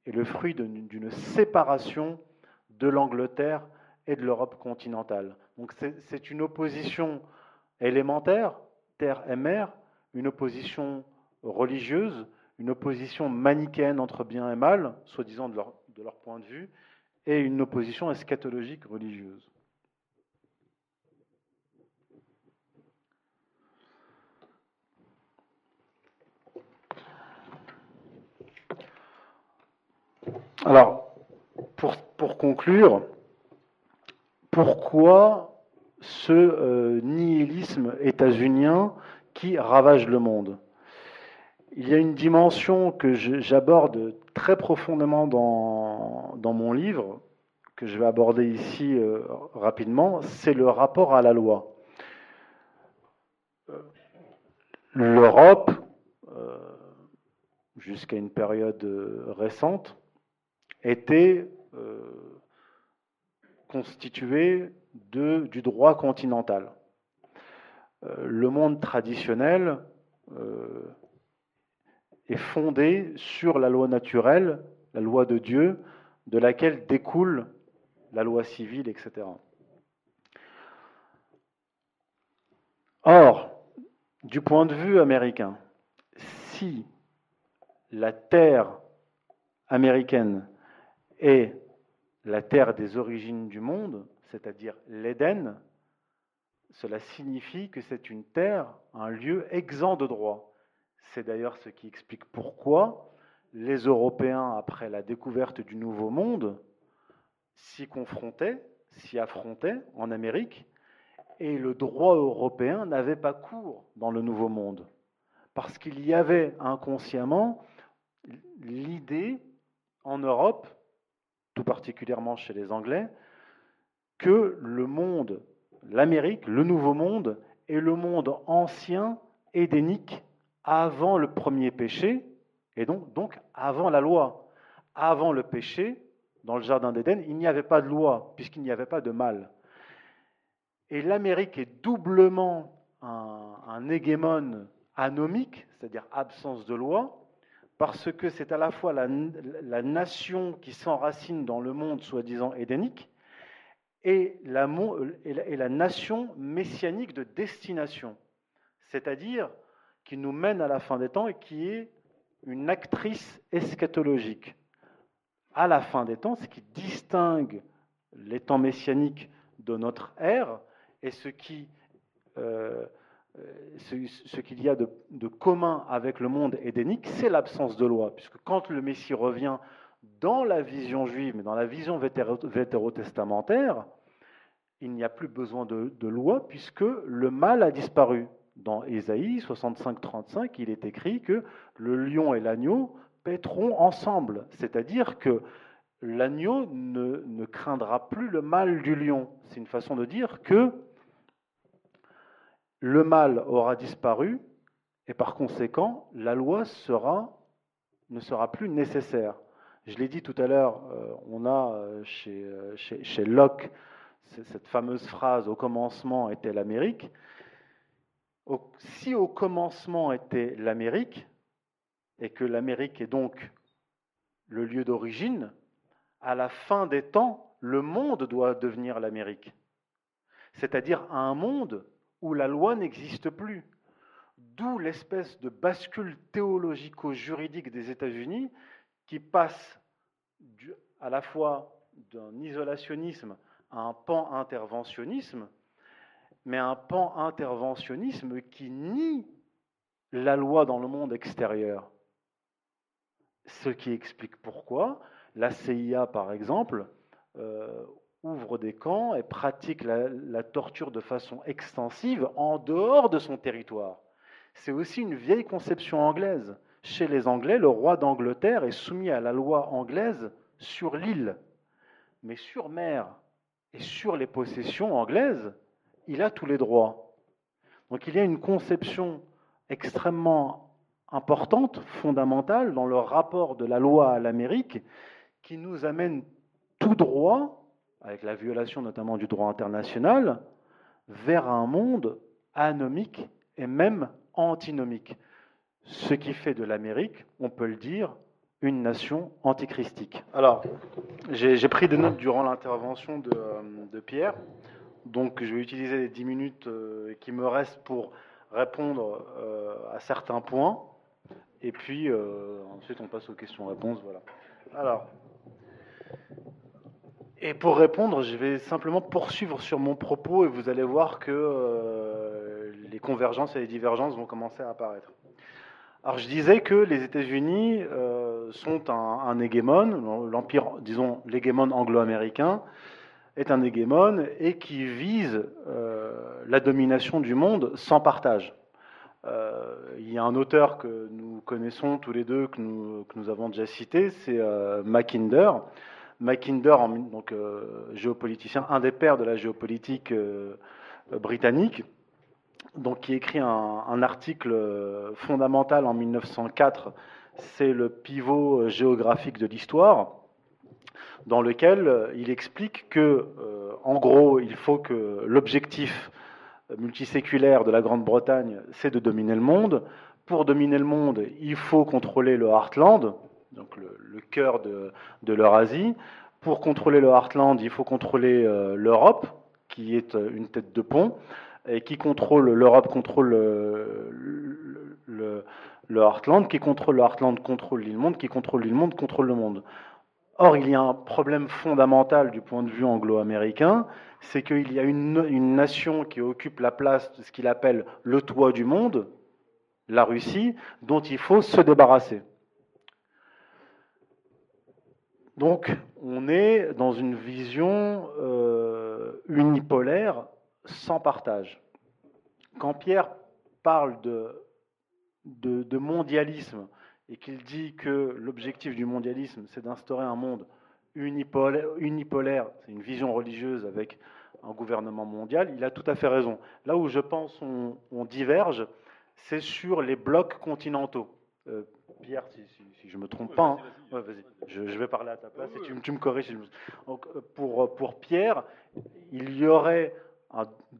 est le fruit d'une séparation de l'Angleterre et de l'Europe continentale. Donc c'est une opposition élémentaire, terre et mer, une opposition religieuse, une opposition manichéenne entre bien et mal, soi-disant de leur, de leur point de vue, et une opposition eschatologique religieuse. Alors, pour, pour conclure, pourquoi ce euh, nihilisme états-unien qui ravage le monde? Il y a une dimension que j'aborde très profondément dans, mon livre, que je vais aborder ici euh, rapidement, c'est le rapport à la loi. L'Europe, euh, jusqu'à une période récente, était euh, constituée de, du droit continental. le monde traditionnel est fondée sur la loi naturelle, la loi de Dieu, de laquelle découle la loi civile, etc. Or, du point de vue américain, si la terre américaine est la terre des origines du monde, c'est-à-dire l'Éden, cela signifie que c'est une terre, un lieu exempt de droit. C'est d'ailleurs ce qui explique pourquoi les Européens, après la découverte du Nouveau Monde, s'y confrontaient, s'y affrontaient en Amérique, et le droit européen n'avait pas cours dans le Nouveau Monde, parce qu'il y avait inconsciemment l'idée en Europe, tout particulièrement chez les Anglais, que le monde, l'Amérique, le Nouveau Monde, est le monde ancien, édénique, avant le premier péché, et donc, avant la loi. Avant le péché, dans le Jardin d'Éden, il n'y avait pas de loi, puisqu'il n'y avait pas de mal. Et l'Amérique est doublement un, un hégémone anomique, c'est-à-dire absence de loi, parce que c'est à la fois la, nation qui s'enracine dans le monde soi-disant édénique et la, et la nation messianique de destination, c'est-à-dire qui nous mène à la fin des temps et qui est une actrice eschatologique. À la fin des temps, ce qui distingue les temps messianiques de notre ère et ce qui euh, ce, qu'il y a de, commun avec le monde édénique, c'est l'absence de loi, puisque quand le Messie revient dans la vision juive, mais dans la vision vétérotestamentaire, il n'y a plus besoin de, de, loi, puisque le mal a disparu. Dans Ésaïe 65-35, il est écrit que le lion et l'agneau paîtront ensemble, c'est-à-dire que l'agneau ne, ne craindra plus le mal du lion. C'est une façon de dire que le mal aura disparu et par conséquent, la loi sera, ne sera plus nécessaire. Je l'ai dit tout à l'heure, euh, on a euh, chez, euh, chez, chez Locke cette fameuse phrase au commencement était l'Amérique. Si au commencement était l'Amérique, et que l'Amérique est donc le lieu d'origine, à la fin des temps, le monde doit devenir l'Amérique. C'est-à-dire un monde où la loi n'existe plus. D'où l'espèce de bascule théologico-juridique des États-Unis qui passe à la fois d'un isolationnisme à un pan-interventionnisme, mais un pan-interventionnisme qui nie la loi dans le monde extérieur. Ce qui explique pourquoi la CIA, par exemple, euh, ouvre des camps et pratique la, torture de façon extensive en dehors de son territoire. C'est aussi une vieille conception anglaise. Chez les Anglais, le roi d'Angleterre est soumis à la loi anglaise sur l'île, mais sur mer et sur les possessions anglaises, il a tous les droits. Donc il y a une conception extrêmement importante, fondamentale, dans le rapport de la loi à l'Amérique, qui nous amène tout droit avec la violation notamment du droit international, vers un monde anomique et même antinomique. Ce qui fait de l'Amérique, on peut le dire, une nation antichristique. Alors, j'ai pris des notes durant l'intervention de, de, Pierre, donc je vais utiliser les 10 minutes euh, qui me restent pour répondre euh, à certains points, et puis euh, ensuite on passe aux questions-réponses. Voilà. Alors, et pour répondre, je vais simplement poursuivre sur mon propos et vous allez voir que euh, les convergences et les divergences vont commencer à apparaître. Alors je disais que les États-Unis euh, sont un, un l'empire, disons l'hégémone anglo-américain est un hégémone et qui vise euh, la domination du monde sans partage. Il y a un auteur que nous connaissons tous les deux, que nous, que nous avons déjà cité, c'est Mackinder, Mackinder, donc euh, un des pères de la géopolitique euh, britannique, donc qui écrit un, article euh, fondamental en 1904, c'est le pivot géographique de l'histoire, dans lequel il explique que, en gros, il faut que l'objectif multiséculaire de la Grande-Bretagne, c'est de dominer le monde. Pour dominer le monde, il faut contrôler le Heartland, donc le, cœur de, l'Eurasie. pour contrôler le Heartland, il faut contrôler l'Europe, qui est une tête de pont, et qui contrôle l'Europe contrôle le, le, Heartland, qui contrôle le Heartland contrôle l'île monde, qui contrôle l'île monde contrôle le monde. Or, il y a un problème fondamental du point de vue anglo-américain, c'est qu'il y a une, nation qui occupe la place de ce qu'il appelle le toit du monde, la Russie, dont il faut se débarrasser. Donc, on est dans une vision euh, unipolaire sans partage. Quand Pierre parle de, mondialisme et qu'il dit que l'objectif du mondialisme, c'est d'instaurer un monde unipolaire, c'est une vision religieuse avec un gouvernement mondial, il a tout à fait raison. Là où je pense on, on diverge, c'est sur les blocs continentaux. Euh, Pierre, si, je ne me trompe pas, hein. je, vais parler à ta place et tu, me corriges. Donc, euh, pour, pour Pierre, il y aurait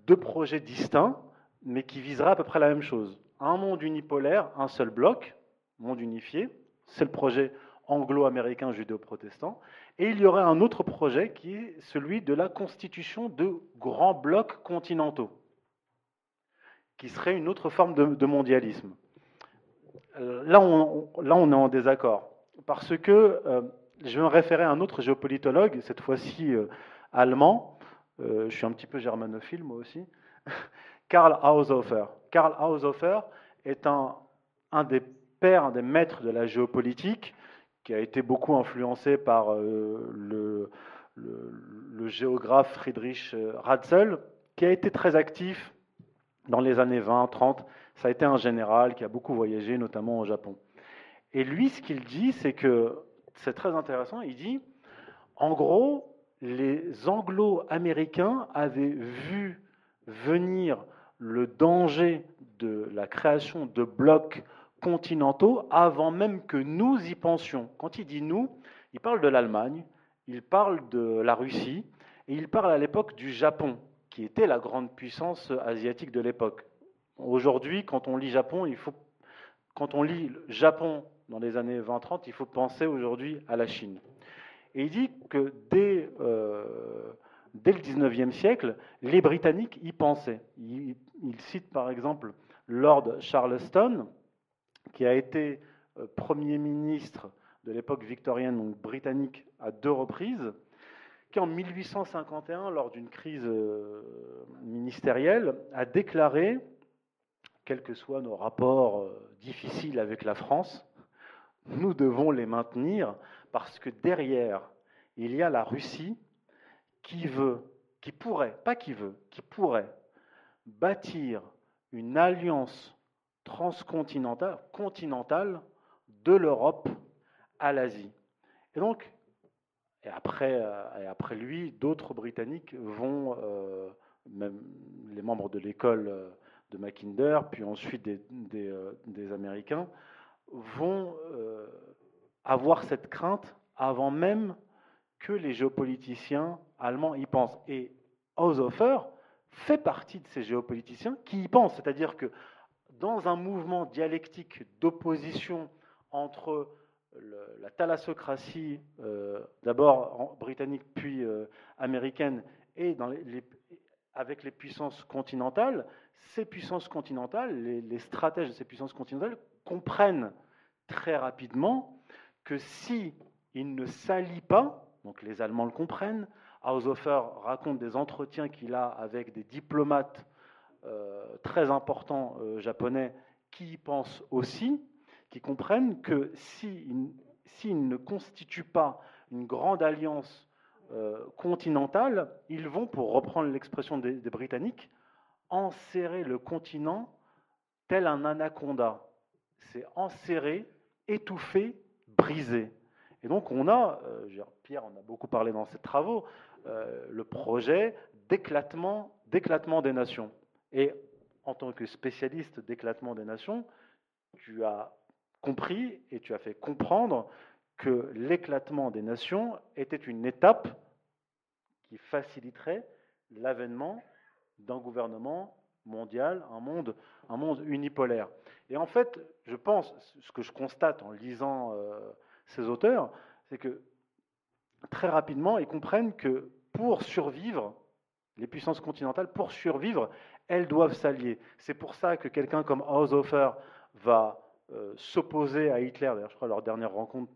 deux projets distincts, mais qui viseraient à peu près la même chose. Un monde unipolaire, un seul bloc, monde unifié, c'est le projet anglo-américain judéo-protestant, et il y aurait un autre projet qui est celui de la constitution de grands blocs continentaux, qui serait une autre forme de mondialisme. Euh, là on, est en désaccord. Parce que euh, je vais me référer à un autre géopolitologue, cette fois-ci euh, allemand. je suis un petit peu germanophile, moi aussi. Karl Haushofer. Karl Haushofer est un, des pères, un des maîtres de la géopolitique, qui a été beaucoup influencé par le, le, géographe Friedrich Ratzel, qui a été très actif dans les années 20, 30 ça a été un général qui a beaucoup voyagé, notamment au Japon. Et lui, ce qu'il dit, c'est que c'est très intéressant. Il dit, en gros, les anglo-américains avaient vu venir le danger de la création de blocs continentaux avant même que nous y pensions. Quand il dit nous, il parle de l'Allemagne, il parle de la Russie, et il parle à l'époque du Japon, qui était la grande puissance asiatique de l'époque. Aujourd'hui, quand on lit Japon, il faut, quand on lit Japon dans les années 20-30, il faut penser aujourd'hui à la Chine. Et il dit que dès, euh, le 19e siècle, les Britanniques y pensaient. Il, cite par exemple Lord Charleston, qui a été euh, Premier ministre de l'époque victorienne, donc britannique, à deux reprises, qui en 1851, lors d'une crise euh, ministérielle, a déclaré quels que soient nos rapports euh, difficiles avec la France, nous devons les maintenir parce que derrière, il y a la Russie qui veut, qui pourrait, pas qui veut, qui pourrait bâtir une alliance transcontinentale continentale de l'Europe à l'Asie. Et donc, et après, euh, lui, d'autres Britanniques vont, euh, même les membres de l'école de Mackinder, puis ensuite des, euh, Américains, vont euh, avoir cette crainte avant même que les géopoliticiens allemands y pensent. Et Haushofer fait partie de ces géopoliticiens qui y pensent, c'est-à-dire que dans un mouvement dialectique d'opposition entre la thalassocratie, euh, d'abord britannique puis américaine, et avec les puissances continentales, ces puissances continentales, les, stratèges de ces puissances continentales comprennent très rapidement que si ils ne s'allient pas, donc les Allemands le comprennent, Haushofer raconte des entretiens qu'il a avec des diplomates euh, très importants euh, japonais qui y pensent aussi, qui comprennent que s'ils si, ne constituent pas une grande alliance euh, continentale, ils vont, pour reprendre l'expression des, Britanniques, enserrer le continent tel un anaconda. C'est enserrer, étouffer, briser. Et donc on a, euh, Pierre en a beaucoup parlé dans ses travaux, euh, le projet d'éclatement, d'éclatement des nations. Et en tant que spécialiste d'éclatement des nations, tu as compris et tu as fait comprendre que l'éclatement des nations était une étape qui faciliterait l'avènement d'un gouvernement mondial, un monde, un monde unipolaire. Et en fait, je pense, ce que je constate en lisant euh, ces auteurs, c'est que très rapidement, ils comprennent que pour survivre, les puissances continentales, pour survivre, elles doivent s'allier. C'est pour ça que quelqu'un comme Haushofer va euh, s'opposer à Hitler. D'ailleurs, je crois que leur dernière rencontre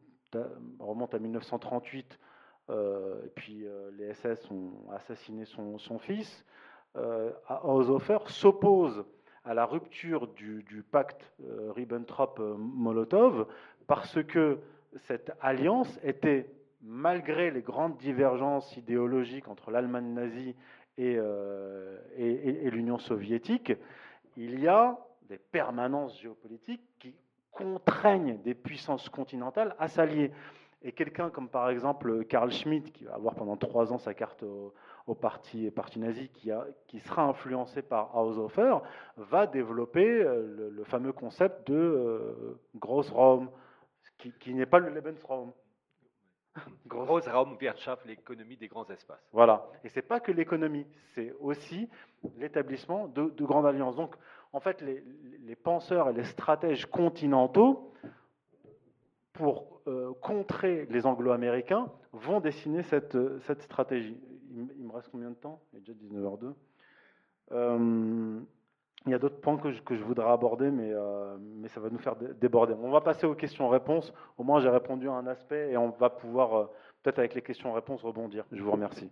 remonte à 1938, euh, et puis euh, les SS ont assassiné son, fils. Haushofer s'oppose à la rupture du, pacte Ribbentrop-Molotov parce que cette alliance était malgré les grandes divergences idéologiques entre l'Allemagne nazie euh, et, l'Union soviétique, il y a des permanences géopolitiques qui contraignent des puissances continentales à s'allier. Et quelqu'un comme par exemple Karl Schmitt, qui va avoir pendant trois ans sa carte au, parti, parti, nazi, qui, a, qui, sera influencé par Haushofer, va développer euh, le, fameux concept de euh, Grossraum, qui, qui n'est pas le Lebensraum. Großraumwirtschaft, l'économie des grands espaces. Voilà. Et c'est pas que l'économie, c'est aussi l'établissement de, grandes alliances. Donc, en fait, les, penseurs et les stratèges continentaux, pour euh, contrer les anglo-américains, vont dessiner cette, cette stratégie. Il, me reste combien de temps? Il est déjà 19h02. Euh, il y a d'autres points que je, voudrais aborder, mais, euh, mais ça va nous faire déborder. On va passer aux questions-réponses. Au moins, j'ai répondu à un aspect et on va pouvoir, euh, peut-être avec les questions-réponses, rebondir. Je vous remercie.